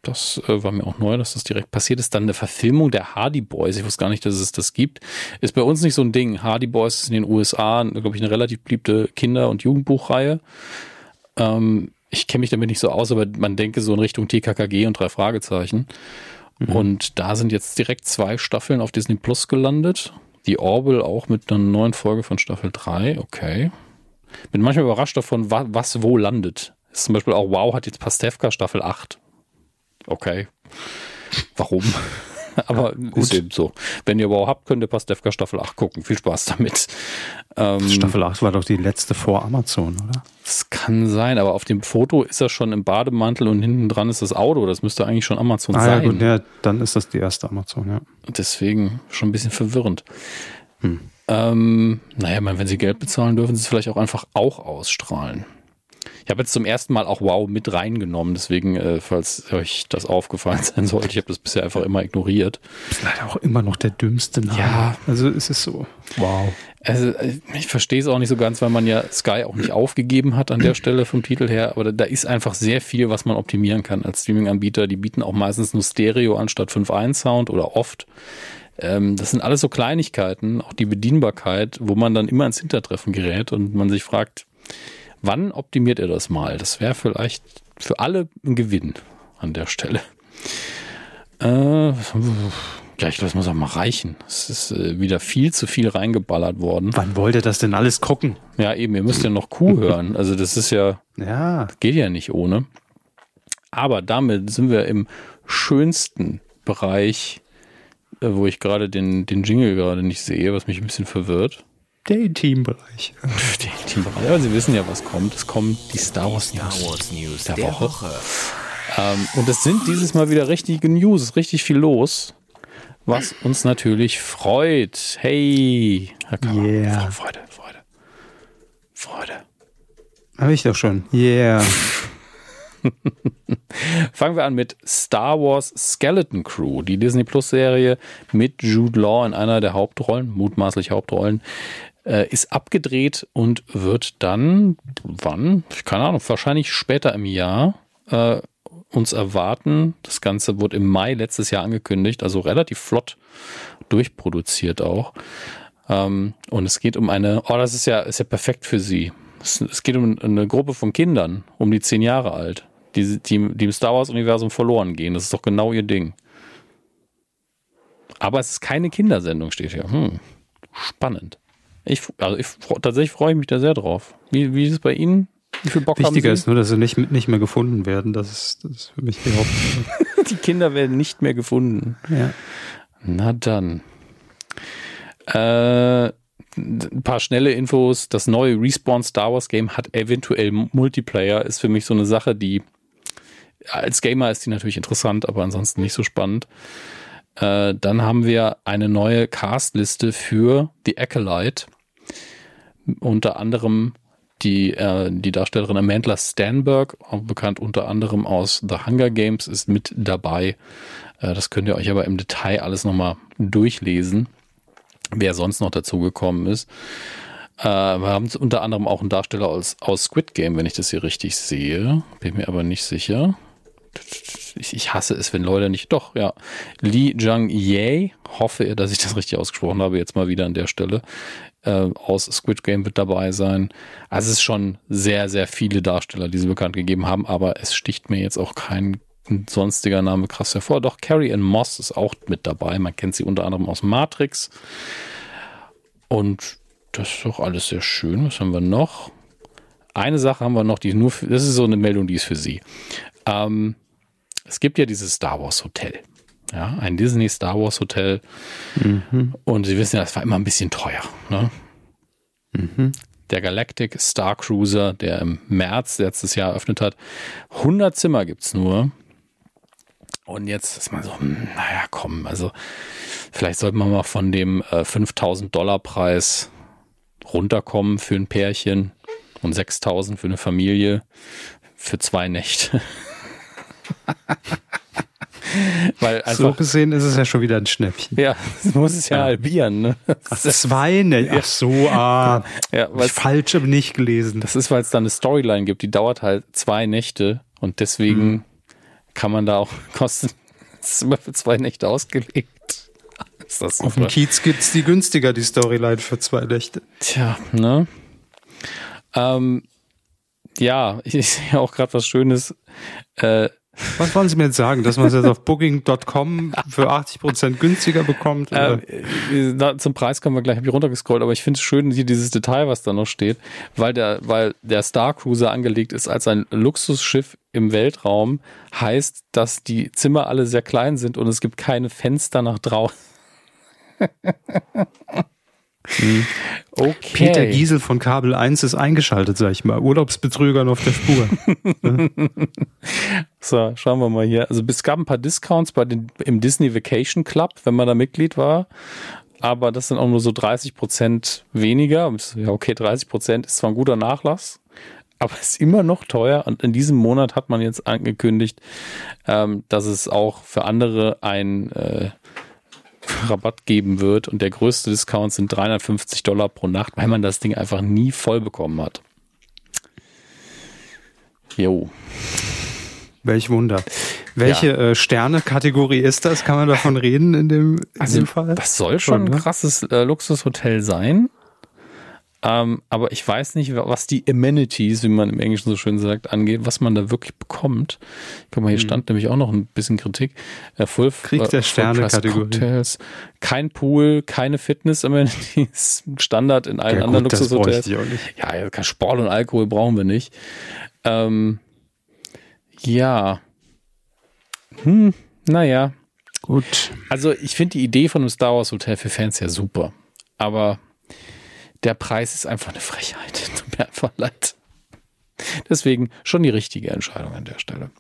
Das äh, war mir auch neu, dass das direkt passiert ist. Dann eine Verfilmung der Hardy Boys. Ich wusste gar nicht, dass es das gibt. Ist bei uns nicht so ein Ding. Hardy Boys ist in den USA, glaube ich, eine relativ beliebte Kinder- und Jugendbuchreihe. Ähm, ich kenne mich damit nicht so aus, aber man denke so in Richtung TKKG und drei Fragezeichen. Mhm. Und da sind jetzt direkt zwei Staffeln auf Disney Plus gelandet. Die Orwell auch mit einer neuen Folge von Staffel 3. Okay. Bin manchmal überrascht davon, was, was wo landet. Ist zum Beispiel auch Wow hat jetzt Pastewka Staffel 8 okay. Warum? [LAUGHS] Aber ja, ist eben so. Wenn ihr überhaupt habt, könnt ihr Pastewka Staffel 8 gucken. Viel Spaß damit. Ähm, Staffel 8 war doch die letzte vor Amazon, oder? Das kann sein, aber auf dem Foto ist er schon im Bademantel und hinten dran ist das Auto. Das müsste eigentlich schon Amazon ah, sein. Ja, gut, ja, dann ist das die erste Amazon, ja. Deswegen schon ein bisschen verwirrend. Hm. Ähm, naja, wenn sie Geld bezahlen, dürfen sie es vielleicht auch einfach auch ausstrahlen. Ich habe jetzt zum ersten Mal auch Wow mit reingenommen, deswegen, äh, falls euch das aufgefallen [LAUGHS] sein sollte, ich habe das bisher einfach immer ignoriert. Das ist leider auch immer noch der dümmste Name. Ja. Also es ist so. Wow. Also äh, ich verstehe es auch nicht so ganz, weil man ja Sky auch nicht aufgegeben hat an der Stelle vom Titel her, aber da, da ist einfach sehr viel, was man optimieren kann als Streaming-Anbieter. Die bieten auch meistens nur Stereo anstatt 5.1 Sound oder oft. Ähm, das sind alles so Kleinigkeiten, auch die Bedienbarkeit, wo man dann immer ins Hintertreffen gerät und man sich fragt, wann optimiert er das mal? Das wäre vielleicht für alle ein Gewinn an der Stelle. Äh, ja, ich glaube, es muss auch mal reichen. Es ist äh, wieder viel zu viel reingeballert worden. Wann wollt ihr das denn alles gucken? Ja, eben, ihr müsst ja noch Kuh hören. Also das ist ja, Ja. geht ja nicht ohne. Aber damit sind wir im schönsten Bereich, äh, wo ich gerade den, den Jingle gerade nicht sehe, was mich ein bisschen verwirrt. Der Teambereich. [LAUGHS] Den Teambereich. Aber Sie wissen ja, was kommt. Es kommen die Star Wars Star News. Wars News der der, Woche. Woche. Ähm, und es sind dieses Mal wieder richtige News, es ist richtig viel los, was uns natürlich freut. Hey, Herr Kammer, Yeah. Freude, Freude, Freude. Habe ich doch schon. Yeah. [LAUGHS] Fangen wir an mit Star Wars Skeleton Crew, die Disney Plus Serie mit Jude Law in einer der Hauptrollen, mutmaßlich Hauptrollen, äh, ist abgedreht und wird dann, wann? Keine Ahnung, wahrscheinlich später im Jahr äh, uns erwarten. Das Ganze wurde im Mai letztes Jahr angekündigt, also relativ flott durchproduziert auch. Ähm, und es geht um eine, oh, das ist ja, ist ja perfekt für sie. Es, es geht um eine Gruppe von Kindern, um die zehn Jahre alt, die, die, die im Star Wars-Universum verloren gehen. Das ist doch genau ihr Ding. Aber es ist keine Kindersendung, steht hier. Hm, spannend. Ich, also ich, tatsächlich freue ich mich da sehr drauf. Wie, wie ist es bei Ihnen? Wie viel Bock Wichtiger ist nur, dass sie nicht, nicht mehr gefunden werden. Das ist, das ist für mich die Hauptsache. [LAUGHS] Die Kinder werden nicht mehr gefunden. ja. Na dann. Äh, ein paar schnelle Infos. Das neue Respawn Star Wars Game hat eventuell Multiplayer. Ist für mich so eine Sache, die als Gamer ist die natürlich interessant, aber ansonsten nicht so spannend. Äh, dann haben wir eine neue Castliste für The Acolyte. Unter anderem die, äh, die Darstellerin Amanda Stanberg, bekannt unter anderem aus The Hunger Games, ist mit dabei. Äh, das könnt ihr euch aber im Detail alles nochmal durchlesen, wer sonst noch dazugekommen ist. Äh, wir haben unter anderem auch einen Darsteller aus, aus Squid Game, wenn ich das hier richtig sehe. Bin mir aber nicht sicher. Ich, ich hasse es, wenn Leute nicht. Doch, ja. Lee Jung Ye, hoffe, dass ich das richtig ausgesprochen habe, jetzt mal wieder an der Stelle. Äh, aus Squid Game wird dabei sein. Also es ist schon sehr, sehr viele Darsteller, die sie bekannt gegeben haben, aber es sticht mir jetzt auch kein sonstiger Name krass hervor. Doch Carrie Ann Moss ist auch mit dabei. Man kennt sie unter anderem aus Matrix. Und das ist doch alles sehr schön. Was haben wir noch? Eine Sache haben wir noch, die nur für, das ist so eine Meldung, die ist für Sie. Ähm, es gibt ja dieses Star Wars Hotel. Ja, ein Disney Star Wars Hotel. Und Sie wissen ja, das war immer ein bisschen teuer. Ne? Der Galactic Star Cruiser, der im März letztes Jahr eröffnet hat. 100 Zimmer gibt's nur. Und jetzt ist man so, hm, naja, komm, also vielleicht sollte man mal von dem äh, 5000 Dollar Preis runterkommen für ein Pärchen und 6000 für eine Familie für zwei Nächte. [LAUGHS] [LAUGHS] Weil So gesehen ist es ja schon wieder ein Schnäppchen. ja, [LAUGHS] das muss es ja, halbieren, ne? Ach, zwei, ne? Ach so, ah. Ja, ich falsch aber nicht gelesen. Das ist, weil es da eine Storyline gibt, die dauert halt zwei Nächte und deswegen Mhm. kann man da auch [LAUGHS] kosten. Das ist immer für zwei Nächte ausgelegt. Ist das Auf dem. Kiez gibt's die günstiger, die Storyline für zwei Nächte. Tja, ne? Ähm, ja, ich sehe auch gerade was Schönes. Äh, Was wollen Sie mir jetzt sagen, dass man es jetzt auf booking.com für 80% günstiger bekommt? Oder? äh, da, zum Preis kommen wir gleich, habe ich runtergescrollt, aber ich finde es schön, hier dieses Detail, was da noch steht, weil der, weil der Star Cruiser angelegt ist als ein Luxusschiff im Weltraum, heißt, dass die Zimmer alle sehr klein sind und es gibt keine Fenster nach draußen. [LAUGHS] Okay. Peter Giesel von Kabel 1 ist eingeschaltet, sag ich mal. Urlaubsbetrügern auf der Spur. [LAUGHS] So, schauen wir mal hier. Also es gab ein paar Discounts bei den, im Disney Vacation Club, wenn man da Mitglied war. Aber das sind auch nur so 30 Prozent weniger. Ja, okay, 30 Prozent ist zwar ein guter Nachlass, aber [LAUGHS] ist immer noch teuer. Und in diesem Monat hat man jetzt angekündigt, ähm, dass es auch für andere ein äh, Rabatt geben wird. Und der größte Discount sind 350 Dollar pro Nacht, weil man das Ding einfach nie voll bekommen hat. Jo. Welch Wunder. Welche ja. äh, Sterne-Kategorie ist das? Kann man davon reden in dem, in also, dem Fall? Das soll schon ein ne? krasses äh, Luxushotel sein. Ähm, aber ich weiß nicht, was die Amenities, wie man im Englischen so schön sagt, angeht, was man da wirklich bekommt. Guck mal, hier hm. stand nämlich auch noch ein bisschen Kritik. Äh, Full, Krieg der Sterne-Kategorie. Kein Pool, keine Fitness-Amenities, [LAUGHS] Standard in allen ja, anderen Luxushotels. Ja, kein Sport und Alkohol brauchen wir nicht. Ähm, ja. Hm, naja. Gut. Also ich finde die Idee von einem Star Wars Hotel für Fans ja super. Aber der Preis ist einfach eine Frechheit. [LAUGHS] Tut mir einfach leid. Deswegen schon die richtige Entscheidung an der Stelle.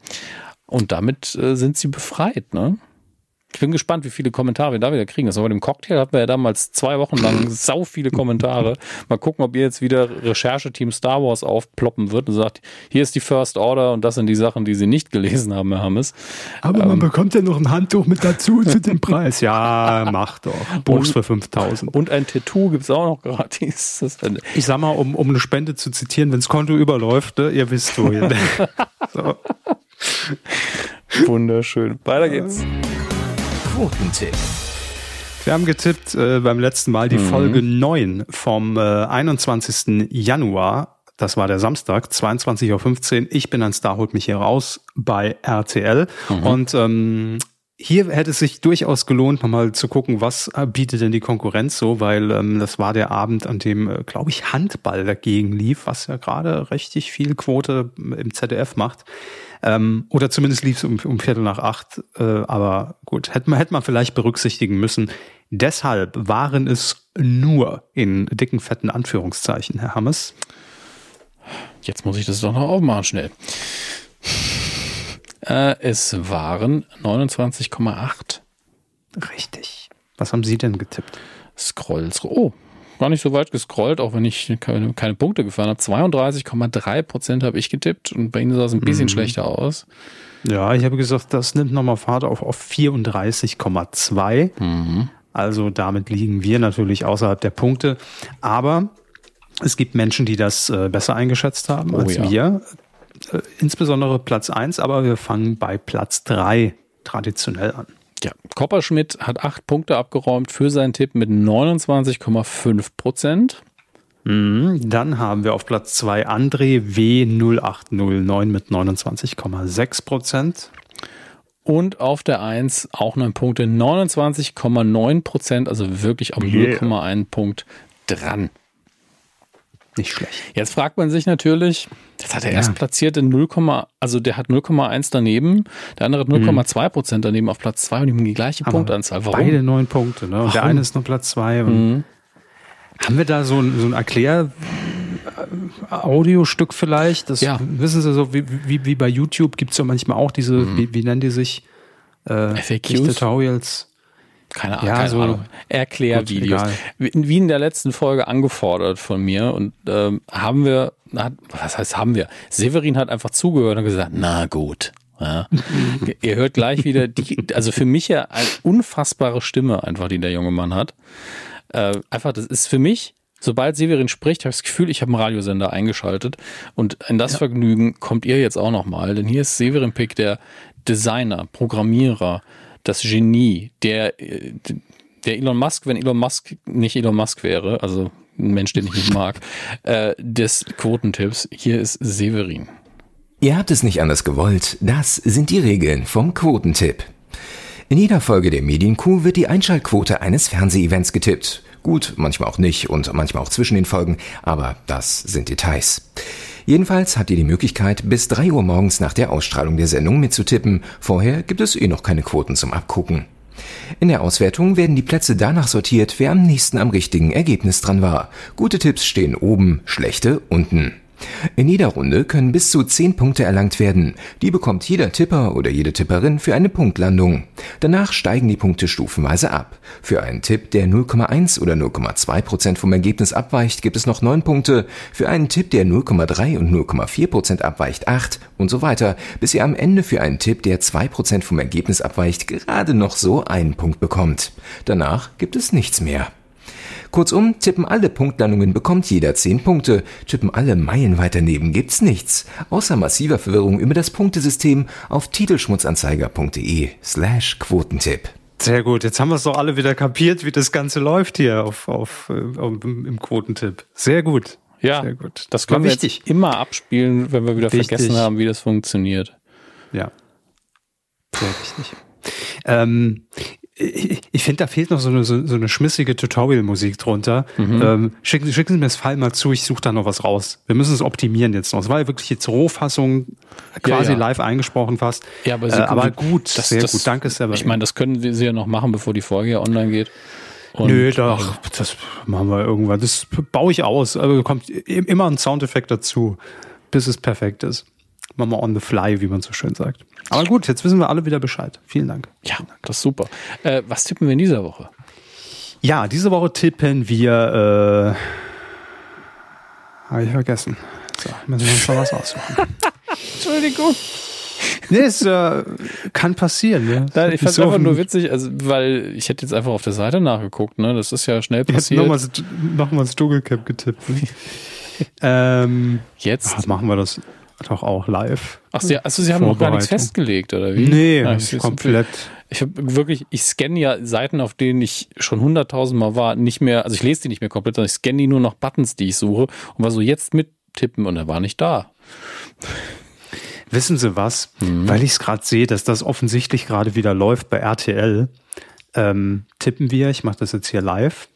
Und damit äh, sind sie befreit, ne? Ich bin gespannt, wie viele Kommentare wir da wieder kriegen. Das war bei dem Cocktail hatten wir ja damals zwei Wochen lang [LAUGHS] sau viele Kommentare. Mal gucken, ob ihr jetzt wieder Rechercheteam Star Wars aufploppen wird und sagt, hier ist die First Order und das sind die Sachen, die sie nicht gelesen haben, Herr Hammes. Aber ähm, man bekommt ja noch ein Handtuch mit dazu [LAUGHS] zu dem Preis. Ja, mach doch. Buchs für 5000. Und ein Tattoo gibt es auch noch gratis. [LAUGHS] ich sag mal, um, um eine Spende zu zitieren, wenn das Konto überläuft, ne, ihr wisst wohin. so. Wunderschön. Weiter geht's. Quotentipp. Wir haben getippt äh, beim letzten Mal die mhm. Folge 9 vom äh, 21. Januar. Das war der Samstag, 22.15 Uhr. Ich bin ein Star, holt mich hier raus bei RTL. Mhm. Und ähm, hier hätte es sich durchaus gelohnt, nochmal zu gucken, was äh, bietet denn die Konkurrenz so, weil ähm, das war der Abend, an dem, äh, glaube ich, Handball dagegen lief, was ja gerade richtig viel Quote im ZDF macht. Ähm, oder zumindest lief es um, um Viertel nach acht. Äh, aber gut, hätte man, hätte man vielleicht berücksichtigen müssen. Deshalb waren es nur in dicken, fetten Anführungszeichen, Herr Hammes. Jetzt muss ich das doch noch aufmachen, schnell. Äh, es waren 29,8. Richtig. Was haben Sie denn getippt? Scrolls. Oh, gar nicht so weit gescrollt, auch wenn ich keine, keine Punkte gefahren habe. 32,3 Prozent habe ich getippt und bei Ihnen sah es ein bisschen mhm. schlechter aus. Ja, ich habe gesagt, das nimmt nochmal Fahrt auf, auf 34,2. Mhm. Also damit liegen wir natürlich außerhalb der Punkte. Aber es gibt Menschen, die das äh, besser eingeschätzt haben oh, als ja. wir. Äh, insbesondere Platz 1, aber wir fangen bei Platz 3 traditionell an. Ja, Kopperschmidt hat acht Punkte abgeräumt für seinen Tipp mit 29,5 Prozent. Mhm, dann haben wir auf Platz 2 André W0809 mit 29,6 Prozent. Und auf der 1 auch neun Punkte, 29,9 Prozent, also wirklich am yeah. 0,1 Punkt dran. Nicht schlecht. Jetzt fragt man sich natürlich, das hat der ja. erst platzierte 0, also der hat 0,1 daneben, der andere hat 0,2 mhm. Prozent daneben auf Platz 2 und die haben die gleiche Aber Punktanzahl. Warum? Beide neun Punkte, ne? Und der eine ist nur Platz 2. Mhm. Haben wir da so ein, so ein Erklär- Audiostück vielleicht? Das ja. wissen Sie so, wie, wie, wie bei YouTube gibt es ja manchmal auch diese, mhm. wie, wie nennen die sich? Äh, FAQs? Tutorials. Keine, ja, keine so Ahnung. Erklärvideos. Wie in der letzten Folge angefordert von mir und ähm, haben wir, was heißt haben wir? Severin hat einfach zugehört und gesagt, na gut. Ja. [LAUGHS] Ihr hört gleich wieder, die, also für mich ja eine unfassbare Stimme einfach, die der junge Mann hat. Äh, einfach, das ist für mich, sobald Severin spricht, habe ich das Gefühl, ich habe einen Radiosender eingeschaltet und in das ja. Vergnügen kommt ihr jetzt auch nochmal, denn hier ist Severin Pick, der Designer, Programmierer, das Genie, der, der Elon Musk, wenn Elon Musk nicht Elon Musk wäre, also ein Mensch, den ich nicht mag, [LAUGHS] äh, des Quotentipps. Hier ist Severin. Ihr habt es nicht anders gewollt. Das sind die Regeln vom Quotentipp. In jeder Folge der Medienkuh wird die Einschaltquote eines Fernsehevents getippt. Gut, manchmal auch nicht und manchmal auch zwischen den Folgen, aber das sind Details. Jedenfalls habt ihr die Möglichkeit, bis 3 Uhr morgens nach der Ausstrahlung der Sendung mitzutippen. Vorher gibt es eh noch keine Quoten zum Abgucken. In der Auswertung werden die Plätze danach sortiert, wer am nächsten am richtigen Ergebnis dran war. Gute Tipps stehen oben, schlechte unten. In jeder Runde können bis zu 10 Punkte erlangt werden. Die bekommt jeder Tipper oder jede Tipperin für eine Punktlandung. Danach steigen die Punkte stufenweise ab. Für einen Tipp, der 0,1 oder 0,2 Prozent vom Ergebnis abweicht, gibt es noch 9 Punkte. Für einen Tipp, der 0,3 und 0,4 Prozent abweicht, 8 und so weiter, bis ihr am Ende für einen Tipp, der 2 Prozent vom Ergebnis abweicht, gerade noch so einen Punkt bekommt. Danach gibt es nichts mehr. Kurzum, tippen alle Punktlandungen bekommt jeder 10 Punkte, tippen alle Meilen weiter neben gibt's nichts, außer massiver Verwirrung über das Punktesystem auf titelschmutzanzeiger.de slash Quotentipp. Sehr gut, jetzt haben wir es doch alle wieder kapiert, wie das Ganze läuft hier auf, auf, äh, im Quotentipp. Sehr gut. Ja, Sehr gut. das können War wir wichtig. jetzt immer abspielen, wenn wir wieder Wichtig. vergessen haben, wie das funktioniert. Ja. Sehr wichtig. Ähm, ich ich finde, da fehlt noch so eine, so, so eine schmissige Tutorial-Musik drunter. Ähm, schicken, schicken Sie mir das Fall mal zu, ich suche da noch was raus. Wir müssen es optimieren jetzt noch. Es war ja wirklich jetzt Rohfassung, quasi Ja, ja. live eingesprochen fast. Ja, aber äh, aber gut, Das- sehr das- gut. Danke, Severin. Ich meine, das können Sie ja noch machen, bevor die Folge ja online geht. Und, Nö, doch, das machen wir irgendwann. Das baue ich aus. Aber kommt i- immer ein Soundeffekt dazu, bis es perfekt ist. Machen wir on the fly, wie man so schön sagt. Aber gut, jetzt wissen wir alle wieder Bescheid. Vielen Dank. Ja, das ist super. Äh, was tippen wir in dieser Woche? Ja, diese Woche tippen wir. Äh, Habe ich vergessen. So, müssen wir uns noch was aussuchen. [LAUGHS] Entschuldigung. nee, es äh, kann passieren. Ja. Nein, ich fand es So einfach ein- nur witzig, also, weil ich hätte jetzt einfach auf der Seite nachgeguckt, ne? Das ist ja schnell Jetzt passiert. nochmals nochmal das Dschungelcamp getippt. Ne? [LAUGHS] ähm, Jetzt? ach, machen wir das doch auch live. Ach, Sie, also Sie haben noch gar nichts festgelegt, oder wie? Nee, Ja, ich, komplett. Ich habe wirklich, ich scanne ja Seiten, auf denen ich schon hunderttausend Mal war, nicht mehr, also ich lese die nicht mehr komplett, sondern ich scanne die nur noch Buttons, die ich suche und war so jetzt mittippen und er war nicht da. Wissen Sie was? Weil ich es gerade sehe, dass das offensichtlich gerade wieder läuft bei RTL, ähm, tippen wir, ich mache das jetzt hier live.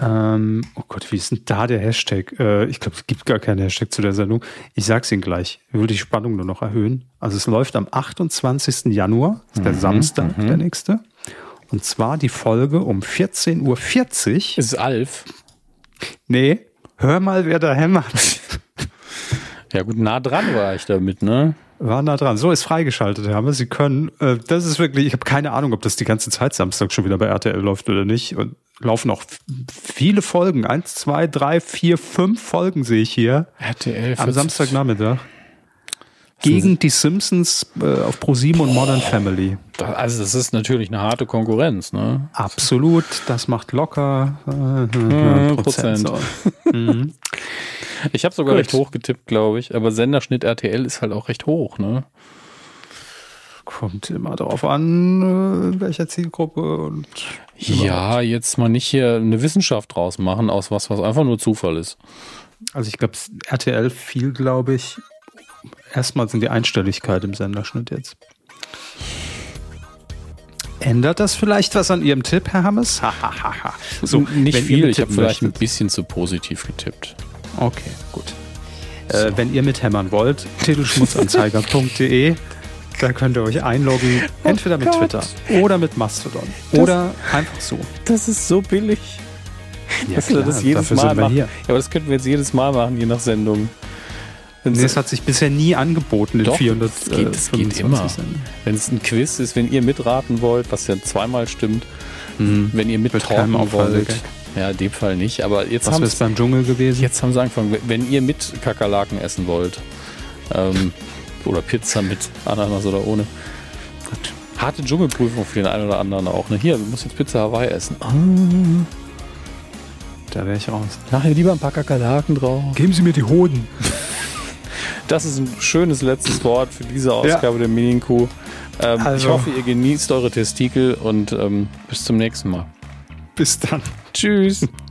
Ähm, oh Gott, wie ist denn da der Hashtag? Äh, ich glaube, es gibt gar keinen Hashtag zu der Sendung. Ich sag's Ihnen gleich. Ich will die Spannung nur noch erhöhen. Also es läuft am 28. Januar, das ist der Samstag, der nächste. Und zwar die Folge um 14.40 Uhr. Es ist Alf. Nee, hör mal, wer da hämmert. [LAUGHS] Ja gut, nah dran war ich damit, ne? War nah dran. So ist freigeschaltet, Herr Hammer. Sie können, äh, das ist wirklich, ich habe keine Ahnung, ob das die ganze Zeit Samstag schon wieder bei RTL läuft oder nicht. Und laufen auch viele Folgen. Eins, zwei, drei, vier, fünf Folgen sehe ich hier. RTL. Am Samstagnachmittag. Gegen die Simpsons äh, auf ProSieben und Modern Family. Also das ist natürlich eine harte Konkurrenz, ne? Absolut, das macht locker äh, Hm, [LAUGHS] Prozent. Prozent. So. [LAUGHS] Ich habe sogar Gut. recht hoch getippt, glaube ich. Aber Senderschnitt RTL ist halt auch recht hoch, ne? Kommt immer darauf an, äh, welcher Zielgruppe und Ja, jetzt mal nicht hier eine Wissenschaft draus machen aus was, was einfach nur Zufall ist. Also ich glaube, RTL fiel, glaube ich, erstmal sind die Einstelligkeit im Senderschnitt jetzt. Ändert das vielleicht was an Ihrem Tipp, Herr Hammes? Hahaha. So, nicht viel. Ich habe vielleicht ein bisschen zu positiv getippt. Okay, gut. Äh, wenn ihr mithämmern wollt, titelschmutzanzeiger.de. Da könnt ihr euch einloggen, entweder mit Gott. Twitter oder mit Mastodon. Oder einfach so. Das ist so billig. Ja, Dass wir das jedes Mal machen. Ja, aber das könnten wir jetzt jedes Mal machen, je nach Sendung. Nee, es hat sich bisher nie angeboten in Doch, 400 es geht- es geht 25 immer. Wenn es ein Quiz ist, wenn ihr mitraten wollt, was ja zweimal stimmt, wenn ihr mittalken wollt. Ja, in dem Fall nicht. Aber jetzt haben wäre beim Dschungel gewesen? Jetzt haben sie angefangen, wenn ihr mit Kakerlaken essen wollt, ähm, oder Pizza mit Ananas oder ohne. Harte Dschungelprüfung für den einen oder anderen auch. Ne? Hier, du musst jetzt Pizza Hawaii essen. Ah, Da wäre ich raus. nachher lieber ein paar Kakerlaken drauf. Geben Sie mir die Hoden. [LAUGHS] Das ist ein schönes letztes Wort für diese Ausgabe der Minion-Kuh. Ähm, Ich Also- hoffe, ihr genießt eure Testikel und ähm, bis zum nächsten Mal. Bis dann. Tschüss. [LAUGHS]